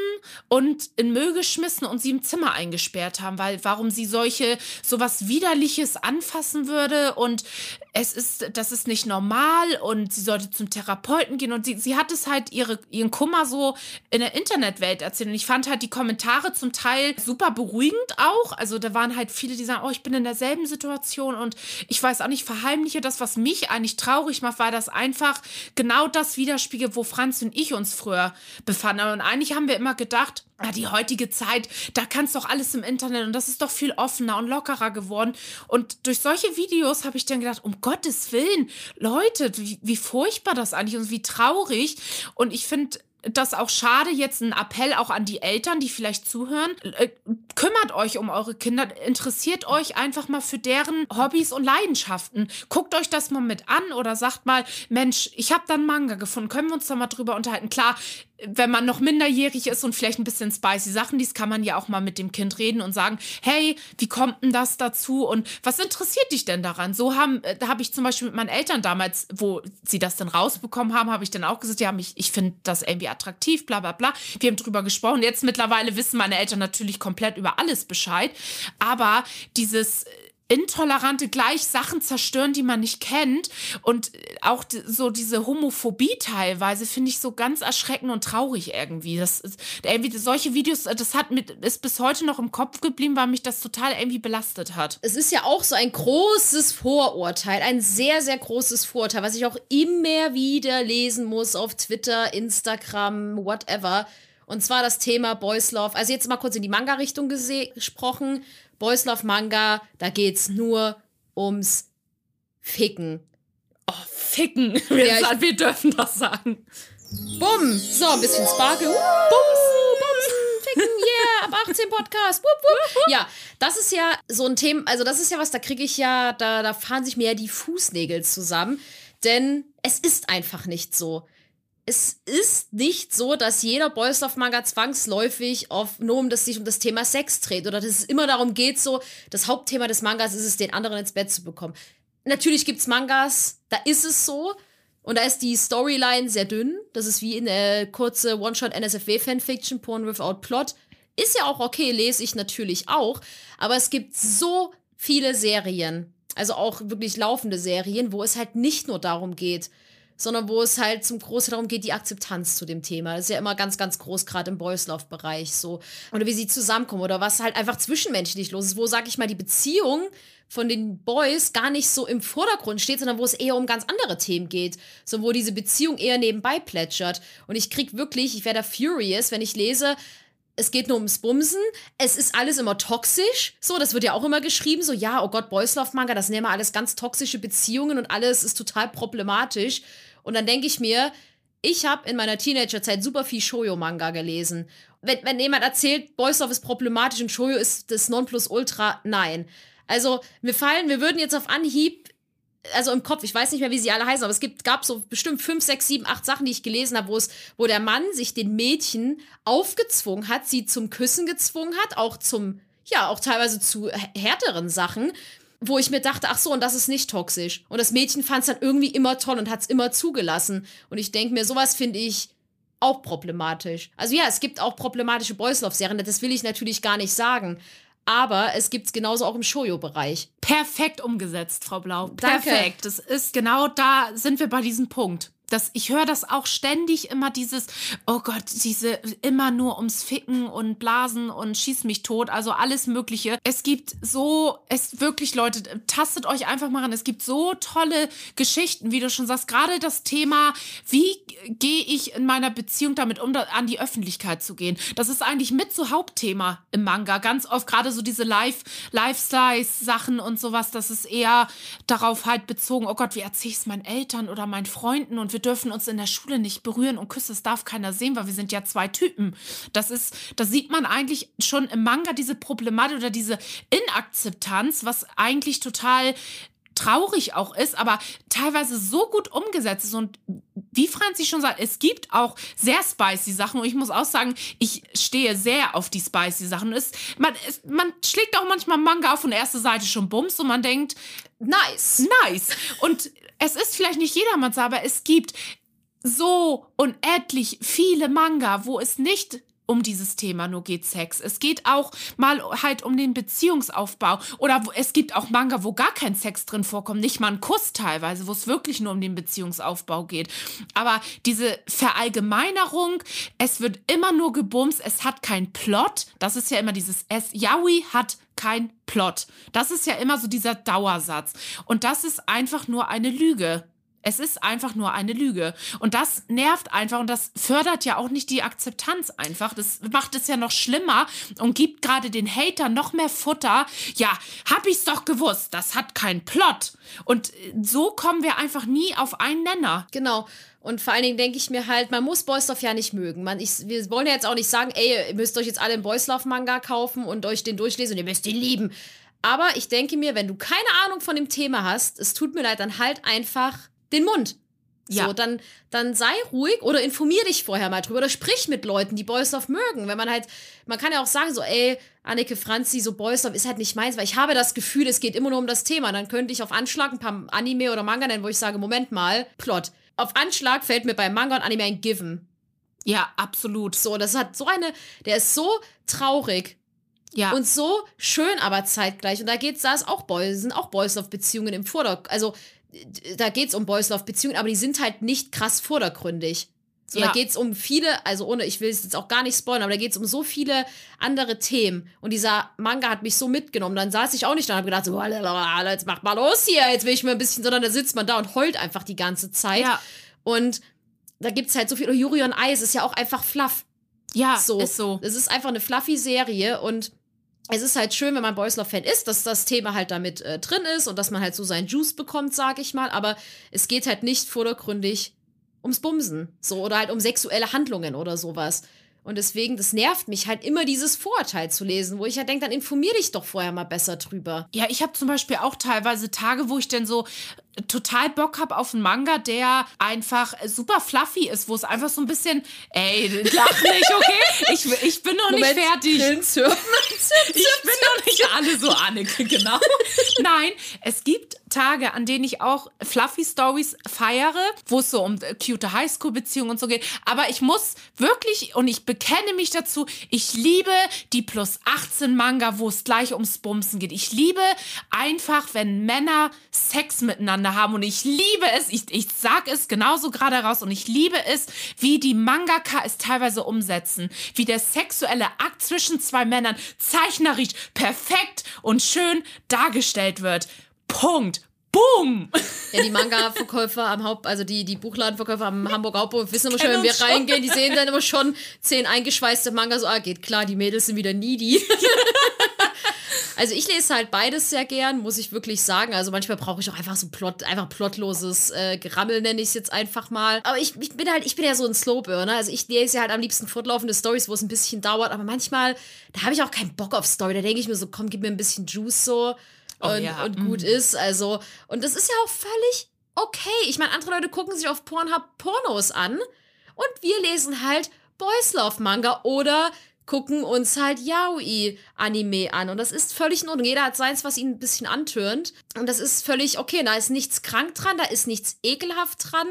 und in Müll geschmissen und sie im Zimmer eingesperrt haben, weil warum sie solche sowas widerliches anfassen würde und es ist das ist nicht normal und sie sollte zum Therapeuten gehen und sie, sie hat es halt ihre ihren Kummer so in der Internetwelt erzählt und ich fand halt die Kommentare zum Teil super beruhigend auch, also da waren halt viele die sagen, oh, ich bin in derselben Situation und ich weiß auch nicht verheimliche das, was mich eigentlich traurig macht, war das einfach genau das wieder widerspiegelt, wo Franz und ich uns früher befanden. Und eigentlich haben wir immer gedacht, die heutige Zeit, da kannst doch alles im Internet und das ist doch viel offener und lockerer geworden. Und durch solche Videos habe ich dann gedacht, um Gottes Willen, Leute, wie, wie furchtbar das eigentlich und wie traurig. Und ich finde, das auch schade, jetzt ein Appell auch an die Eltern, die vielleicht zuhören. Äh, kümmert euch um eure Kinder, interessiert euch einfach mal für deren Hobbys und Leidenschaften. Guckt euch das mal mit an oder sagt mal, Mensch, ich habe da einen Manga gefunden, können wir uns da mal drüber unterhalten? Klar, wenn man noch minderjährig ist und vielleicht ein bisschen spicy Sachen liest, kann man ja auch mal mit dem Kind reden und sagen, hey, wie kommt denn das dazu und was interessiert dich denn daran? So haben, äh, da habe ich zum Beispiel mit meinen Eltern damals, wo sie das dann rausbekommen haben, habe ich dann auch gesagt, ja, mich, ich finde das irgendwie attraktiv, bla bla bla. Wir haben drüber gesprochen. Jetzt mittlerweile wissen meine Eltern natürlich komplett über alles Bescheid. Aber dieses Intolerante gleich Sachen zerstören, die man nicht kennt. Und auch so diese Homophobie teilweise finde ich so ganz erschreckend und traurig irgendwie. Das ist, irgendwie solche Videos, das hat mit, ist bis heute noch im Kopf geblieben, weil mich das total irgendwie belastet hat. Es ist ja auch so ein großes Vorurteil, ein sehr, sehr großes Vorurteil, was ich auch immer wieder lesen muss auf Twitter, Instagram, whatever. Und zwar das Thema Boys Love. Also jetzt mal kurz in die Manga-Richtung gesprochen. Boys Love Manga, da geht's nur ums Ficken. Oh, Ficken. Wir, ja, sagen, wir dürfen das sagen. Bumm. So, ein bisschen Sparkle. Uh, Bums. Bums. Ficken, yeah. Ab 18 Podcast. Wupp, wupp. Ja, das ist ja so ein Thema, also das ist ja was, da kriege ich ja, da, da fahren sich mir ja die Fußnägel zusammen. Denn es ist einfach nicht so es ist nicht so, dass jeder Boys Love Manga zwangsläufig auf, nur um das sich um das Thema Sex dreht oder dass es immer darum geht, so, das Hauptthema des Mangas ist es, den anderen ins Bett zu bekommen. Natürlich gibt's Mangas, da ist es so. Und da ist die Storyline sehr dünn. Das ist wie in der kurze One-Shot-NSFW-Fanfiction, Porn Without Plot. Ist ja auch okay, lese ich natürlich auch. Aber es gibt so viele Serien, also auch wirklich laufende Serien, wo es halt nicht nur darum geht, sondern wo es halt zum Großteil darum geht, die Akzeptanz zu dem Thema. Das ist ja immer ganz, ganz groß, gerade im Boys Love-Bereich so. Oder wie sie zusammenkommen oder was halt einfach zwischenmenschlich los ist, wo, sag ich mal, die Beziehung von den Boys gar nicht so im Vordergrund steht, sondern wo es eher um ganz andere Themen geht. So, wo diese Beziehung eher nebenbei plätschert. Und ich krieg wirklich, ich werde da furious, wenn ich lese, es geht nur ums Bumsen. Es ist alles immer toxisch. So, das wird ja auch immer geschrieben. So, ja, oh Gott, Boys Love Manga, das ja immer alles ganz toxische Beziehungen und alles ist total problematisch. Und dann denke ich mir, ich habe in meiner Teenagerzeit super viel Shoujo-Manga gelesen. Wenn, wenn jemand erzählt, Boys Love ist problematisch und Shoujo ist das Nonplusultra, nein. Also, mir fallen, wir würden jetzt auf Anhieb also im Kopf, ich weiß nicht mehr, wie sie alle heißen, aber es gibt, gab so bestimmt fünf, sechs, sieben, acht Sachen, die ich gelesen habe, wo es, wo der Mann sich den Mädchen aufgezwungen hat, sie zum Küssen gezwungen hat, auch zum, ja, auch teilweise zu härteren Sachen, wo ich mir dachte, ach so, und das ist nicht toxisch. Und das Mädchen fand es dann irgendwie immer toll und hat es immer zugelassen. Und ich denke mir, sowas finde ich auch problematisch. Also ja, es gibt auch problematische Boys Love Serien, das will ich natürlich gar nicht sagen. Aber es gibt es genauso auch im Shoujo-Bereich. Perfekt umgesetzt, Frau Blau. Danke. Perfekt. Das ist genau da sind wir bei diesem Punkt das, ich höre das auch ständig immer dieses, oh Gott, diese immer nur ums Ficken und Blasen und schieß mich tot, also alles Mögliche. Es gibt so, es wirklich, Leute, tastet euch einfach mal ran. Es gibt so tolle Geschichten, wie du schon sagst, gerade das Thema, wie gehe ich in meiner Beziehung damit um, an die Öffentlichkeit zu gehen. Das ist eigentlich mit so Hauptthema im Manga. Ganz oft gerade so diese Life, Lifestyle-Sachen und sowas, das ist eher darauf halt bezogen, oh Gott, wie erzähle ich es meinen Eltern oder meinen Freunden und wir dürfen uns in der Schule nicht berühren und küssen, das darf keiner sehen, weil wir sind ja zwei Typen. Das ist, da sieht man eigentlich schon im Manga diese Problematik oder diese Inakzeptanz, was eigentlich total traurig auch ist, aber teilweise so gut umgesetzt ist. Und wie Franzi schon sagt, es gibt auch sehr spicy Sachen. Und ich muss auch sagen, ich stehe sehr auf die spicy Sachen. Es, man, es, man schlägt auch manchmal Manga auf und erste Seite schon bums und man denkt, nice. Nice. Und es ist vielleicht nicht jedermanns, aber es gibt so unendlich viele Manga, wo es nicht um dieses Thema nur geht Sex. Es geht auch mal halt um den Beziehungsaufbau. Oder es gibt auch Manga, wo gar kein Sex drin vorkommt, nicht mal ein Kuss teilweise, wo es wirklich nur um den Beziehungsaufbau geht. Aber diese Verallgemeinerung, es wird immer nur gebumst, es hat keinen Plot. Das ist ja immer dieses S. Yaoi hat kein Plot. Das ist ja immer so dieser Dauersatz. Und das ist einfach nur eine Lüge. Es ist einfach nur eine Lüge. Und das nervt einfach und das fördert ja auch nicht die Akzeptanz einfach. Das macht es ja noch schlimmer und gibt gerade den Hatern noch mehr Futter. Ja, hab ich's doch gewusst. Das hat keinen Plot. Und so kommen wir einfach nie auf einen Nenner. Genau. Und vor allen Dingen denke ich mir halt, man muss Boys Love ja nicht mögen. Man, ich, wir wollen ja jetzt auch nicht sagen, ey, ihr müsst euch jetzt alle einen Boys Love Manga kaufen und euch den durchlesen und ihr müsst ihn lieben. Aber ich denke mir, wenn du keine Ahnung von dem Thema hast, es tut mir leid, dann halt einfach den Mund. Ja. So, dann, dann sei ruhig oder informier dich vorher mal drüber oder sprich mit Leuten, die Boys Love mögen. Wenn man halt, man kann ja auch sagen, so, ey, Anneke Franzi, so Boys Love ist halt nicht meins, weil ich habe das Gefühl, es geht immer nur um das Thema. Dann könnte ich auf Anschlag ein paar Anime oder Manga nennen, wo ich sage, Moment mal, Plot. Auf Anschlag fällt mir bei Manga und Anime ein Given. Ja, absolut. So, das hat so eine, der ist so traurig. Ja. Und so schön aber zeitgleich. Und da geht's, da ist auch Boys, sind auch Boys Love Beziehungen im Vordergrund. Also, da geht es um Boys Love Beziehungen, aber die sind halt nicht krass vordergründig. So, ja. da geht es um viele, also ohne, ich will es jetzt auch gar nicht spoilern, aber da geht es um so viele andere Themen. Und dieser Manga hat mich so mitgenommen. Dann saß ich auch nicht da und habe gedacht, so, jetzt mach mal los hier, jetzt will ich mir ein bisschen, sondern da sitzt man da und heult einfach die ganze Zeit. Ja. Und da gibt es halt so viel. Und Yuri on Eis ist ja auch einfach fluff. Ja, so. ist so. Es ist einfach eine fluffy Serie und es ist halt schön, wenn man Boys Love Fan ist, dass das Thema halt damit äh, drin ist und dass man halt so seinen Juice bekommt, sag ich mal. Aber es geht halt nicht vordergründig ums Bumsen. So, oder halt um sexuelle Handlungen oder sowas. Und deswegen, das nervt mich halt immer, dieses Vorurteil zu lesen, wo ich ja denke, dann informier dich doch vorher mal besser drüber. Ja, ich habe zum Beispiel auch teilweise Tage, wo ich dann so total Bock habe auf einen Manga, der einfach super fluffy ist, wo es einfach so ein bisschen, ey, lach nicht, okay? Ich, ich bin noch Moment, nicht fertig. Prinz, ich bin noch nicht alle so Anneke, genau. Nein, es gibt Tage, an denen ich auch fluffy Stories feiere, wo es so um cute Highschool-Beziehungen und so geht. Aber ich muss wirklich, und ich bekenne mich dazu, ich liebe die plus 18 Manga, wo es gleich ums Bumsen geht. Ich liebe einfach, wenn Männer Sex miteinander miteinander haben. Und ich liebe es, ich, ich sag es genauso gerade raus, und ich liebe es, wie die Mangaka es teilweise umsetzen. Wie der sexuelle Akt zwischen zwei Männern zeichnerisch perfekt und schön dargestellt wird. Punkt. Boom! Ja, die Manga-Verkäufer am Haupt, also die, die Buchladenverkäufer am Hamburger Hauptbahnhof wissen immer schon, wenn wir reingehen, die sehen dann immer schon zehn eingeschweißte Manga, so, ah, geht klar, die Mädels sind wieder needy. Also ich lese halt beides sehr gern, muss ich wirklich sagen. Also manchmal brauche ich auch einfach so Plot, einfach plotloses äh, Gerammel, nenne ich es jetzt einfach mal. Aber ich, ich bin halt, ich bin ja so ein Slowburner. Also ich lese ja halt am liebsten fortlaufende Stories, wo es ein bisschen dauert. Aber manchmal, da habe ich auch keinen Bock auf Story. Da denke ich mir so, komm, gib mir ein bisschen Juice so. Oh, und, ja. und gut mm. ist. Also, und das ist ja auch völlig okay. Ich meine, andere Leute gucken sich auf Pornhub Pornos an und wir lesen halt Boys Love Manga oder gucken uns halt Yaoi-Anime an. Und das ist völlig in Ordnung. Jeder hat seins, was ihn ein bisschen antürnt. Und das ist völlig okay. Da ist nichts krank dran, da ist nichts ekelhaft dran.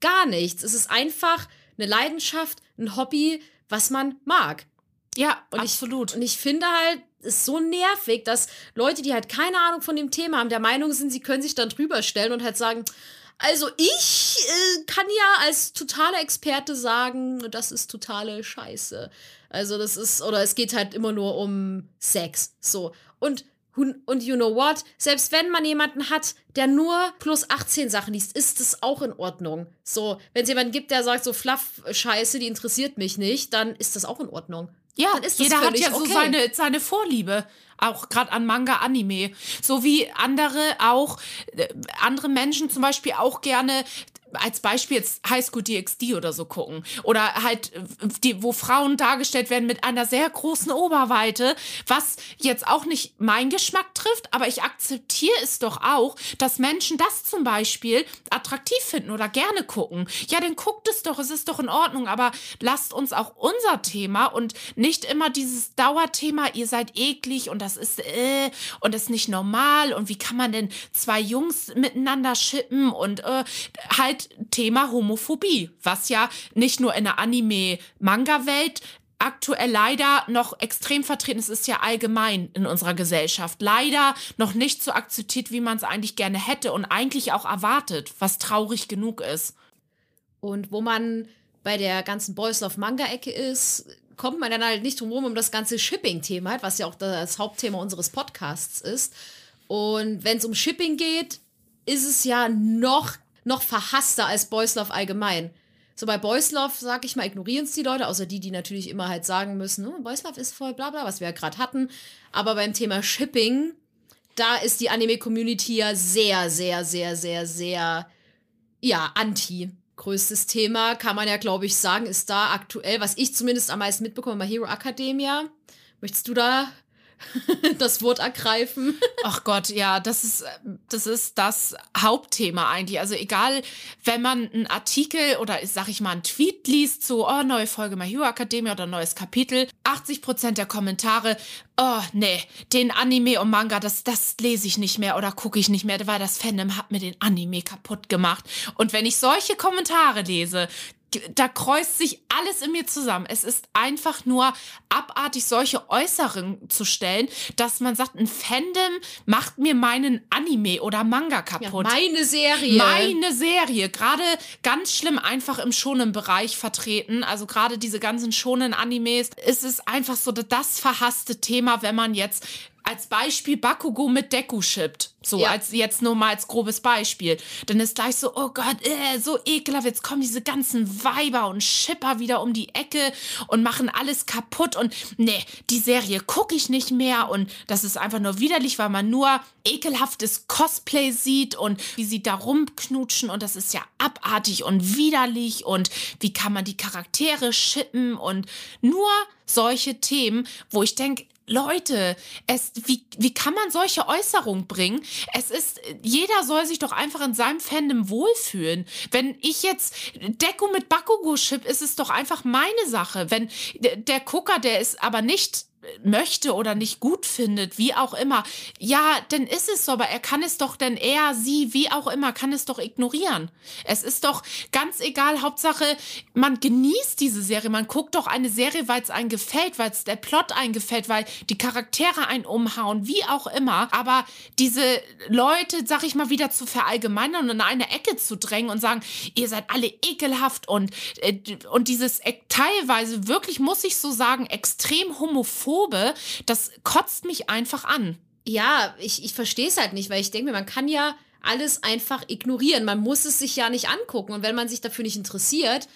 Gar nichts. Es ist einfach eine Leidenschaft, ein Hobby, was man mag. Ja, und absolut. Ich, und ich finde halt, ist so nervig, dass Leute, die halt keine Ahnung von dem Thema haben, der Meinung sind, sie können sich dann drüber stellen und halt sagen, also ich äh, kann ja als totaler Experte sagen, das ist totale Scheiße. Also das ist, oder es geht halt immer nur um Sex. So. Und und you know what? Selbst wenn man jemanden hat, der nur plus 18 Sachen liest, ist das auch in Ordnung. So, wenn es jemanden gibt, der sagt, so Fluff-Scheiße, die interessiert mich nicht, dann ist das auch in Ordnung. Ja, jeder hat ja so okay. seine, seine Vorliebe. Auch gerade an Manga, Anime. So wie andere auch, äh, andere Menschen zum Beispiel auch gerne als Beispiel jetzt High School DxD oder so gucken. Oder halt, die, wo Frauen dargestellt werden mit einer sehr großen Oberweite, was jetzt auch nicht mein Geschmack trifft, aber ich akzeptiere es doch auch, dass Menschen das zum Beispiel attraktiv finden oder gerne gucken. Ja, dann guckt es doch, es ist doch in Ordnung, aber lasst uns auch unser Thema und nicht immer dieses Dauerthema, ihr seid eklig und das ist äh, und das ist nicht normal und wie kann man denn zwei Jungs miteinander schippen und äh, halt halt Thema Homophobie, was ja nicht nur in der Anime-Manga-Welt aktuell leider noch extrem vertreten ist, ist ja allgemein in unserer Gesellschaft. Leider noch nicht so akzeptiert, wie man es eigentlich gerne hätte und eigentlich auch erwartet, was traurig genug ist. Und wo man bei der ganzen Boys Love Manga-Ecke ist, kommt man dann halt nicht drum herum um das ganze Shipping-Thema, was ja auch das Hauptthema unseres Podcasts ist. Und wenn es um Shipping geht, ist es ja noch noch verhasster als Boys allgemein. So bei Boys sag ich mal, ignorieren es die Leute, außer die, die natürlich immer halt sagen müssen, oh, Boys Love ist voll bla bla, was wir ja gerade hatten. Aber beim Thema Shipping, da ist die Anime-Community ja sehr, sehr, sehr, sehr, sehr, ja, anti. Größtes Thema, kann man ja, glaube ich, sagen, ist da aktuell, was ich zumindest am meisten mitbekomme, bei Hero Academia. Möchtest du da das Wort ergreifen. Ach Gott, ja, das ist, das ist das Hauptthema eigentlich. Also egal, wenn man einen Artikel oder sag ich mal einen Tweet liest zu, oh, neue Folge My Hero Academia oder neues Kapitel, 80 Prozent der Kommentare, oh, nee, den Anime und Manga, das, das lese ich nicht mehr oder gucke ich nicht mehr, weil das Fandom hat mir den Anime kaputt gemacht. Und wenn ich solche Kommentare lese, da kreuzt sich alles in mir zusammen. Es ist einfach nur abartig, solche Äußerungen zu stellen, dass man sagt, ein Fandom macht mir meinen Anime oder Manga kaputt. Ja, meine Serie. Meine Serie. Gerade ganz schlimm einfach im schonen Bereich vertreten. Also gerade diese ganzen schonen Animes. ist Es einfach so das verhasste Thema, wenn man jetzt als Beispiel Bakugo mit Deku shippt. So, ja. als jetzt nur mal als grobes Beispiel. Dann ist gleich so, oh Gott, äh, so ekelhaft. Jetzt kommen diese ganzen Weiber und Schipper wieder um die Ecke und machen alles kaputt. Und nee, die Serie gucke ich nicht mehr. Und das ist einfach nur widerlich, weil man nur ekelhaftes Cosplay sieht und wie sie da rumknutschen. Und das ist ja abartig und widerlich. Und wie kann man die Charaktere shippen? Und nur solche Themen, wo ich denke, Leute, es, wie, wie kann man solche Äußerungen bringen? Es ist, jeder soll sich doch einfach in seinem Fandom wohlfühlen. Wenn ich jetzt Deku mit Bakugo ship, ist es doch einfach meine Sache. Wenn der Gucker, der ist aber nicht möchte oder nicht gut findet, wie auch immer, ja, dann ist es so, aber er kann es doch, denn er, sie, wie auch immer, kann es doch ignorieren. Es ist doch ganz egal, Hauptsache, man genießt diese Serie, man guckt doch eine Serie, weil es einem gefällt, weil es der Plot einem gefällt, weil die Charaktere einen umhauen, wie auch immer, aber diese Leute, sag ich mal, wieder zu verallgemeinern und in eine Ecke zu drängen und sagen, ihr seid alle ekelhaft und, äh, und dieses teilweise wirklich, muss ich so sagen, extrem homophob Phobe, das kotzt mich einfach an. Ja, ich, ich verstehe es halt nicht, weil ich denke mir, man kann ja alles einfach ignorieren. Man muss es sich ja nicht angucken. Und wenn man sich dafür nicht interessiert,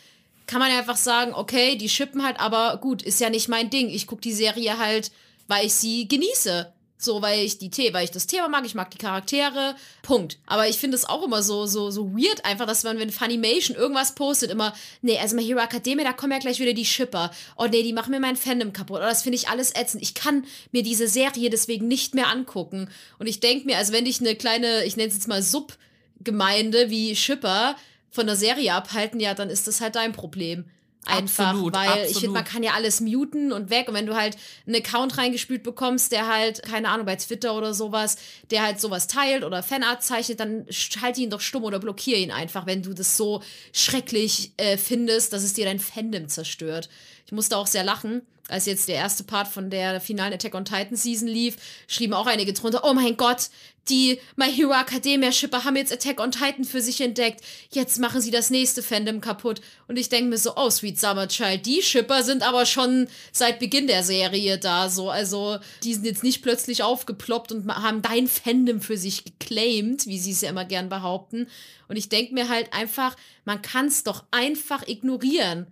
kann man ja einfach sagen, okay, die schippen halt, aber gut, ist ja nicht mein Ding. Ich gucke die Serie halt, weil ich sie genieße. So, weil ich die The weil ich das Thema mag, ich mag die Charaktere. Punkt. Aber ich finde es auch immer so, so, so weird einfach, dass man, wenn Funimation irgendwas postet, immer, nee, also My Hero Academia, da kommen ja gleich wieder die Shipper. Oh nee, die machen mir mein Fandom kaputt. Oh, das finde ich alles ätzend. Ich kann mir diese Serie deswegen nicht mehr angucken. Und ich denke mir, also wenn ich eine kleine, ich nenne es jetzt mal Subgemeinde wie Shipper von der Serie abhalten, ja, dann ist das halt dein Problem. Einfach, absolut, weil absolut. ich finde, man kann ja alles muten und weg. Und wenn du halt einen Account reingespült bekommst, der halt, keine Ahnung, bei Twitter oder sowas, der halt sowas teilt oder Fanart zeichnet, dann schalte ihn doch stumm oder blockiere ihn einfach, wenn du das so schrecklich äh, findest, dass es dir dein Fandom zerstört. Ich musste auch sehr lachen, als jetzt der erste Part von der finalen Attack on Titan Season lief, schrieben auch einige drunter, oh mein Gott, die My Hero Academia Shipper haben jetzt Attack on Titan für sich entdeckt. Jetzt machen sie das nächste Fandom kaputt. Und ich denke mir so, oh, Sweet Summer Child, die Shipper sind aber schon seit Beginn der Serie da, so. Also, die sind jetzt nicht plötzlich aufgeploppt und haben dein Fandom für sich geclaimed, wie sie es ja immer gern behaupten. Und ich denke mir halt einfach, man kann es doch einfach ignorieren.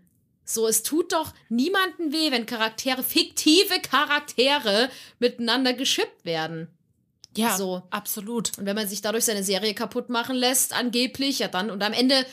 So, es tut doch niemanden weh, wenn Charaktere, fiktive Charaktere miteinander geschippt werden. Ja, so. absolut. Und wenn man sich dadurch seine Serie kaputt machen lässt, angeblich, ja dann, und am Ende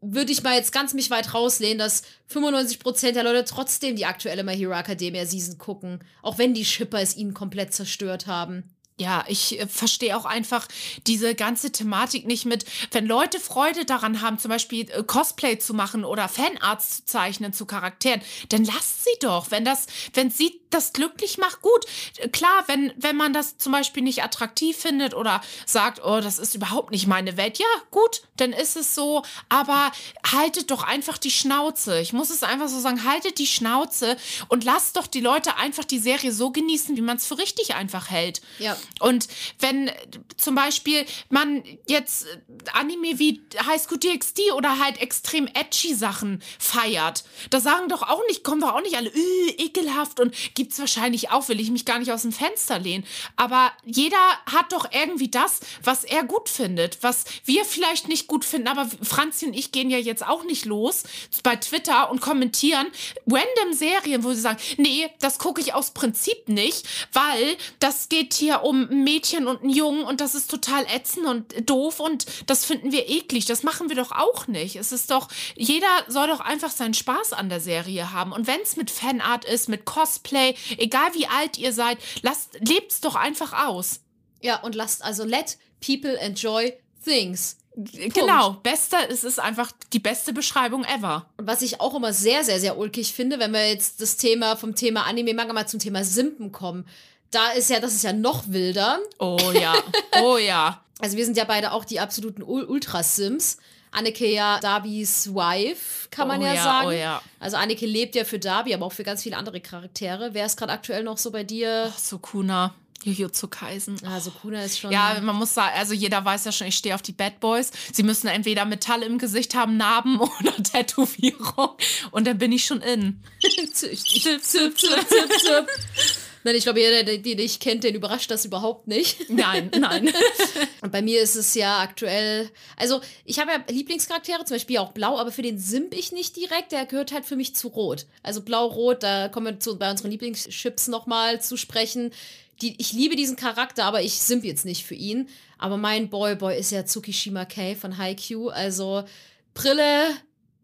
würde ich mal jetzt ganz mich weit rauslehnen, dass 95% der Leute trotzdem die aktuelle My Hero Academia Season gucken, auch wenn die Shipper es ihnen komplett zerstört haben. Ja, ich äh, verstehe auch einfach diese ganze Thematik nicht mit, wenn Leute Freude daran haben, zum Beispiel äh, Cosplay zu machen oder Fanarts zu zeichnen zu Charakteren, dann lasst sie doch. Wenn das, wenn sie das glücklich macht, gut. Klar, wenn, wenn man das zum Beispiel nicht attraktiv findet oder sagt, oh, das ist überhaupt nicht meine Welt, ja, gut, dann ist es so. Aber haltet doch einfach die Schnauze. Ich muss es einfach so sagen, haltet die Schnauze und lasst doch die Leute einfach die Serie so genießen, wie man es für richtig einfach hält. Ja. Und wenn zum Beispiel man jetzt Anime wie High School DxD oder halt extrem edgy Sachen feiert, da sagen doch auch nicht, kommen doch auch nicht alle, äh, ekelhaft und gibt es wahrscheinlich auch, will ich mich gar nicht aus dem Fenster lehnen. Aber jeder hat doch irgendwie das, was er gut findet, was wir vielleicht nicht gut finden. Aber Franzi und ich gehen ja jetzt auch nicht los bei Twitter und kommentieren random Serien, wo sie sagen, nee, das gucke ich aus Prinzip nicht, weil das geht hier um um ein Mädchen und einen Jungen und das ist total ätzend und doof und das finden wir eklig. Das machen wir doch auch nicht. Es ist doch, jeder soll doch einfach seinen Spaß an der Serie haben. Und wenn es mit Fanart ist, mit Cosplay, egal wie alt ihr seid, lasst, lebt's doch einfach aus. Ja, und lasst also let people enjoy things. Genau, bester, es ist einfach die beste Beschreibung ever. Und was ich auch immer sehr, sehr, sehr ulkig finde, wenn wir jetzt das Thema vom Thema Anime-Manga mal zum Thema Simpen kommen, da ist ja, das ist ja noch wilder. Oh ja, oh ja. Also wir sind ja beide auch die absoluten Ul Ultra-Sims. Anneke ja Darbys Wife, kann man Oh ja, ja, sagen. oh ja. Also Anneke lebt ja für Darby, aber auch für ganz viele andere Charaktere. Wer ist gerade aktuell noch so bei dir? Ach, Sukuna, Jujutsu Kaisen. Also Kuna ist schon. Ja, man muss sagen, also jeder weiß ja schon, ich stehe auf die Bad Boys. Sie müssen entweder Metall im Gesicht haben, Narben oder Tätowierung. Und dann bin ich schon in. zip, zip, zip, zip, zip. Nein, ich glaube, jeder, der die dich kennt, den überrascht das überhaupt nicht. Nein, nein. Und bei mir ist es ja aktuell, also ich habe ja Lieblingscharaktere, zum Beispiel auch Blau, aber für den simp ich nicht direkt, der gehört halt für mich zu Rot. Also Blau-Rot, da kommen wir zu, bei unseren Lieblingschips nochmal zu sprechen. Die, ich liebe diesen Charakter, aber ich simp jetzt nicht für ihn. Aber mein Boy-Boy ist ja Tsukishima K von Haikyuu, also Brille,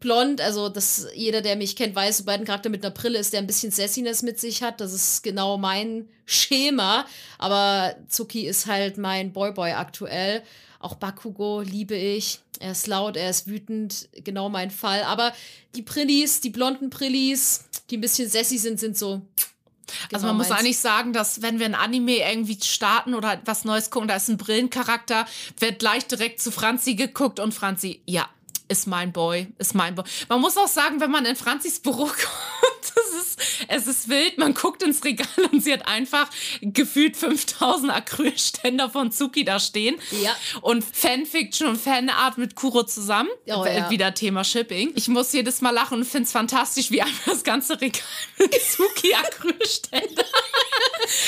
blond, also das, jeder, der mich kennt, weiß, sobald ein Charakter mit einer Brille ist, der ein bisschen Sassiness mit sich hat, das ist genau mein Schema. Aber Zuki ist halt mein Boy-Boy aktuell. Auch Bakugo liebe ich. Er ist laut, er ist wütend, genau mein Fall. Aber die Prillis, die blonden Prillis, die ein bisschen sassy sind, sind so. Also genau man muss meins. eigentlich sagen, dass wenn wir ein Anime irgendwie starten oder was Neues gucken, da ist ein Brillencharakter, wird gleich direkt zu Franzi geguckt und Franzi, ja, ist mein Boy, ist mein Boy. Man muss auch sagen, wenn man in Franzis Büro kommt, ist, es ist wild, man guckt ins Regal und sie hat einfach gefühlt 5000 Acrylständer von Zuki da stehen. Ja. Und Fanfiction und Fanart mit Kuro zusammen. Oh, Äh, ja. Wieder Thema Shipping. Ich muss jedes Mal lachen und finde es fantastisch, wie einfach das ganze Regal mit Zuki Acrylständer.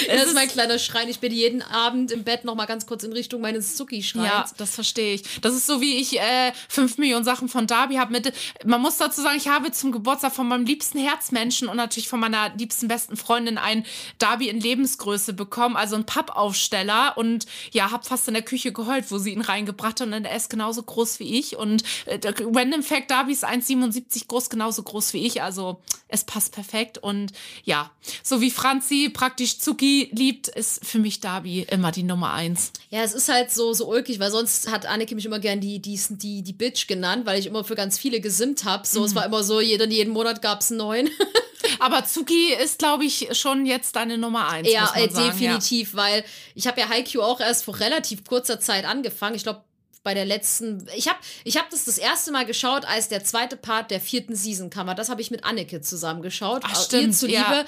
Das ist mein kleiner Schrein. Ich bin jeden Abend im Bett noch mal ganz kurz in Richtung meines Zuki-Schreins. Ja, das verstehe ich. Das ist so, wie ich äh, 5 Millionen Sachen von Darby habe. Mit, man muss dazu sagen, ich habe zum Geburtstag von meinem liebsten Herzmenschen und natürlich von meiner liebsten besten Freundin ein Darby in Lebensgröße bekommen, also ein Pappaufsteller. Und ja, habe fast in der Küche geheult, wo sie ihn reingebracht hat. Und er ist genauso groß wie ich. Und äh, Random Fact, Darby ist 1,77 groß, genauso groß wie ich. Also es passt perfekt. Und ja, so wie Franzi praktisch Zuki liebt, ist für mich Darby immer die Nummer eins. Ja, es ist halt so, so ulkig, weil sonst hat Anneke mich immer gern die, die, die, die Bitch genannt, weil ich immer für ganz viele gesimmt habe. So, Mhm. es war immer so, jeden, jeden Monat gab es einen neuen. Aber Zuki ist, glaube ich, schon jetzt deine Nummer eins. ja, äh, definitiv, weil ich habe ja Haikyuu auch erst vor relativ kurzer Zeit angefangen. Ich glaube, bei der letzten, ich habe ich hab das das erste Mal geschaut, als der zweite Part der vierten Season kam. Das habe ich mit Anneke zusammen geschaut. Ach, Ihr stimmt, zuliebe. ja.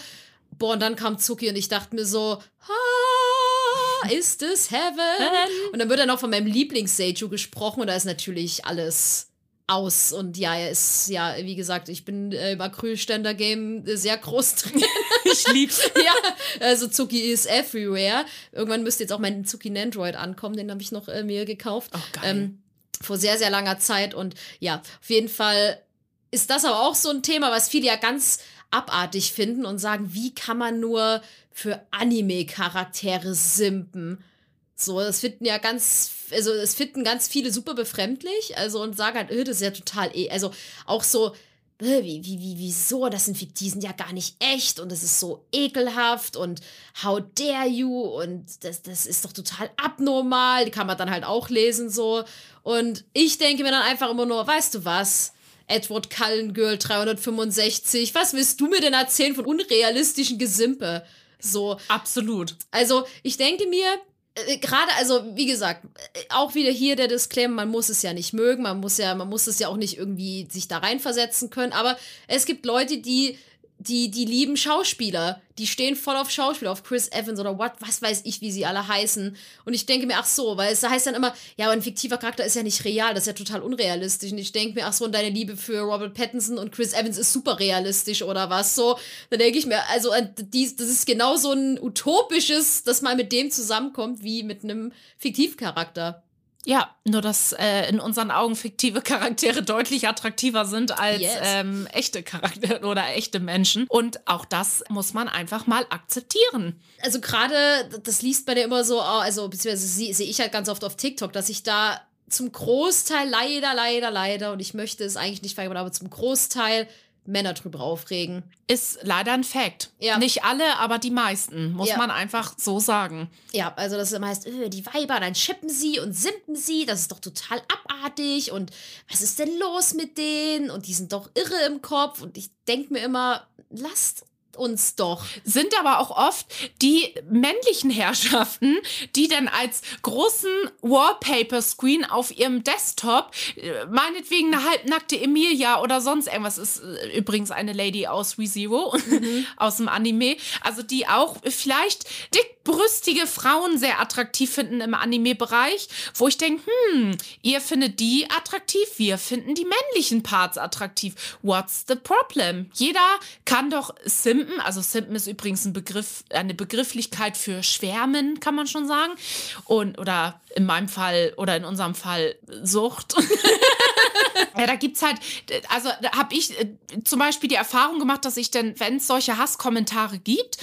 Boah, und dann kam Zuki und ich dachte mir so, ah, ist es Heaven? Und dann wird dann auch von meinem Lieblings-Seiju gesprochen und da ist natürlich alles aus. Und ja, er ist, ja, wie gesagt, ich bin äh, im Acrylständer-Game sehr groß drin. Ich lieb's. ja, also Zuki ist everywhere. Irgendwann müsste jetzt auch mein Zuki Nandroid ankommen, den habe ich noch äh, mir gekauft. Oh, geil. Ähm, vor sehr, sehr langer Zeit. Und ja, auf jeden Fall ist das aber auch so ein Thema, was viele ja ganz abartig finden und sagen, wie kann man nur für Anime-Charaktere simpen? So, das finden ja ganz, also es finden ganz viele super befremdlich, also und sagen halt, äh, das ist ja total, eh, also auch so, äh, wie, wie, wie, wieso, das sind, die sind ja gar nicht echt und das ist so ekelhaft und how dare you und das, das ist doch total abnormal, die kann man dann halt auch lesen so und ich denke mir dann einfach immer nur, weißt du was, Edward Cullen Girl 365, was willst du mir denn erzählen von unrealistischen Gesimpe? So, Absolut. also ich denke mir, gerade, also wie gesagt, äh, auch wieder hier der Disclaimer, man muss es ja nicht mögen, man muss ja, man muss es ja auch nicht irgendwie sich da reinversetzen können, aber es gibt Leute, die, die, die lieben Schauspieler, die stehen voll auf Schauspieler, auf Chris Evans oder what, was weiß ich, wie sie alle heißen. Und ich denke mir, ach so, weil es heißt dann immer, ja, aber ein fiktiver Charakter ist ja nicht real, das ist ja total unrealistisch. Und ich denke mir, ach so, und deine Liebe für Robert Pattinson und Chris Evans ist super realistisch oder was so. Da denke ich mir, also äh, das ist genau so ein utopisches, dass man mit dem zusammenkommt wie mit einem Fiktivcharakter. Ja, nur dass äh, in unseren Augen fiktive Charaktere deutlich attraktiver sind als Yes. ähm, echte Charaktere oder echte Menschen. Und auch das muss man einfach mal akzeptieren. also gerade, das liest man ja immer so, oh, also beziehungsweise sehe ich halt ganz oft auf TikTok, dass ich da zum Großteil leider, leider, leider, und ich möchte es eigentlich nicht verhindern, aber zum Großteil Männer drüber aufregen. Ist leider ein Fact. Ja. Nicht alle, aber die meisten, muss Ja. man einfach so sagen. Ja, also das immer heißt, öh, die Weiber, dann schippen sie und simpen sie, das ist doch total abartig und was ist denn los mit denen? Und die sind doch irre im Kopf und ich denke mir immer, lasst uns doch. Sind aber auch oft die männlichen Herrschaften, die dann als großen Wallpaper-Screen auf ihrem Desktop, äh, meinetwegen eine halbnackte Emilia oder sonst irgendwas, ist äh, übrigens eine Lady aus ReZero, aus dem Anime, also die auch vielleicht dickbrüstige Frauen sehr attraktiv finden im Anime-Bereich, wo ich denke, hm, ihr findet die attraktiv, wir finden die männlichen Parts attraktiv. What's the problem? Jeder kann doch simpen, also simpen ist übrigens ein Begriff, eine Begrifflichkeit für schwärmen, kann man schon sagen. Und, oder in meinem Fall oder in unserem Fall Sucht. Ja, da gibt's halt, also habe ich äh, zum Beispiel die Erfahrung gemacht, dass ich denn, wenn es solche Hasskommentare gibt,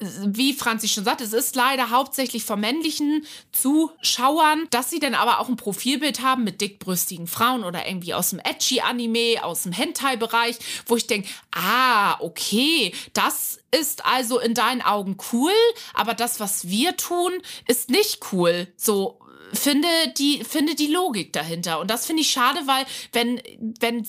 wie Franzi schon sagt, es ist leider hauptsächlich von männlichen Zuschauern, dass sie dann aber auch ein Profilbild haben mit dickbrüstigen Frauen oder irgendwie aus dem Edgy-Anime, aus dem Hentai-Bereich, wo ich denke, ah, okay, das ist also in deinen Augen cool, aber das, was wir tun, ist nicht cool. So, finde die, finde die Logik dahinter. Und das finde ich schade, weil wenn, wenn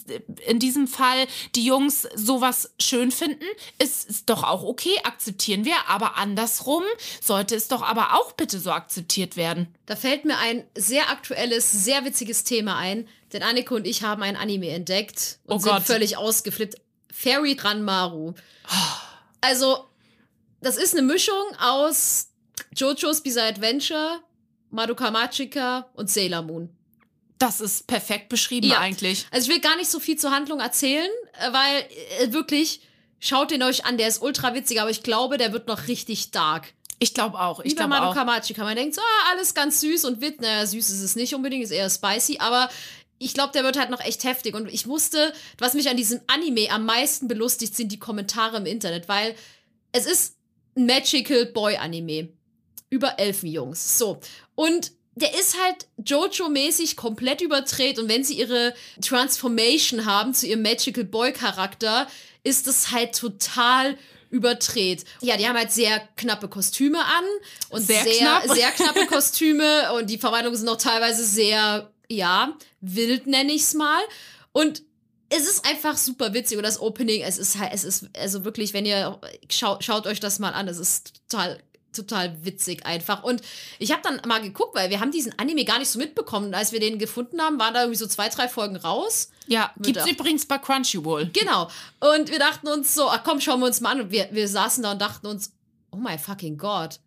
in diesem Fall die Jungs sowas schön finden, ist es doch auch okay, akzeptieren wir. Aber andersrum sollte es doch aber auch bitte so akzeptiert werden. Da fällt mir ein sehr aktuelles, sehr witziges Thema ein, denn Anneke und ich haben ein Anime entdeckt und Oh sind Gott. völlig ausgeflippt. Fairy Ranmaru. Also, das ist eine Mischung aus JoJo's Bizarre Adventure, Madoka Magica und Sailor Moon. Das ist perfekt beschrieben Ja. eigentlich. Also ich will gar nicht so viel zur Handlung erzählen, äh, weil äh, wirklich, schaut den euch an, der ist ultra witzig, aber ich glaube, der wird noch richtig dark. Ich glaube auch. Ich glaube auch. Madoka Magica. Man denkt so, ah, alles ganz süß und wit. Naja, süß ist es nicht unbedingt, ist eher spicy, aber ich glaube, der wird halt noch echt heftig. Und ich musste, was mich an diesem Anime am meisten belustigt, sind die Kommentare im Internet, weil es ist ein Magical Boy Anime. Über Elfenjungs. So. Und der ist halt Jojo-mäßig komplett überdreht und wenn sie ihre Transformation haben zu ihrem Magical Boy-Charakter, ist es halt total überdreht. Ja, die haben halt sehr knappe Kostüme an und Sehr sehr, knapp. sehr knappe Kostüme und die Verwandlungen sind auch teilweise sehr, ja, wild nenne ich's mal. Und es ist einfach super witzig und das Opening, es ist halt, es ist, also wirklich, wenn ihr, schaut, schaut euch das mal an, es ist total total witzig einfach. Und ich habe dann mal geguckt, weil wir haben diesen Anime gar nicht so mitbekommen. Und als wir den gefunden haben, waren da irgendwie so zwei, drei Folgen raus. Ja, gibt's Mittag. übrigens bei Crunchyroll. Genau. Und wir dachten uns so, ach komm, schauen wir uns mal an. Und wir, wir saßen da und dachten uns, oh my fucking God.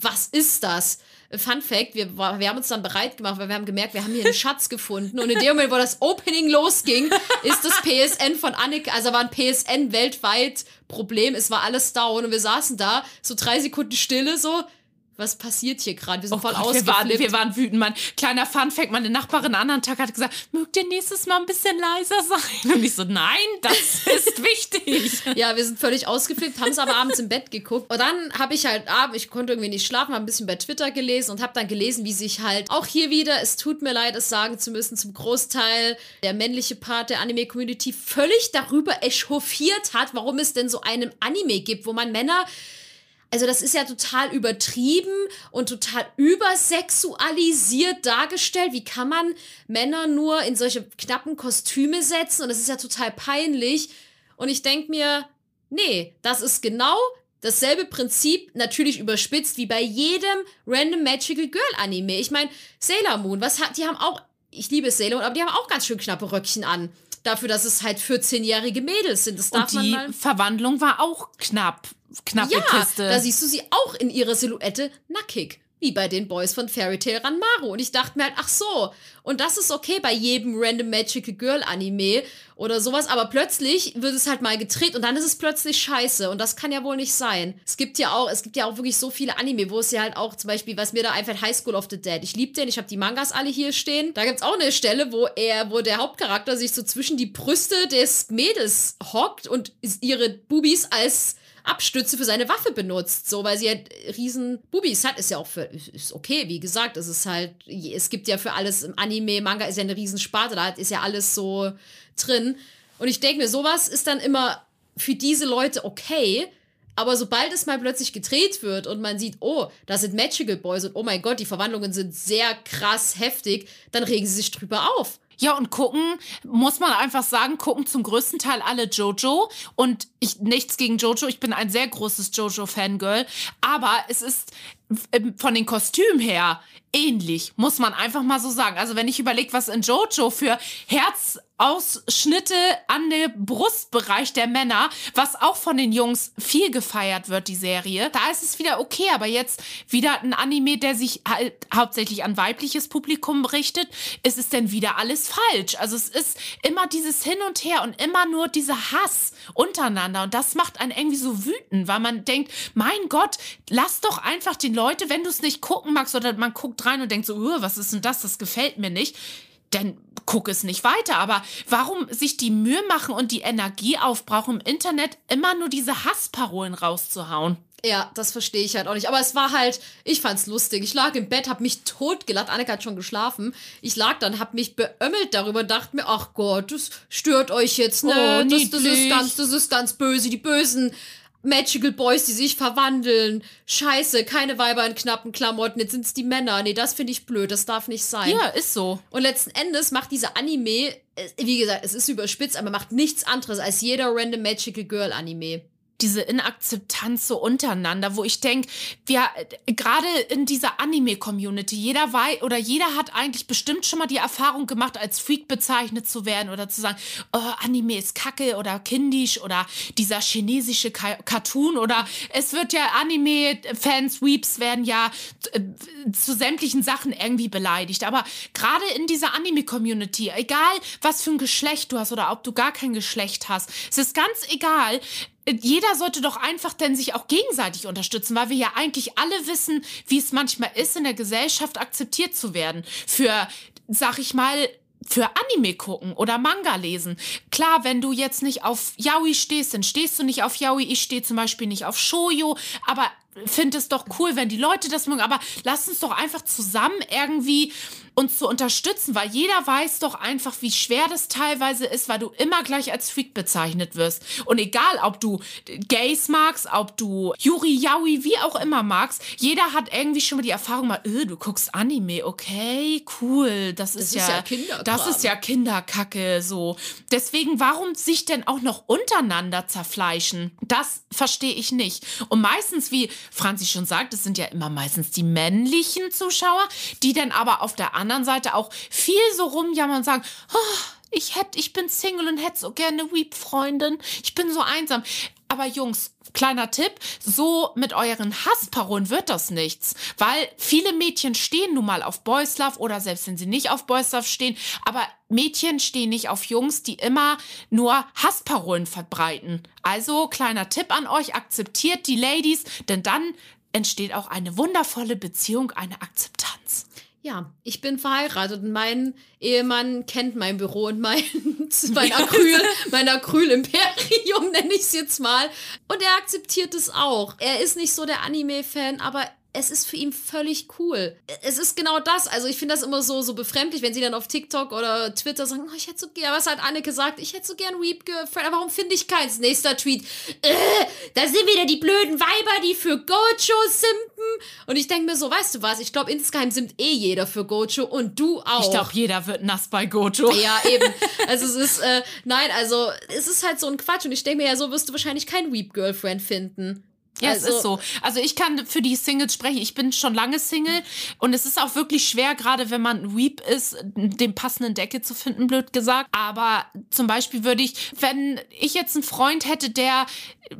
Was ist das? Fun Fact, wir, wir haben uns dann bereit gemacht, weil wir haben gemerkt, wir haben hier einen Schatz gefunden. Und in dem Moment, wo das Opening losging, ist das PSN von Annika, also war ein PSN weltweit Problem. Es war alles down und wir saßen da, so drei Sekunden Stille, so, was passiert hier gerade? Wir sind Oh voll Gott, wir, waren, wir waren wütend. Mein kleiner Funfact, meine Nachbarin einen anderen Tag hat gesagt, mögt ihr nächstes Mal ein bisschen leiser sein? Und ich so, nein, das ist wichtig. Ja, wir sind völlig ausgeflippt, haben es aber abends im Bett geguckt. Und dann habe ich halt ich konnte irgendwie nicht schlafen, habe ein bisschen bei Twitter gelesen und habe dann gelesen, wie sich halt auch hier wieder, es tut mir leid, es sagen zu müssen, zum Großteil der männliche Part der Anime-Community völlig darüber echauffiert hat, warum es denn so einen Anime gibt, wo man Männer also das ist ja total übertrieben und total übersexualisiert dargestellt. Wie kann man Männer nur in solche knappen Kostüme setzen? Und das ist ja total peinlich. Und ich denke mir, nee, das ist genau dasselbe Prinzip, natürlich überspitzt, wie bei jedem Random Magical Girl Anime. Ich meine, Sailor Moon, was hat, die haben auch, ich liebe Sailor Moon, aber die haben auch ganz schön knappe Röckchen an. Dafür, dass es halt 14-jährige Mädels sind. Das darf Und die man mal. Verwandlung war auch knapp. Knappe Ja, Kiste. da siehst du sie auch in ihrer Silhouette nackig. Wie bei den Boys von Fairy Tail Ranmaru. Und ich dachte mir halt, ach so, und das ist okay bei jedem Random Magical Girl Anime oder sowas, aber plötzlich wird es halt mal gedreht und dann ist es plötzlich scheiße und das kann ja wohl nicht sein. Es gibt ja auch, es gibt ja auch wirklich so viele Anime, wo es ja halt auch zum Beispiel, was mir da einfällt, High School of the Dead. Ich liebe den, ich habe die Mangas alle hier stehen. Da gibt es auch eine Stelle, wo er, wo der Hauptcharakter sich so zwischen die Brüste des Mädels hockt und ihre Bubis als Abstütze für seine Waffe benutzt, so weil sie halt riesen Bubis hat, ist ja auch für ist okay, wie gesagt, es ist halt es gibt ja für alles im Anime, Manga ist ja eine riesen Sparte, da ist ja alles so drin und ich denke mir, sowas ist dann immer für diese Leute okay, aber sobald es mal plötzlich gedreht wird und man sieht, oh, da sind Magical Boys und oh mein Gott, die Verwandlungen sind sehr krass heftig, dann regen sie sich drüber auf. Ja, und gucken, muss man einfach sagen, gucken zum größten Teil alle Jojo. Und ich, nichts gegen Jojo, ich bin ein sehr großes Jojo-Fangirl. Aber es ist von den Kostümen her ähnlich, muss man einfach mal so sagen. Also wenn ich überlege, was in Jojo für Herz Ausschnitte an dem Brustbereich der Männer, was auch von den Jungs viel gefeiert wird, die Serie. Da ist es wieder okay, aber jetzt wieder ein Anime, der sich halt hauptsächlich an weibliches Publikum richtet, ist es denn wieder alles falsch. Also es ist immer dieses Hin und Her und immer nur dieser Hass untereinander und das macht einen irgendwie so wütend, weil man denkt, mein Gott, lass doch einfach die Leute, wenn du es nicht gucken magst oder man guckt rein und denkt so, was ist denn das, das gefällt mir nicht, dann guck es nicht weiter. Aber warum sich die Mühe machen und die Energie aufbrauchen, im Internet immer nur diese Hassparolen rauszuhauen? Ja, das verstehe ich halt auch nicht. Aber es war halt, ich fand's lustig. Ich lag im Bett, hab mich totgelacht. Annika hat schon geschlafen. Ich lag dann, hab mich beömmelt darüber, dachte mir, ach Gott, das stört euch jetzt, ne? Oh, das, das, ist ganz, das ist ganz böse. Die Bösen Magical Boys, die sich verwandeln. Scheiße, keine Weiber in knappen Klamotten. Jetzt sind's die Männer. Nee, das finde ich blöd. Das darf nicht sein. Ja, ist so. Und letzten Endes macht dieser Anime, äh, wie gesagt, es ist überspitzt, aber macht nichts anderes als jeder random Magical Girl Anime diese Inakzeptanz so untereinander, wo ich denke, wir gerade in dieser Anime-Community, jeder weiß oder jeder hat eigentlich bestimmt schon mal die Erfahrung gemacht, als Freak bezeichnet zu werden oder zu sagen, oh, Anime ist kacke oder kindisch oder dieser chinesische Ka Cartoon oder es wird ja Anime-Fans, Weeps werden ja äh, zu sämtlichen Sachen irgendwie beleidigt. Aber gerade in dieser Anime-Community, egal was für ein Geschlecht du hast oder ob du gar kein Geschlecht hast, es ist ganz egal, jeder sollte doch einfach denn sich auch gegenseitig unterstützen, weil wir ja eigentlich alle wissen, wie es manchmal ist, in der Gesellschaft akzeptiert zu werden. Für, sag ich mal, für Anime gucken oder Manga lesen. Klar, wenn du jetzt nicht auf Yaoi stehst, dann stehst du nicht auf Yaoi. Ich stehe zum Beispiel nicht auf Shoujo, aber finde es doch cool, wenn die Leute das mögen. Aber lass uns doch einfach zusammen irgendwie uns zu unterstützen, weil jeder weiß doch einfach, wie schwer das teilweise ist, weil du immer gleich als Freak bezeichnet wirst. Und egal, ob du Gays magst, ob du Yuri, Yaoi, wie auch immer magst, jeder hat irgendwie schon mal die Erfahrung mal, öh, du guckst Anime, okay, cool, das, das ist, ist, ja, ja das ist ja Kinderkacke, so. Deswegen, warum sich denn auch noch untereinander zerfleischen? Das verstehe ich nicht. Und meistens, wie Franzi schon sagt, es sind ja immer meistens die männlichen Zuschauer, die dann aber auf der anderen anderen Seite auch viel so rumjammern und sagen, oh, ich hätte, ich bin Single und hätte so gerne Weep-Freundin. Ich bin so einsam. Aber Jungs, kleiner Tipp, so mit euren Hassparolen wird das nichts. Weil viele Mädchen stehen nun mal auf Boys Love oder selbst wenn sie nicht auf Boys Love stehen, aber Mädchen stehen nicht auf Jungs, die immer nur Hassparolen verbreiten. Also kleiner Tipp an euch, akzeptiert die Ladies, denn dann entsteht auch eine wundervolle Beziehung, eine Akzeptanz. Ja, ich bin verheiratet und mein Ehemann kennt mein Büro und mein, mein Acryl, mein Acryl-Imperium nenne ich es jetzt mal. Und er akzeptiert es auch. Er ist nicht so der Anime-Fan, aber es ist für ihn völlig cool. Es ist genau das. Also ich finde das immer so, so befremdlich, wenn sie dann auf TikTok oder Twitter sagen, oh, ich hätte so gern, was hat Anneke gesagt, ich hätte so gern Weep Girlfriend, aber warum finde ich keins? Nächster Tweet, äh, da sind wieder die blöden Weiber, die für Gojo simpen. Und ich denke mir so, weißt du was, ich glaube insgeheim simmt eh jeder für Gojo und du auch. Ich glaube, jeder wird nass bei Gojo. Ja, eben. Also es ist, äh, nein, also es ist halt so ein Quatsch und ich denke mir ja, so wirst du wahrscheinlich kein Weep Girlfriend finden. Ja, Also- es ist so. Also ich kann für die Singles sprechen. Ich bin schon lange Single und es ist auch wirklich schwer, gerade wenn man Weep ist, den passenden Decke zu finden, blöd gesagt. Aber zum Beispiel würde ich, wenn ich jetzt einen Freund hätte, der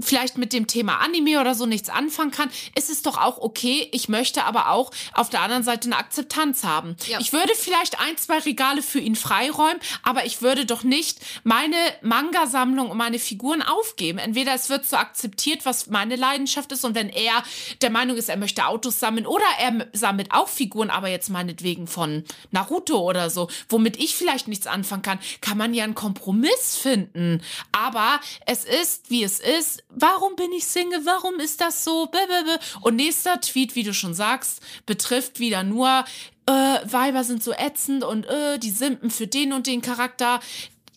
vielleicht mit dem Thema Anime oder so nichts anfangen kann, ist es doch auch okay. Ich möchte aber auch auf der anderen Seite eine Akzeptanz haben. Ja. Ich würde vielleicht ein, zwei Regale für ihn freiräumen, aber ich würde doch nicht meine Manga-Sammlung und meine Figuren aufgeben. Entweder es wird so akzeptiert, was meine Leidenschaft ist, und wenn er der Meinung ist, er möchte Autos sammeln oder er sammelt auch Figuren, aber jetzt meinetwegen von Naruto oder so, womit ich vielleicht nichts anfangen kann, kann man ja einen Kompromiss finden. Aber es ist, wie es ist. Warum bin ich Single? Warum ist das so? Und nächster Tweet, wie du schon sagst, betrifft wieder nur äh, Weiber sind so ätzend und äh, die simpen für den und den Charakter.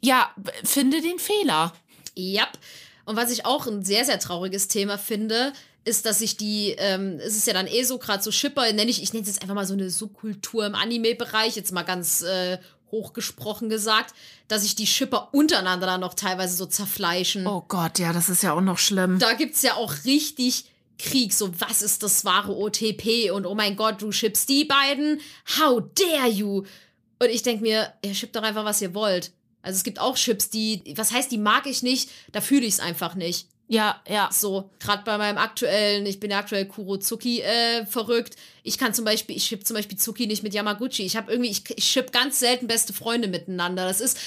Ja, finde den Fehler. Ja. Und was ich auch ein sehr, sehr trauriges Thema finde, ist, dass sich die, ähm, es ist ja dann eh so gerade so Shipper, nenne ich, ich nenne es jetzt einfach mal so eine Subkultur im Anime-Bereich, jetzt mal ganz äh, hochgesprochen gesagt, dass sich die Shipper untereinander dann noch teilweise so zerfleischen. Oh Gott, ja, das ist ja auch noch schlimm. Da gibt's ja auch richtig Krieg, so was ist das wahre OTP und oh mein Gott, du schippst die beiden, how dare you? Und ich denk mir, ihr schippt doch einfach, was ihr wollt. Also es gibt auch Chips, die, was heißt, die mag ich nicht, da fühle ich es einfach nicht. Ja, ja. So, gerade bei meinem aktuellen, ich bin ja aktuell Kurozuki äh, verrückt. Ich kann zum Beispiel, ich ship zum Beispiel Zuki nicht mit Yamaguchi. Ich habe irgendwie, ich, ich ship ganz selten beste Freunde miteinander. Das ist,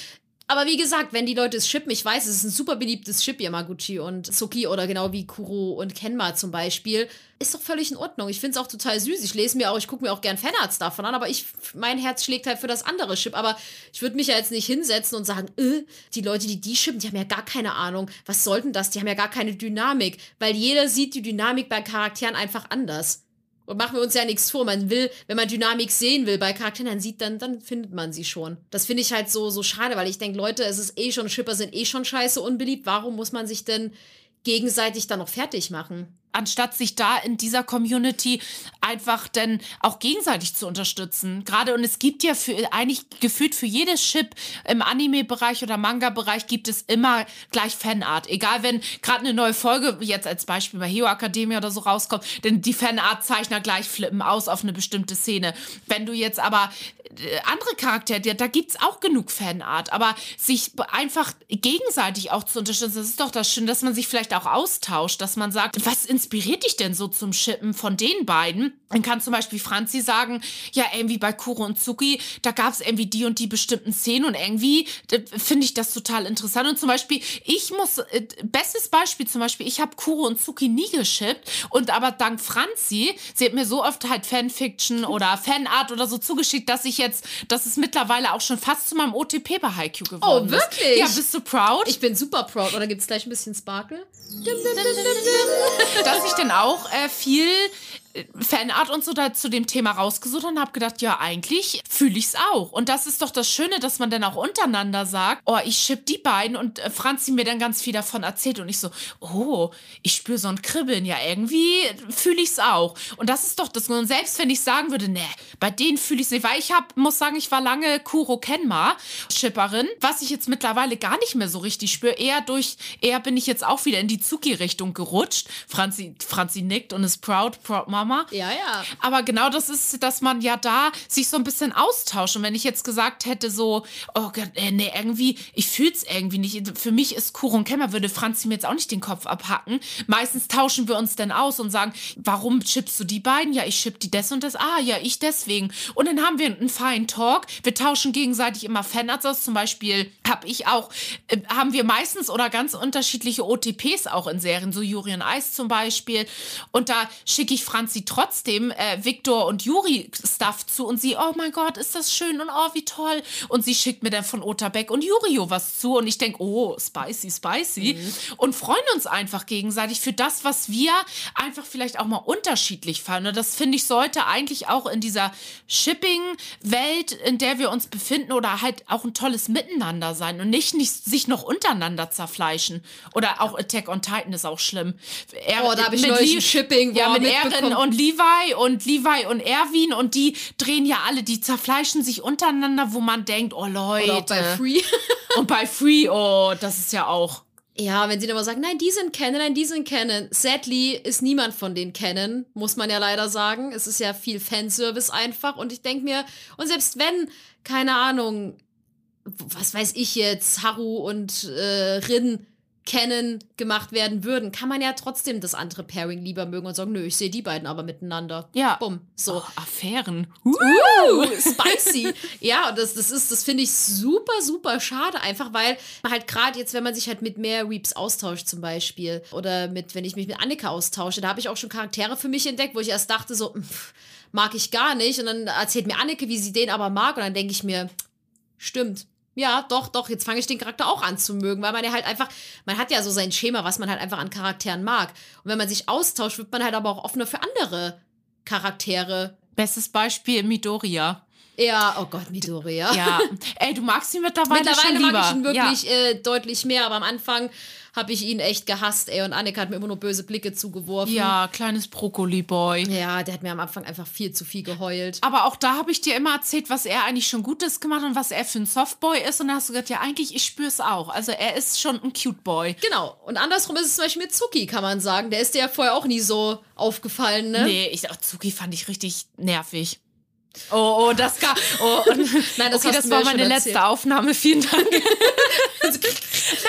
aber wie gesagt, wenn die Leute es shippen, ich weiß, es ist ein super beliebtes Ship, Yamaguchi und Zuki oder genau wie Kuro und Kenma zum Beispiel, ist doch völlig in Ordnung. Ich finde es auch total süß. Ich lese mir auch, ich gucke mir auch gern Fanarts davon an, aber ich, mein Herz schlägt halt für das andere Ship. Aber ich würde mich ja jetzt nicht hinsetzen und sagen, äh, die Leute, die die shippen, die haben ja gar keine Ahnung. Was soll denn das? Die haben ja gar keine Dynamik, weil jeder sieht die Dynamik bei Charakteren einfach anders. Machen wir uns ja nichts vor. Man will, wenn man Dynamik sehen will bei Charakteren, dann sieht, dann, dann findet man sie schon. Das finde ich halt so, so schade, weil ich denke, Leute, es ist eh schon, Shipper sind eh schon scheiße unbeliebt. Warum muss man sich denn gegenseitig dann noch fertig machen? Anstatt sich da in dieser Community einfach denn auch gegenseitig zu unterstützen. Gerade und es gibt ja für eigentlich gefühlt für jedes Chip im Anime-Bereich oder Manga-Bereich gibt es immer gleich Fanart. Egal wenn gerade eine neue Folge jetzt als Beispiel bei Hero Academia oder so rauskommt, denn die Fanart-Zeichner gleich flippen aus auf eine bestimmte Szene. Wenn du jetzt aber andere Charaktere, da, gibt's auch genug Fanart, aber sich einfach gegenseitig auch zu unterstützen, das ist doch das Schöne, dass man sich vielleicht auch austauscht, dass man sagt, was inspiriert dich denn so zum Shippen von den beiden? Dann kann zum Beispiel Franzi sagen, ja, irgendwie bei Kuro und Zuki, da gab's irgendwie die und die bestimmten Szenen und irgendwie äh, finde ich das total interessant. Und zum Beispiel, ich muss, äh, bestes Beispiel zum Beispiel, ich habe Kuro und Zuki nie geschippt und aber dank Franzi, sie hat mir so oft halt Fanfiction oder Fanart oder so zugeschickt, dass ich jetzt, dass es mittlerweile auch schon fast zu meinem OTP bei Haikyuu geworden Oh, wirklich? ist. Ja, bist du proud? Ich bin super proud. Oder gibt's gleich ein bisschen Sparkle? dass ich dann auch äh, viel Fanart und so da zu dem Thema rausgesucht und habe gedacht, ja, eigentlich fühle ich's auch. Und das ist doch das Schöne, dass man dann auch untereinander sagt, oh, ich schipp die beiden und äh, Franzi mir dann ganz viel davon erzählt und ich so, oh, ich spüre so ein Kribbeln, ja, irgendwie fühle ich's auch. Und das ist doch das. Und selbst wenn ich sagen würde, nee, bei denen fühle ich's nicht, weil ich hab, muss sagen, ich war lange Kuro Kenma Schipperin, was ich jetzt mittlerweile gar nicht mehr so richtig spüre. Eher durch, eher bin ich jetzt auch wieder in die Zuki-Richtung gerutscht. Franzi, Franzi nickt und ist proud, proud Mama. Ja, ja. Aber genau das ist, dass man ja da sich so ein bisschen austauscht. Und wenn ich jetzt gesagt hätte, so, oh Gott, äh, nee, irgendwie, ich fühl's irgendwie nicht. Für mich ist und Kämmer, würde Franzi mir jetzt auch nicht den Kopf abhacken. Meistens tauschen wir uns dann aus und sagen, warum chippst du die beiden? Ja, ich chipp die des und das. Ah, ja, ich deswegen. Und dann haben wir einen feinen Talk. Wir tauschen gegenseitig immer Fanarts aus. Zum Beispiel habe ich auch, äh, haben wir meistens oder ganz unterschiedliche OTPs auch in Serien, so Juri und Eis zum Beispiel. Und da schicke ich Franzi trotzdem äh, Victor und Juri Stuff zu und sie, oh mein Gott, ist das schön und oh, wie toll. Und sie schickt mir dann von Otabek und Jurio was zu und ich denke, oh, spicy, spicy. Und freuen uns einfach gegenseitig für das, was wir einfach vielleicht auch mal unterschiedlich fanden. Und das finde ich sollte eigentlich auch in dieser Shipping-Welt, in der wir uns befinden oder halt auch ein tolles Miteinander sein und nicht, nicht sich noch untereinander zerfleischen. Oder auch Attack on Titan ist auch schlimm. Er, Oh, da hab ich mit neulich Shipping, Ja, mit Erin. Und Levi und Levi und Erwin und die drehen ja alle, die zerfleischen sich untereinander, wo man denkt, oh Leute. Oder auch bei Free. Und bei Free, oh, das ist ja auch. Ja, wenn sie dann mal sagen, nein, die sind kennen, nein, die sind kennen. Sadly ist niemand von denen kennen, muss man ja leider sagen. Es ist ja viel Fanservice einfach. Und ich denke mir, und selbst wenn, keine Ahnung, was weiß ich jetzt, Haru und äh, Rin kennen gemacht werden würden, kann man ja trotzdem das andere Pairing lieber mögen und sagen, nö, ich sehe die beiden aber miteinander. Ja. Bumm. So. Oh, Affären. Uh, spicy. ja, und das, das ist, das finde ich super, super schade, einfach weil man halt gerade jetzt, wenn man sich halt mit mehr Reaps austauscht, zum Beispiel, oder mit, wenn ich mich mit Annika austausche, da habe ich auch schon Charaktere für mich entdeckt, wo ich erst dachte, so, pff, mag ich gar nicht. Und dann erzählt mir Annike, wie sie den aber mag, und dann denke ich mir, stimmt. Ja, doch, doch, jetzt fange ich den Charakter auch an zu mögen, weil man ja halt einfach, man hat ja so sein Schema, was man halt einfach an Charakteren mag. Und wenn man sich austauscht, wird man halt aber auch offener für andere Charaktere. Bestes Beispiel Midoriya. Ja, oh Gott, Midoriya. Ja. Ey, du magst ihn mittlerweile, Mittlerweile schon lieber. mag ich ihn wirklich Ja. äh, deutlich mehr, aber am Anfang habe ich ihn echt gehasst, ey. Und Annika hat mir immer nur böse Blicke zugeworfen. ja, kleines Brokkoli-Boy. Ja, der hat mir am Anfang einfach viel zu viel geheult. Aber auch da habe ich dir immer erzählt, was er eigentlich schon Gutes gemacht hat und was er für ein Softboy ist. Und da hast du gesagt, ja, eigentlich, ich spüre es auch. Also er ist schon ein Cute Boy. Genau. Und andersrum ist es zum Beispiel mit Zuki, kann man sagen. Der ist dir ja vorher auch nie so aufgefallen, ne? Nee, ich auch Zuki fand ich richtig nervig. Oh, oh, das gar. Oh, Nein, das okay, das du war meine erzählt. letzte Aufnahme. Vielen Dank.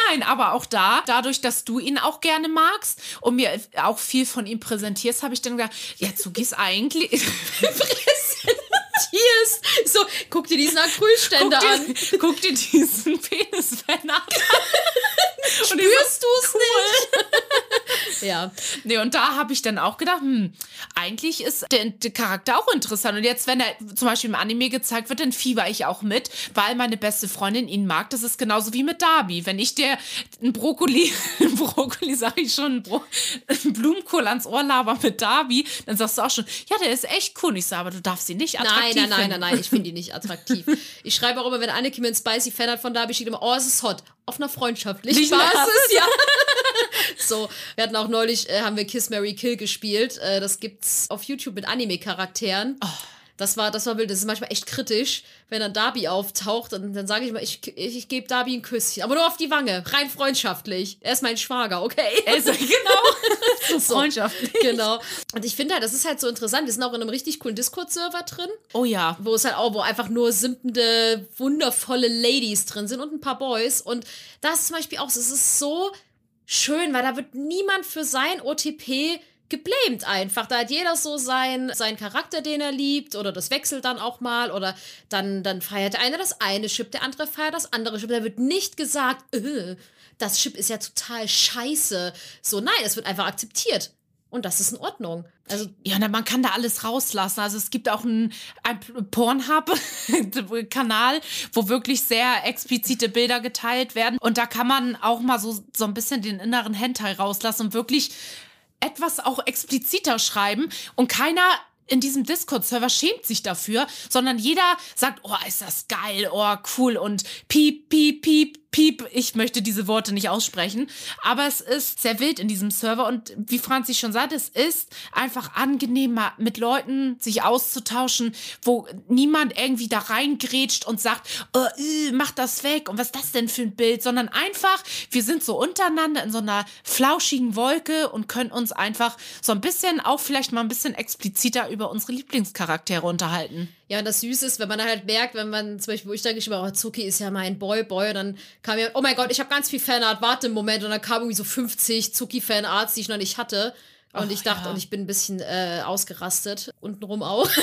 Nein, aber auch da, dadurch, dass du ihn auch gerne magst und mir auch viel von ihm präsentierst, habe ich dann gedacht, ja, Zuki ist eigentlich. Ist. So, guck dir diesen Acrylständer guck, an. dir, guck dir diesen Penis-Fan an. Spürst du es nicht? Ja. Nee, und da habe ich dann auch gedacht, hm, eigentlich ist der, der Charakter auch interessant. Und jetzt, wenn er zum Beispiel im Anime gezeigt wird, dann fieber ich auch mit, weil meine beste Freundin ihn mag. Das ist genauso wie mit Darby. Wenn ich der ein Brokkoli, ein Brokkoli sage ich schon, ein, Bro, ein Blumenkohl ans Ohr laber mit Darby, dann sagst du auch schon, ja, der ist echt cool. Ich sage, aber du darfst ihn nicht attraktiv Nein, nein, nein, nein, nein, ich finde ihn nicht attraktiv. Ich schreibe auch immer, wenn Anneke mir einen Spicy Fan hat von Darby, steht immer, oh, es ist hot. Auf einer freundschaftlichen Basis. ja. so, wir hatten auch neulich, äh, haben wir Kiss, Mary Kill gespielt. Äh, das gibt's auf YouTube mit Anime-Charakteren. Oh. Das war, das war wild. Das ist manchmal echt kritisch, wenn dann Darby auftaucht. Und dann sage ich mal, ich, ich, ich gebe Darby ein Küsschen. Aber nur auf die Wange. Rein freundschaftlich. Er ist mein Schwager, okay? Also, genau. so freundschaftlich. Genau. Und ich finde halt, das ist halt so interessant. Wir sind auch in einem richtig coolen Discord-Server drin Oh ja. wo es halt auch, wo einfach nur simpende, wundervolle Ladies drin sind und ein paar Boys. Und das ist zum Beispiel auch so, es ist so schön, weil da wird niemand für sein OTP geblämt einfach. Da hat jeder so sein, seinen Charakter, den er liebt, oder das wechselt dann auch mal, oder dann, dann feiert der eine das eine Chip, der andere feiert das andere Chip. Da wird nicht gesagt, äh, das Chip ist ja total scheiße. So, nein, es wird einfach akzeptiert. Und das ist in Ordnung. Also, Ja, man kann da alles rauslassen. Also es gibt auch einen, einen Pornhub-Kanal, wo wirklich sehr explizite Bilder geteilt werden. Und da kann man auch mal so, so ein bisschen den inneren Hentai rauslassen und wirklich etwas auch expliziter schreiben. Und keiner in diesem Discord-Server schämt sich dafür, sondern jeder sagt, oh, ist das geil, oh, cool und piep, piep, piep, piep. Ich möchte diese Worte nicht aussprechen, aber es ist sehr wild in diesem Server und wie Franzi schon sagt, es ist einfach angenehmer, mit Leuten sich auszutauschen, wo niemand irgendwie da reingrätscht und sagt, äh, mach das weg und was ist das denn für ein Bild, sondern einfach, wir sind so untereinander in so einer flauschigen Wolke und können uns einfach so ein bisschen, auch vielleicht mal ein bisschen expliziter über unsere Lieblingscharaktere unterhalten. Ja, und das Süße ist, wenn man halt merkt, wenn man zum Beispiel, wo ich dann geschrieben habe, oh, Zuki ist ja mein Boy, Boy, und dann kam ja, oh mein Gott, ich habe ganz viel Fanart, warte einen Moment, und dann kamen irgendwie so 50 Zuki-Fanarts, die ich noch nicht hatte. Und Ach, ich dachte, ja. und ich bin ein bisschen äh, ausgerastet, untenrum auch.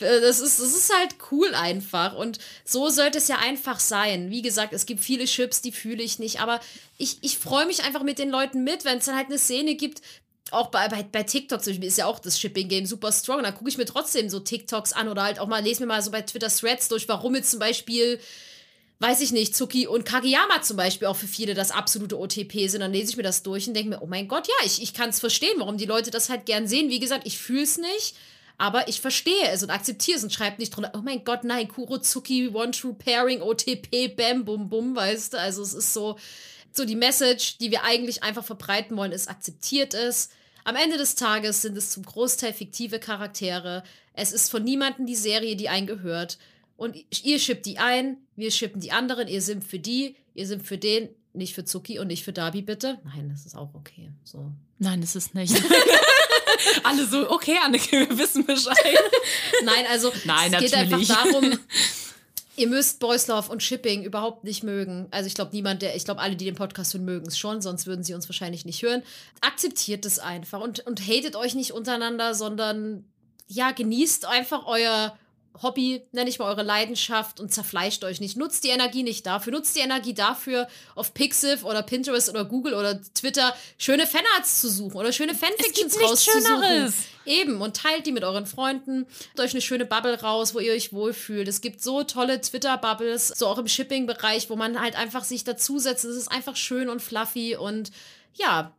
Äh, Das ist, das ist halt cool einfach. Und so sollte es ja einfach sein. Wie gesagt, es gibt viele Chips, die fühle ich nicht. Aber ich, ich freue mich einfach mit den Leuten mit, wenn es dann halt eine Szene gibt. Auch bei, bei, bei TikTok zum Beispiel ist ja auch das Shipping-Game super strong. Da gucke ich mir trotzdem so TikToks an oder halt auch mal, lese mir mal so bei Twitter Threads durch, warum jetzt zum Beispiel weiß ich nicht, Zuki und Kageyama zum Beispiel auch für viele das absolute OTP sind. Dann lese ich mir das durch und denke mir, oh mein Gott, ja, ich, ich kann es verstehen, warum die Leute das halt gern sehen. Wie gesagt, ich fühle es nicht, aber ich verstehe es und akzeptiere es und schreibe nicht drunter, oh mein Gott, nein, Kuro Zuki, One True Pairing, OTP, Bam, Bum, Bum, weißt du. Also es ist so, so die Message, die wir eigentlich einfach verbreiten wollen, ist, akzeptiert es. Am Ende des Tages sind es zum Großteil fiktive Charaktere. Es ist von niemandem die Serie, die eingehört. Und ihr schippt die ein, wir schippen die anderen, ihr simpt für die, ihr sind für den, nicht für Zuki und nicht für Darby, bitte. Nein, das ist auch okay. So. Nein, das ist nicht. Alle so, okay, Anneke, wir wissen Bescheid. Nein, also Nein, es geht natürlich. einfach darum, ihr müsst Love und Shipping überhaupt nicht mögen. Also ich glaube, niemand, der, ich glaube, alle, die den Podcast hören, mögen es schon, sonst würden sie uns wahrscheinlich nicht hören. Akzeptiert es einfach und, und hatet euch nicht untereinander, sondern ja, genießt einfach euer Hobby, nenne ich mal eure Leidenschaft und zerfleischt euch nicht. Nutzt die Energie nicht dafür. Nutzt die Energie dafür, auf Pixiv oder Pinterest oder Google oder Twitter schöne Fanarts zu suchen oder schöne Fanfictions rauszusuchen. Schöneres. Eben, und teilt die mit euren Freunden. Macht euch eine schöne Bubble raus, wo ihr euch wohlfühlt. Es gibt so tolle Twitter-Bubbles, so auch im Shipping-Bereich, wo man halt einfach sich dazusetzt. Es ist einfach schön und fluffy und ja,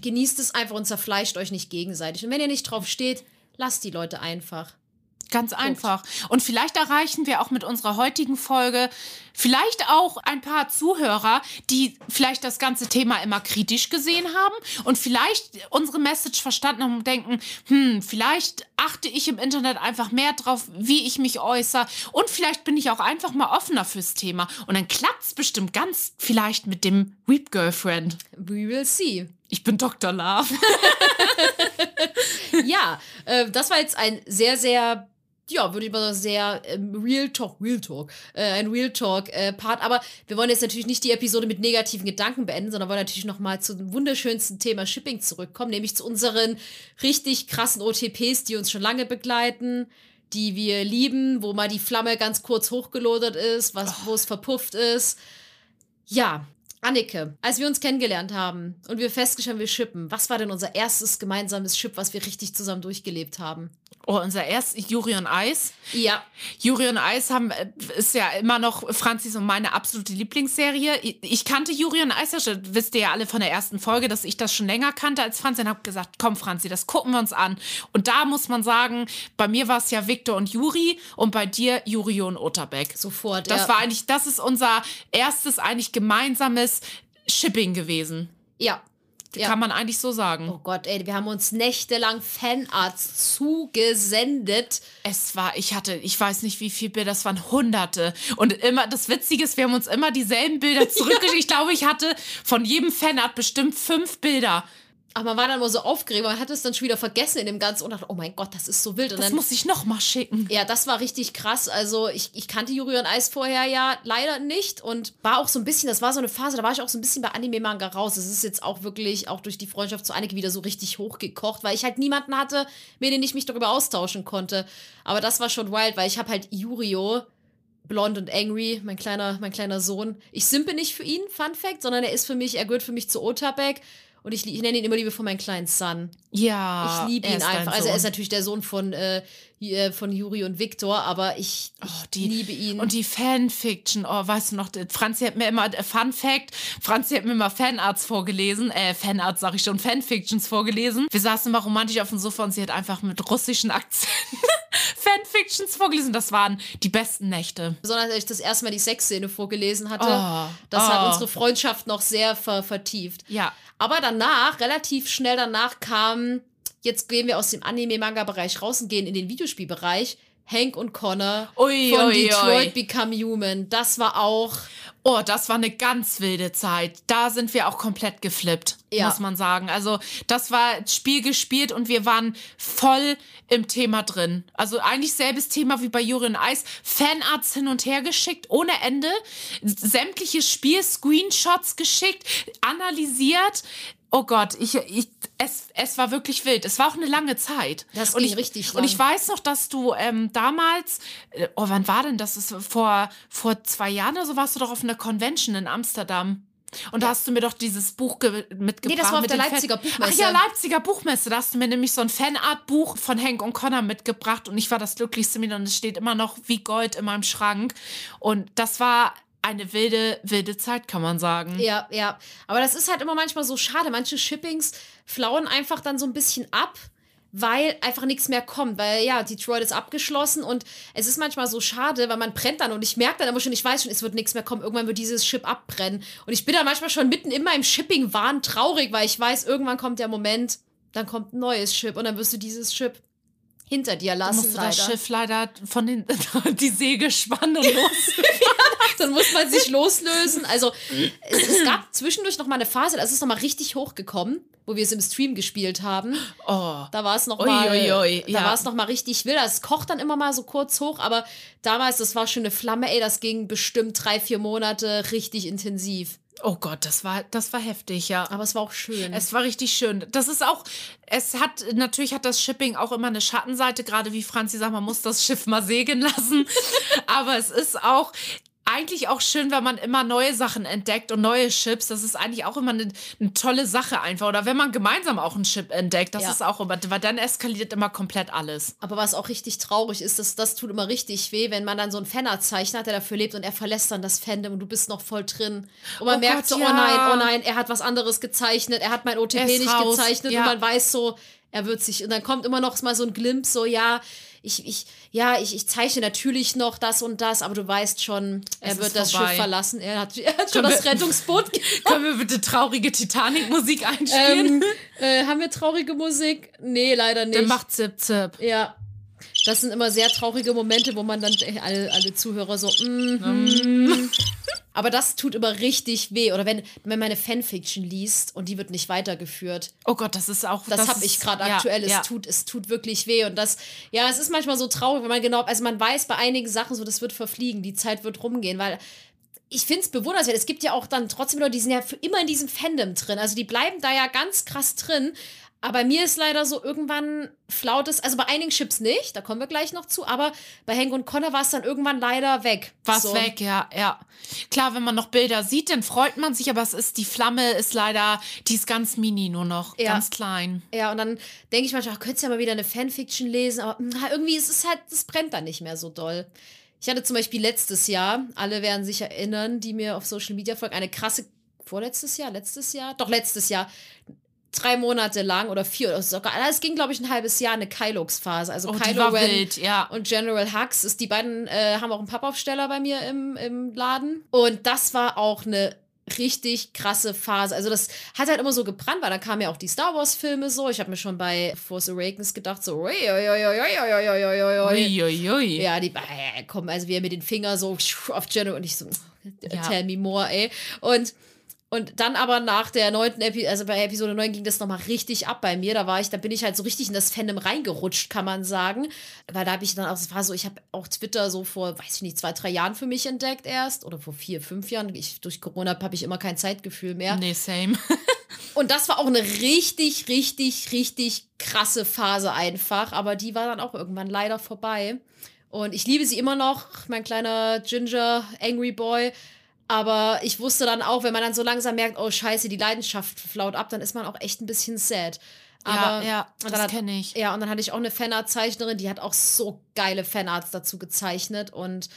genießt es einfach und zerfleischt euch nicht gegenseitig. Und wenn ihr nicht drauf steht, lasst die Leute einfach. Ganz einfach. Und vielleicht erreichen wir auch mit unserer heutigen Folge vielleicht auch ein paar Zuhörer, die vielleicht das ganze Thema immer kritisch gesehen haben und vielleicht unsere Message verstanden haben und denken, hm, vielleicht achte ich im Internet einfach mehr drauf, wie ich mich äußere und vielleicht bin ich auch einfach mal offener fürs Thema und dann klappt's bestimmt ganz vielleicht mit dem Weep Girlfriend. We will see. Ich bin Dr. Love. ja, äh, das war jetzt ein sehr, sehr, ja, würde ich mal sagen, sehr ähm, Real Talk, Real Talk, äh, ein Real Talk äh. Aber wir wollen jetzt natürlich nicht die Episode mit negativen Gedanken beenden, sondern wollen natürlich noch mal zum wunderschönsten Thema Shipping zurückkommen, nämlich zu unseren richtig krassen OTPs, die uns schon lange begleiten. Die wir lieben, wo mal die Flamme ganz kurz hochgelodert ist, wo es verpufft ist. Ja, Annike, als wir uns kennengelernt haben und wir festgestellt haben, wir shippen, was war denn unser erstes gemeinsames Ship, was wir richtig zusammen durchgelebt haben? Oh, unser erstes Juri und Eis. Ja, Juri und Eis haben, äh, ist ja immer noch Franzis und meine absolute Lieblingsserie. Ich, kannte Juri und Eis ja wisst ihr ja alle von der ersten Folge, dass ich das schon länger kannte als Franzi und habe gesagt, komm Franzi, das gucken wir uns an. Und da muss man sagen, bei mir war es ja Victor und Juri und bei dir Juri und Otterbeck. sofort. Das ja. war eigentlich, das ist unser erstes eigentlich gemeinsames Shipping gewesen. Ja. Ja. Kann man eigentlich so sagen. Oh Gott, ey, wir haben uns nächtelang Fanarts zugesendet. Es war, ich hatte, ich weiß nicht wie viele Bilder, das waren hunderte. Und immer, das Witzige ist, wir haben uns immer dieselben Bilder zurückgeschickt. ich glaube, ich hatte von jedem Fanart bestimmt fünf Bilder. Aber man war dann immer so aufgeregt, man hat es dann schon wieder vergessen in dem Ganzen und dachte, oh mein Gott, das ist so wild. Und Das dann, muss ich noch mal schicken. ja, das war richtig krass. Also ich, ich kannte und Eis vorher ja leider nicht und war auch so ein bisschen, das war so eine Phase, da war ich auch so ein bisschen bei Anime-Manga raus. Es ist jetzt auch wirklich, auch durch die Freundschaft zu Annike wieder so richtig hochgekocht, weil ich halt niemanden hatte, mit dem ich mich darüber austauschen konnte. Aber das war schon wild, weil ich habe halt Yurio, blond und angry, mein kleiner, mein kleiner Sohn. Ich simpe nicht für ihn, Fun Fact, sondern er ist für mich, er gehört für mich zu Otabek. Und ich, ich nenne ihn immer liebevoll meinen kleinen Son. Ja. Ich liebe ihn einfach. Also er ist natürlich der Sohn von, äh, hier, von Juri und Viktor, aber ich, ich Oh, die, liebe ihn. Und die Fanfiction, oh, weißt du noch, Franzi hat mir immer, äh, Fun Fact, Franzi hat mir immer Fanarts vorgelesen, äh, Fanarts sag ich schon, Fanfictions vorgelesen. Wir saßen immer romantisch auf dem Sofa und sie hat einfach mit russischen Akzenten Fanfictions vorgelesen. Das waren die besten Nächte. Besonders als ich das erste Mal die Sexszene vorgelesen hatte. Oh, das oh. hat unsere Freundschaft noch sehr ver vertieft. Ja. Aber danach, relativ schnell danach kam, jetzt gehen wir aus dem Anime-Manga-Bereich raus und gehen in den Videospielbereich. Hank und Connor Ui, von ui, Detroit ui. Become Human. Das war auch. Oh, das war eine ganz wilde Zeit. Da sind wir auch komplett geflippt, Ja. muss man sagen. Also, das war Spiel gespielt und wir waren voll im Thema drin. Also eigentlich selbes Thema wie bei Juri und Eis. Fanarts hin und her geschickt, ohne Ende. Sämtliche Spiel-Screenshots geschickt, analysiert. Oh Gott, ich, ich, es, es war wirklich wild. Es war auch eine lange Zeit. Das und ging ich, richtig Und ich lang. weiß noch, dass du ähm, damals, äh, oh, wann war denn das? ist Vor, vor zwei Jahren oder so warst du doch auf einer Convention in Amsterdam. Und da hast du mir doch dieses Buch ge- mitgebracht. Nee, das war auf mit der den Fan- Leipziger Buchmesse. Ach ja, Leipziger Buchmesse. Da hast du mir nämlich so ein Fanart-Buch von Hank und Connor mitgebracht. Und ich war das glücklichste mit und es steht immer noch wie Gold in meinem Schrank. Und das war eine wilde, wilde Zeit, kann man sagen. Ja, ja. Aber das ist halt immer manchmal so schade. Manche Shippings flauen einfach dann so ein bisschen ab, weil einfach nichts mehr kommt. Weil ja, Detroit ist abgeschlossen und es ist manchmal so schade, weil man brennt dann und ich merke dann immer schon, ich weiß schon, es wird nichts mehr kommen. Irgendwann wird dieses Ship abbrennen. Und ich bin dann manchmal schon mitten in meinem Shipping-Wahn traurig, weil ich weiß, irgendwann kommt der Moment, dann kommt ein neues Ship und dann wirst du dieses Ship hinter dir lassen. musste das leider. Schiff leider von den die Segel spannen und los. Dann muss man sich loslösen. Also es, es gab zwischendurch noch mal eine Phase, da ist es noch mal richtig hochgekommen, wo wir es im Stream gespielt haben. Oh. Da war es noch mal, ui, ui, da ja. war es noch mal richtig wild. Es kocht dann immer mal so kurz hoch, aber damals, das war schon eine Flamme. Ey, das ging bestimmt drei, vier Monate richtig intensiv. Oh Gott, das war, das war heftig, ja. Aber es war auch schön. Es war richtig schön. Das ist auch, es hat, natürlich hat das Shipping auch immer eine Schattenseite, gerade wie Franzi sagt, man muss das Schiff mal segeln lassen. Aber es ist auch, eigentlich auch schön, wenn man immer neue Sachen entdeckt und neue Chips. Das ist eigentlich auch immer eine, eine tolle Sache einfach. Oder wenn man gemeinsam auch einen Chip entdeckt, das Ja. ist auch immer, weil dann eskaliert immer komplett alles. Aber was auch richtig traurig ist, das, das tut immer richtig weh, wenn man dann so einen Fanart-Zeichner hat, der dafür lebt und er verlässt dann das Fandom und du bist noch voll drin. Und man Oh merkt Gott, so, ja. oh nein, oh nein, er hat was anderes gezeichnet, er hat mein OTP nicht raus, gezeichnet ja. und man weiß so, er wird sich, und dann kommt immer noch mal so ein Glimpse, so, ja, ich, ich, ja, ich, ich zeichne natürlich noch das und das, aber du weißt schon, er Es wird das vorbei. Schiff verlassen. Er hat, er hat schon Können das wir- Rettungsboot Können wir bitte traurige Titanic-Musik ähm, einspielen? äh, Haben wir traurige Musik? Nee, leider nicht. Dann macht Zip Zip. Ja. Das sind immer sehr traurige Momente, wo man dann äh, alle, alle Zuhörer so. Mm. mhm. Aber das tut immer richtig weh. Oder wenn, wenn man eine Fanfiction liest und die wird nicht weitergeführt. Oh Gott, das ist auch. Das, habe ist- ich gerade ja, aktuell. Es, ja. tut, es tut wirklich weh. Und das, ja, es ist manchmal so traurig, wenn man genau, also man weiß bei einigen Sachen so, das wird verfliegen, die Zeit wird rumgehen, weil ich finde es bewundernswert. Es gibt ja auch dann trotzdem Leute, die sind ja für immer in diesem Fandom drin. Also die bleiben da ja ganz krass drin. Aber mir ist leider so, irgendwann flaut es, also bei einigen Chips nicht, da kommen wir gleich noch zu, aber bei Hank und Connor war es dann irgendwann leider weg. Was so. weg, ja, ja. Klar, wenn man noch Bilder sieht, dann freut man sich, aber es ist, die Flamme ist leider, die ist ganz mini nur noch, Ja. ganz klein. Ja, und dann denke ich manchmal, ach, könntest ja mal wieder eine Fanfiction lesen, aber na, irgendwie ist es halt, es brennt dann nicht mehr so doll. Ich hatte zum Beispiel letztes Jahr, alle werden sich erinnern, die mir auf Social Media folgen, eine krasse, vorletztes Jahr, letztes Jahr, doch letztes Jahr, drei Monate lang oder vier oder sogar, es ging glaube ich ein halbes Jahr eine Kylux-Phase. Also oh, Kylo Ren wild, ja. und General Hux ist die beiden äh, haben auch einen Pappaufsteller bei mir im, im Laden und das war auch eine richtig krasse Phase. Also das hat halt immer so gebrannt, weil da kamen ja auch die Star Wars Filme so. Ich habe mir schon bei Force Awakens gedacht so oi, oi, oi, ja die äh, kommen also wie er mit den Finger so auf General und ich so tell me more ey und und dann aber nach der neunten Episode, also bei Episode 9 ging das nochmal richtig ab bei mir. Da war ich, da bin ich halt so richtig in das Fandom reingerutscht, kann man sagen. Weil da habe ich dann auch, es war so, ich habe auch Twitter so vor, weiß ich nicht, zwei, drei Jahren für mich entdeckt erst. Oder vor vier, fünf Jahren. Ich, durch Corona habe ich immer kein Zeitgefühl mehr. Nee, same. Und das war auch eine richtig, richtig, richtig krasse Phase einfach. Aber die war dann auch irgendwann leider vorbei. Und ich liebe sie immer noch, mein kleiner Ginger Angry Boy. Aber ich wusste dann auch, wenn man dann so langsam merkt, oh scheiße, die Leidenschaft flaut ab, dann ist man auch echt ein bisschen sad. Aber ja, ja, das kenne ich. Ja, und dann hatte ich auch eine Fanart-Zeichnerin, die hat auch so geile Fanarts dazu gezeichnet und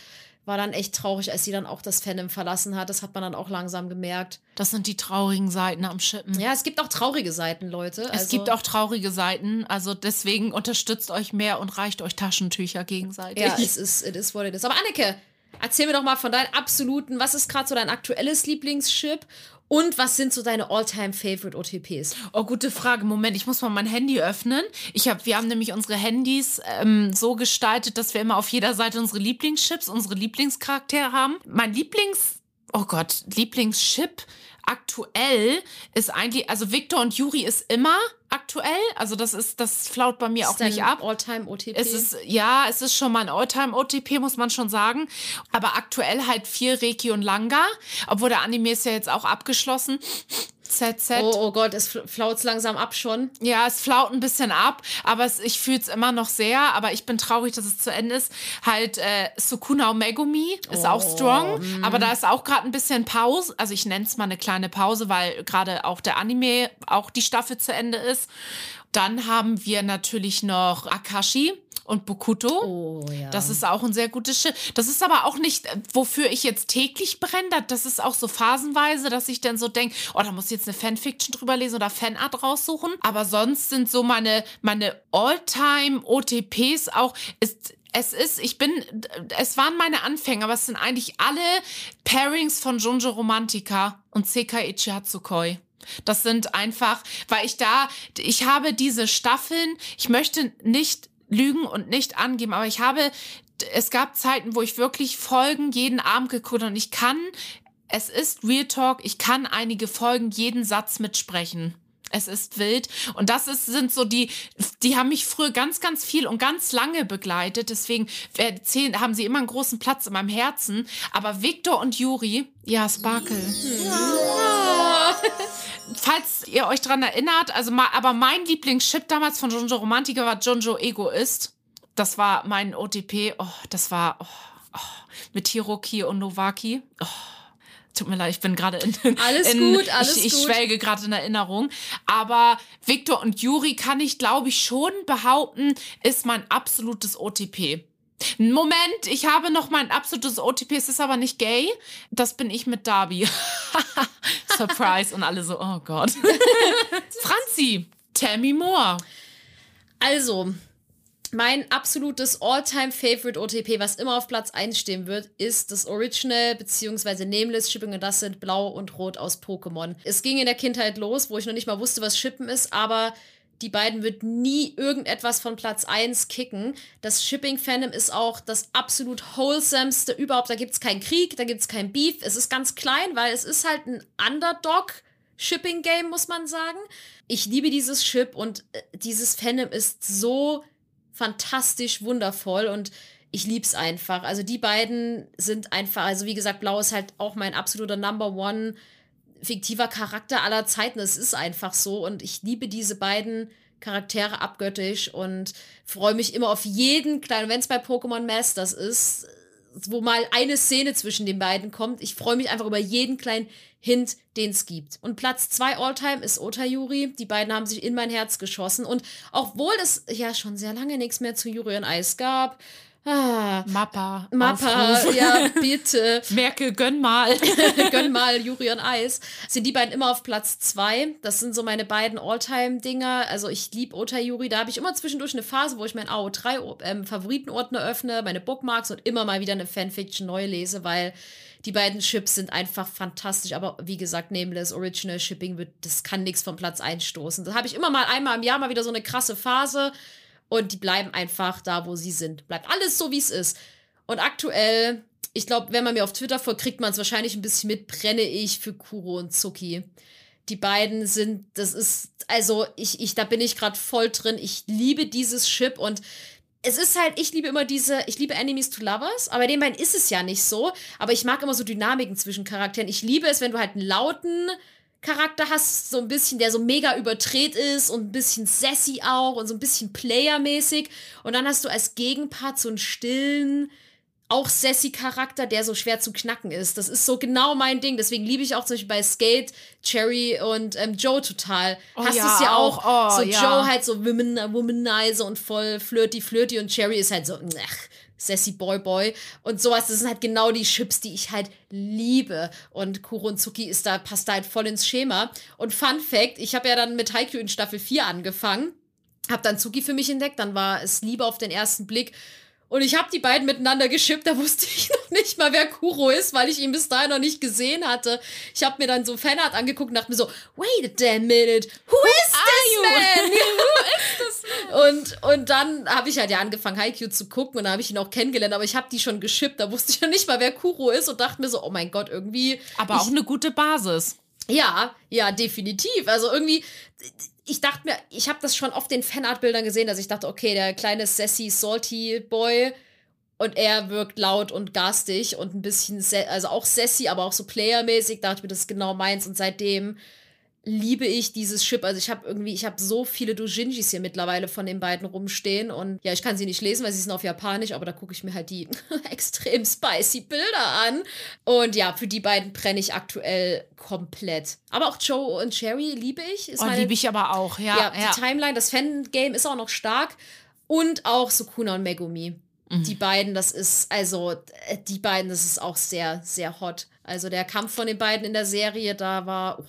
war dann echt traurig, als sie dann auch das Fandom verlassen hat. Das hat man dann auch langsam gemerkt. Das sind die traurigen Seiten am Schippen. Ja, es gibt auch traurige Seiten, Leute. Es Also- gibt auch traurige Seiten, also deswegen unterstützt euch mehr und reicht euch Taschentücher gegenseitig. Ja, es ist, it is what it is. Aber Anneke, erzähl mir doch mal von deinen absoluten, was ist gerade so dein aktuelles Lieblingschip und was sind so deine all-time-favorite OTPs? Oh, gute Frage. Moment, ich muss mal mein Handy öffnen. Ich hab, wir haben nämlich unsere Handys ähm, so gestaltet, dass wir immer auf jeder Seite unsere Lieblingschips, unsere Lieblingscharaktere haben. Mein Lieblings, oh Gott, Lieblingschip aktuell ist eigentlich, also Victor und Yuri ist immer aktuell. Also das ist, das flaut bei mir auch nicht ab. All-time-OTP? Es ist, ja, es ist schon mal ein Alltime-OTP, muss man schon sagen. Aber aktuell halt viel Reiki und Langa. Obwohl der Anime ist ja jetzt auch abgeschlossen. ZZ. oh, oh Gott, es flaut langsam ab schon. Ja, es flaut ein bisschen ab, aber es, ich fühle es immer noch sehr. Aber ich bin traurig, dass es zu Ende ist. Halt, äh, Sukuna Megumi ist auch strong, aber da ist auch gerade ein bisschen Pause. Also ich nenne es mal eine kleine Pause, weil gerade auch der Anime, auch die Staffel zu Ende ist. Dann haben wir natürlich noch Akashi und Bokuto. Oh ja. Das ist auch ein sehr gutes Schiff. Das ist aber auch nicht, wofür ich jetzt täglich brenne. Das- ist auch so phasenweise, dass ich dann so denke, oh, da muss ich jetzt eine Fanfiction drüber lesen oder Fanart raussuchen. Aber sonst sind so meine, meine All-Time-OTPs auch, ist, es ist, ich bin, es waren meine Anfänge, aber es sind eigentlich alle Pairings von Junjo Romantica und Sekai Ichihatsukoi. Das sind einfach, weil ich da, ich habe diese Staffeln, ich möchte nicht lügen und nicht angeben, aber ich habe, es gab Zeiten, wo ich wirklich Folgen jeden Abend geguckt habe und ich kann, es ist Real Talk, ich kann einige Folgen jeden Satz mitsprechen. Es ist wild. Und das ist, sind so die, die haben mich früher ganz, ganz viel und ganz lange begleitet. Deswegen erzählen, haben sie immer einen großen Platz in meinem Herzen. Aber Victor und Juri, ja, Sparkle. Ja. Falls ihr euch dran erinnert, also aber mein Lieblingschip damals von Jonjo Romantiker war Jonjo Egoist. Das war mein OTP. Oh, das war oh, oh, mit Hiroki und Novaki. Oh. Tut mir leid, ich bin gerade in, Alles in, gut, alles ich, ich gut. schwelge gerade in Erinnerung. Aber Victor und Juri kann ich, glaube ich, schon behaupten, ist mein absolutes OTP. Moment, ich habe noch mein absolutes OTP, es ist aber nicht gay. Das bin ich mit Darby. Surprise und alle so, oh Gott. Franzi, tell me more. Also, mein absolutes All-Time-Favorite OTP, was immer auf Platz 1 stehen wird, ist das Original bzw. Nameless Shipping und das sind Blau und Rot aus Pokémon. Es ging in der Kindheit los, wo ich noch nicht mal wusste, was Shippen ist, aber die beiden wird nie irgendetwas von Platz 1 kicken. Das Shipping-Fandom ist auch das absolut wholesomeste überhaupt. Da gibt es keinen Krieg, da gibt es kein Beef. Es ist ganz klein, weil es ist halt ein Underdog. Shipping-Game, muss man sagen. Ich liebe dieses Ship und äh, dieses Fandom ist so fantastisch wundervoll und ich lieb's einfach. Also die beiden sind einfach, also wie gesagt, Blau ist halt auch mein absoluter Number One fiktiver Charakter aller Zeiten. Es ist einfach so und ich liebe diese beiden Charaktere abgöttisch und freue mich immer auf jeden kleinen, wenn es bei Pokémon Masters ist, wo mal eine Szene zwischen den beiden kommt. Ich freue mich einfach über jeden kleinen Hint, den es gibt. Und Platz zwei Alltime ist Otayuri. Die beiden haben sich in mein Herz geschossen. Und obwohl es ja schon sehr lange nichts mehr zu Yuri und Eis gab, Ah, Mappa. Mappa, Aufruf. ja, bitte. Merkel, gönn mal. Gönn mal Juri und Eis. Sind die beiden immer auf Platz zwei. Das sind so meine beiden Alltime-Dinger. Also ich liebe Ota Juri. Da habe ich immer zwischendurch eine Phase, wo ich meinen AO3 ähm, Favoritenordner öffne, meine Bookmarks und immer mal wieder eine Fanfiction neu lese, weil die beiden Chips sind einfach fantastisch. Aber wie gesagt, Nameless Original Shipping wird, das kann nichts vom Platz einstoßen. Da habe ich immer mal einmal im Jahr mal wieder so eine krasse Phase und die bleiben einfach da, wo sie sind. Bleibt alles so, wie es ist. Und aktuell, ich glaube, wenn man mir auf Twitter folgt, kriegt man es wahrscheinlich ein bisschen mit, brenne ich für Kuro und Zuki. Die beiden sind, das ist, also ich, ich, da bin ich gerade voll drin. Ich liebe dieses Chip und es ist halt, ich liebe immer diese, ich liebe Enemies to Lovers, aber den beiden ist es ja nicht so. Aber ich mag immer so Dynamiken zwischen Charakteren. Ich liebe es, wenn du halt einen lauten Charakter hast, so ein bisschen, der so mega überdreht ist und ein bisschen sassy auch und so ein bisschen playermäßig. Und dann hast du als Gegenpart so einen stillen, auch sassy Charakter, der so schwer zu knacken ist. Das ist so genau mein Ding. Deswegen liebe ich auch zum Beispiel bei Skate Cherry und ähm, Joe total. Oh Hast ja, es ja auch. auch. Oh, so ja. Joe halt so woman, womanizer und voll flirty, flirty und Cherry ist halt so, ach, Sassy Boy Boy und sowas. Das sind halt genau die Chips, die ich halt liebe. Und Kuro und Zuki ist da, passt da halt voll ins Schema. Und Fun Fact, ich habe ja dann mit Haikyuu in Staffel 4 angefangen. Hab dann Zuki für mich entdeckt, dann war es Liebe auf den ersten Blick. Und ich habe die beiden miteinander geschippt, da wusste ich noch nicht mal, wer Kuro ist, weil ich ihn bis dahin noch nicht gesehen hatte. Ich habe mir dann so Fanart angeguckt und dachte mir so, wait a damn minute, who, is this man? Und, und dann habe ich halt ja angefangen, Haikyuu zu gucken und da habe ich ihn auch kennengelernt, aber ich habe die schon geschippt, da wusste ich ja nicht mal, wer Kuro ist und dachte mir so, oh mein Gott, irgendwie. Aber auch eine gute Basis. Ja, ja, definitiv. Also irgendwie, ich dachte mir, ich habe das schon auf den Fanart-Bildern gesehen, dass ich dachte, okay, der kleine sassy, salty Boy und er wirkt laut und garstig und ein bisschen, also auch sassy, aber auch so playermäßig, dachte ich mir, das ist genau meins. Und seitdem liebe ich dieses Chip. Also ich habe irgendwie, ich habe so viele Dojinjis hier mittlerweile von den beiden rumstehen und ja, ich kann sie nicht lesen, weil sie sind auf Japanisch, aber da gucke ich mir halt die extrem spicy Bilder an. Und ja, für die beiden brenne ich aktuell komplett. Aber auch Joe und Cherry liebe ich. Ist Oh, meine- liebe ich aber auch, ja. ja, ja. die Timeline, das Fangame ist auch noch stark. Und auch Sukuna und Megumi. Mhm. Die beiden, das ist, also, äh, die beiden, das ist auch sehr, sehr hot. Also der Kampf von den beiden in der Serie, da war. Oh,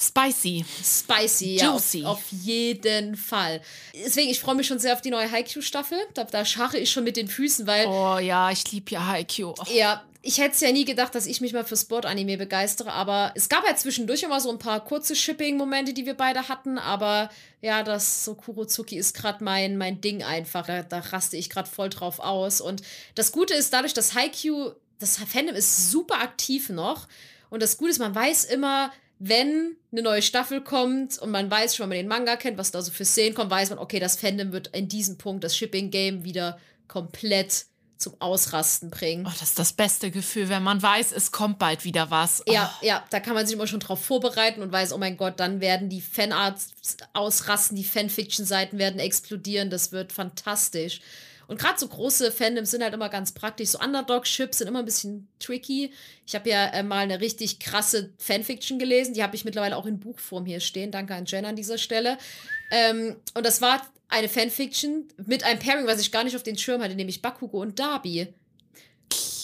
Spicy. Spicy, ja, auf, Juicy. auf jeden Fall. Deswegen, ich freue mich schon sehr auf die neue Haikyuu-Staffel. Da, da scharre ich schon mit den Füßen, weil Oh ja, ich liebe ja Haikyuu. Oh. Ja, ich hätte es ja nie gedacht, dass ich mich mal für Sport-Anime begeistere, aber es gab ja zwischendurch immer so ein paar kurze Shipping-Momente, die wir beide hatten, aber ja, das so Kurozuki ist gerade mein, mein Ding einfach. Da, da raste ich gerade voll drauf aus. Und das Gute ist, dadurch, dass Haikyuu, das Fandom ist super aktiv noch. Und das Gute ist, man weiß immer, wenn eine neue Staffel kommt und man weiß schon, wenn man den Manga kennt, was da so für Szenen kommt, weiß man, okay, das Fandom wird in diesem Punkt das Shipping-Game wieder komplett zum Ausrasten bringen. Oh, das ist das beste Gefühl, wenn man weiß, es kommt bald wieder was. Oh. Ja, ja, da kann man sich immer schon drauf vorbereiten und weiß, oh mein Gott, dann werden die Fanarts ausrasten, die Fanfiction-Seiten werden explodieren, das wird fantastisch. Und gerade so große Fandoms sind halt immer ganz praktisch. So Underdog-Ships sind immer ein bisschen tricky. Ich habe ja äh, mal eine richtig krasse Fanfiction gelesen. Die habe ich mittlerweile auch in Buchform hier stehen. Danke an Jen an dieser Stelle. Ähm, und das war eine Fanfiction mit einem Pairing, was ich gar nicht auf den Schirm hatte, nämlich Bakugo und Darby.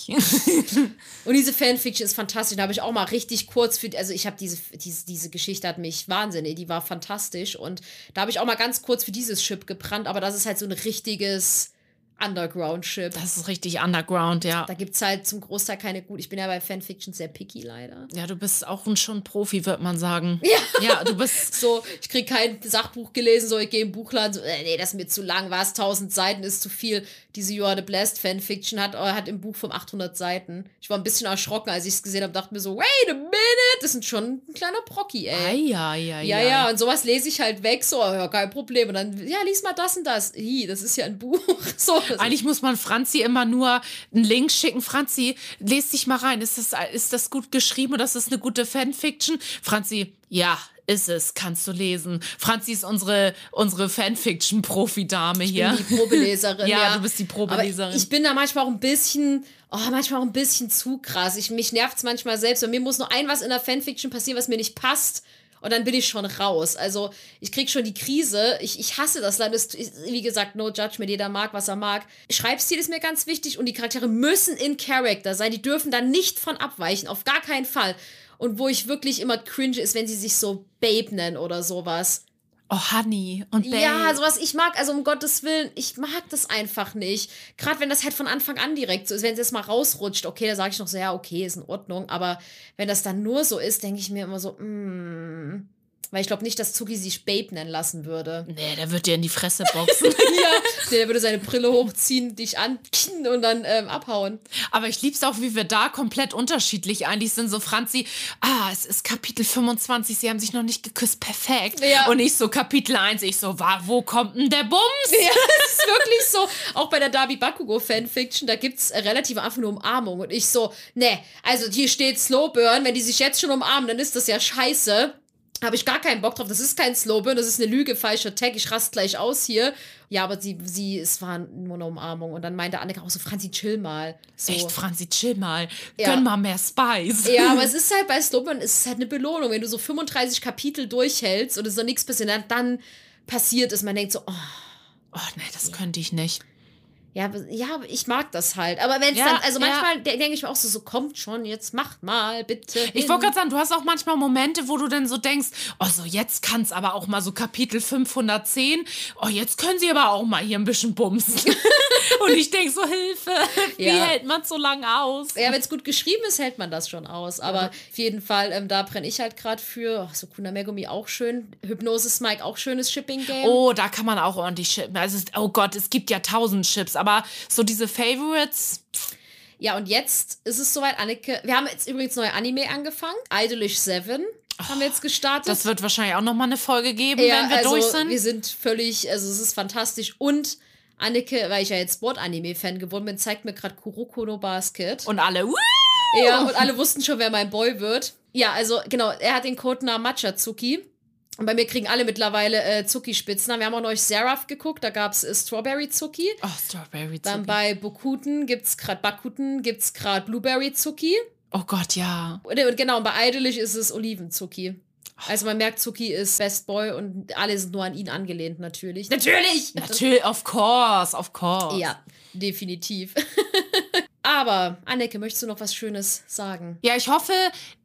Und diese Fanfiction ist fantastisch. Da habe ich auch mal richtig kurz für, also ich habe diese, diese, diese Geschichte hat mich wahnsinnig, die war fantastisch. Und da habe ich auch mal ganz kurz für dieses Chip gebrannt, aber das ist halt so ein richtiges Underground-Chip. Das ist richtig underground, ja. Da gibt es halt zum Großteil keine gut. Ich bin ja bei Fanfiction sehr picky leider. Ja, du bist auch ein schon Profi, wird man sagen. Ja. Ja, du bist. So, ich krieg kein Sachbuch gelesen, so ich gehe im Buchladen, so, äh, nee, das ist mir zu lang, was, 1000 Seiten ist zu viel. Diese You Are the Blessed Fanfiction hat, äh, hat im Buch von 800 Seiten. Ich war ein bisschen erschrocken, als ich es gesehen habe, dachte mir so, wait a minute, das sind schon ein kleiner Brocky, ey. Ei, ja, ja, Ja, ja, und sowas lese ich halt weg, so, ja, kein Problem. Und dann, ja, lies mal das und das. Hi, das ist ja ein Buch. So, Eigentlich muss man Franzi immer nur einen Link schicken. Franzi, lest dich mal rein. Ist das, ist das gut geschrieben oder ist das eine gute Fanfiction? Franzi, ja, ist es, kannst du lesen. Franzi ist unsere, unsere Fanfiction-Profi-Dame hier. bin die Probeleserin. Ja, ja, du bist die Probeleserin. Aber ich bin da manchmal auch ein bisschen, oh, manchmal auch ein bisschen zu krass. Ich, mich nervt es manchmal selbst. Bei mir muss nur ein was in der Fanfiction passieren, was mir nicht passt. Und dann bin ich schon raus. Also, ich krieg schon die Krise. Ich, ich hasse das leider. Wie gesagt, no judgment. Jeder mag, was er mag. Schreibstil ist mir ganz wichtig und die Charaktere müssen in Character sein. Die dürfen da nicht von abweichen. Auf gar keinen Fall. Und wo ich wirklich immer cringe ist, wenn sie sich so Babe nennen oder sowas. Oh, Honey und Babe. Ja, sowas ich mag, also um Gottes Willen, ich mag das einfach nicht. Gerade wenn das halt von Anfang an direkt so ist, wenn es jetzt mal rausrutscht, okay, da sage ich noch so, ja, okay, ist in Ordnung. Aber wenn das dann nur so ist, denke ich mir immer so, mm. Weil ich glaube nicht, dass Zuki sich Babe nennen lassen würde. Nee, der wird dir in die Fresse boxen. ja, der würde seine Brille hochziehen, dich ankinnen und dann ähm, abhauen. Aber ich lieb's auch, wie wir da komplett unterschiedlich eigentlich sind. So, Franzi, ah, es ist Kapitel 25, sie haben sich noch nicht geküsst, perfekt. Ja. Und ich so, Kapitel 1, ich so, wa, wo kommt denn der Bums? Ja, das ist wirklich so. Auch bei der Darby Bakugo Fanfiction, da gibt's äh, relativ einfach nur Umarmung. Und ich so, ne, also hier steht Slowburn, wenn die sich jetzt schon umarmen, dann ist das ja scheiße. Habe ich gar keinen Bock drauf. Das ist kein Slowburn, das ist eine Lüge, falscher Tag. Ich rast gleich aus hier. Ja, aber sie, sie, es war nur eine Umarmung. Und dann meinte Annika auch so, Franzi, chill mal. So. Echt, Franzi, chill mal. Ja. Gönn mal mehr Spice. Ja, aber es ist halt bei Slowburn, es ist halt eine Belohnung. Wenn du so 35 Kapitel durchhältst und es noch nichts passiert, dann, dann passiert es. Man denkt so, oh, Oh, nee, das könnte ich nicht. Ja, ja, ich mag das halt. Aber wenn es Ja, dann, also ja. manchmal de denke ich mir auch so, so kommt schon, jetzt macht mal, bitte. Ich hin. wollte gerade sagen, du hast auch manchmal Momente, wo du dann so denkst, oh, so jetzt kann es aber auch mal so Kapitel 510, oh, jetzt können sie aber auch mal hier ein bisschen bumsen. Und ich denke so, Hilfe, wie Ja. hält man so lange aus? Ja, wenn es gut geschrieben ist, hält man das schon aus. Aber auf jeden Fall, ähm, da brenne ich halt gerade für. Oh, so Kuna Megumi auch schön. Hypnosis Mike auch schönes Shipping-Game. Oh, da kann man auch ordentlich chippen. Also, oh Gott, es gibt ja tausend Chips, aber so diese Favorites, Ja, und jetzt ist es soweit, Anneke. Wir haben jetzt übrigens neue Anime angefangen. Idolish 7 haben wir jetzt gestartet. das wird wahrscheinlich auch noch mal eine Folge geben, ja, wenn wir also, durch sind. Wir sind völlig, also es ist fantastisch. Und Anneke, weil ich ja jetzt Sport-Anime-Fan geworden bin, zeigt mir gerade Kuroko no Basket. Und alle, Woo! Ja, und alle wussten schon, wer mein Boy wird. Ja, also genau, er hat den Codenamen Matcha-Zuki. Und bei mir kriegen alle mittlerweile äh, Zuki-Spitznamen. Wir haben auch neulich Seraph geguckt, da gab es äh, Strawberry-Zuki. Oh, Strawberry Dann bei Bokuten gibt's gerade Bakuten, gibt's gerade Blueberry-Zuki. Oh Gott, ja. Und, und genau, und bei Idolish ist es Oliven-Zuki. Also man merkt, Zuki ist Best Boy und alle sind nur an ihn angelehnt, natürlich. Natürlich! Natürlich, of course, of course. Ja, definitiv. Aber, Anneke, möchtest du noch was Schönes sagen? Ja, ich hoffe,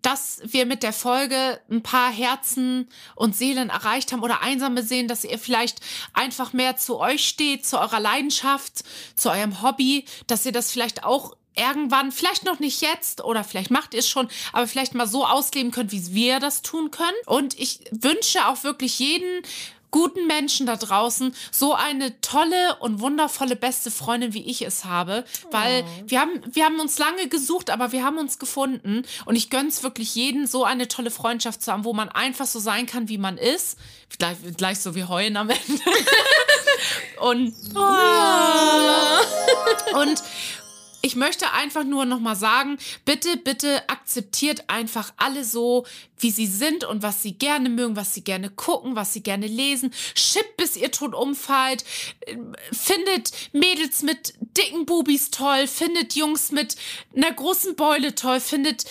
dass wir mit der Folge ein paar Herzen und Seelen erreicht haben oder Einsame sehen, dass ihr vielleicht einfach mehr zu euch steht, zu eurer Leidenschaft, zu eurem Hobby, dass ihr das vielleicht auch irgendwann, vielleicht noch nicht jetzt oder vielleicht macht ihr es schon, aber vielleicht mal so ausleben könnt, wie wir das tun können. Und ich wünsche auch wirklich jeden guten Menschen da draußen so eine tolle und wundervolle beste Freundin, wie ich es habe. Weil oh. wir haben, wir haben uns lange gesucht, aber wir haben uns gefunden. Und ich gönn's wirklich jeden, so eine tolle Freundschaft zu haben, wo man einfach so sein kann, wie man ist. Gleich, gleich so wie heulen am Ende. und, oh. und ich möchte einfach nur noch mal sagen, bitte, bitte akzeptiert einfach alle so, wie sie sind und was sie gerne mögen, was sie gerne gucken, was sie gerne lesen. Schippt, bis ihr tot umfallt. Findet Mädels mit dicken Bubis toll. Findet Jungs mit einer großen Beule toll. Findet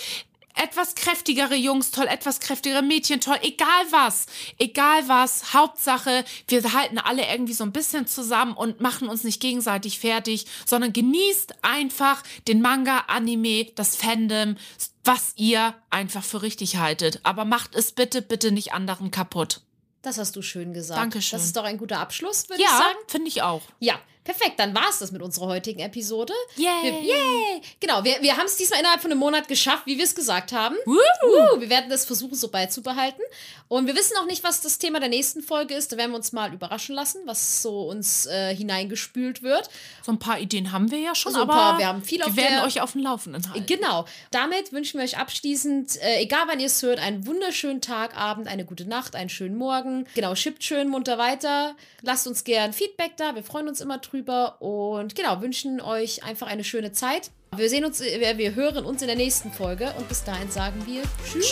etwas kräftigere Jungs toll, etwas kräftigere Mädchen toll, egal was, egal was, Hauptsache, wir halten alle irgendwie so ein bisschen zusammen und machen uns nicht gegenseitig fertig, sondern genießt einfach den Manga, Anime, das Fandom, was ihr einfach für richtig haltet. Aber macht es bitte, bitte nicht anderen kaputt. Das hast du schön gesagt. Dankeschön. Das ist doch ein guter Abschluss, würde ja, ich sagen. Ja, finde ich auch. Ja, Perfekt, dann war es das mit unserer heutigen Episode. Yay! Wir, yay! Genau, wir, wir haben es diesmal innerhalb von einem Monat geschafft, wie wir es gesagt haben. Uh, wir werden das versuchen, so beizubehalten. Und wir wissen auch nicht, was das Thema der nächsten Folge ist. Da werden wir uns mal überraschen lassen, was so uns äh, hineingespült wird. So ein paar Ideen haben wir ja schon, so ein paar, wir haben viel auf Wir werden euch auf dem Laufenden halten. Genau. Damit wünschen wir euch abschließend, äh, egal wann ihr es hört, einen wunderschönen Tag, Abend, eine gute Nacht, einen schönen Morgen. Genau, schippt schön munter weiter. Lasst uns gern Feedback da. Wir freuen uns immer drüber drüber und genau, wünschen euch einfach eine schöne Zeit. Wir sehen uns, äh, wir hören uns in der nächsten Folge und bis dahin sagen wir Tschüss.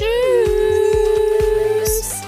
Tschüss.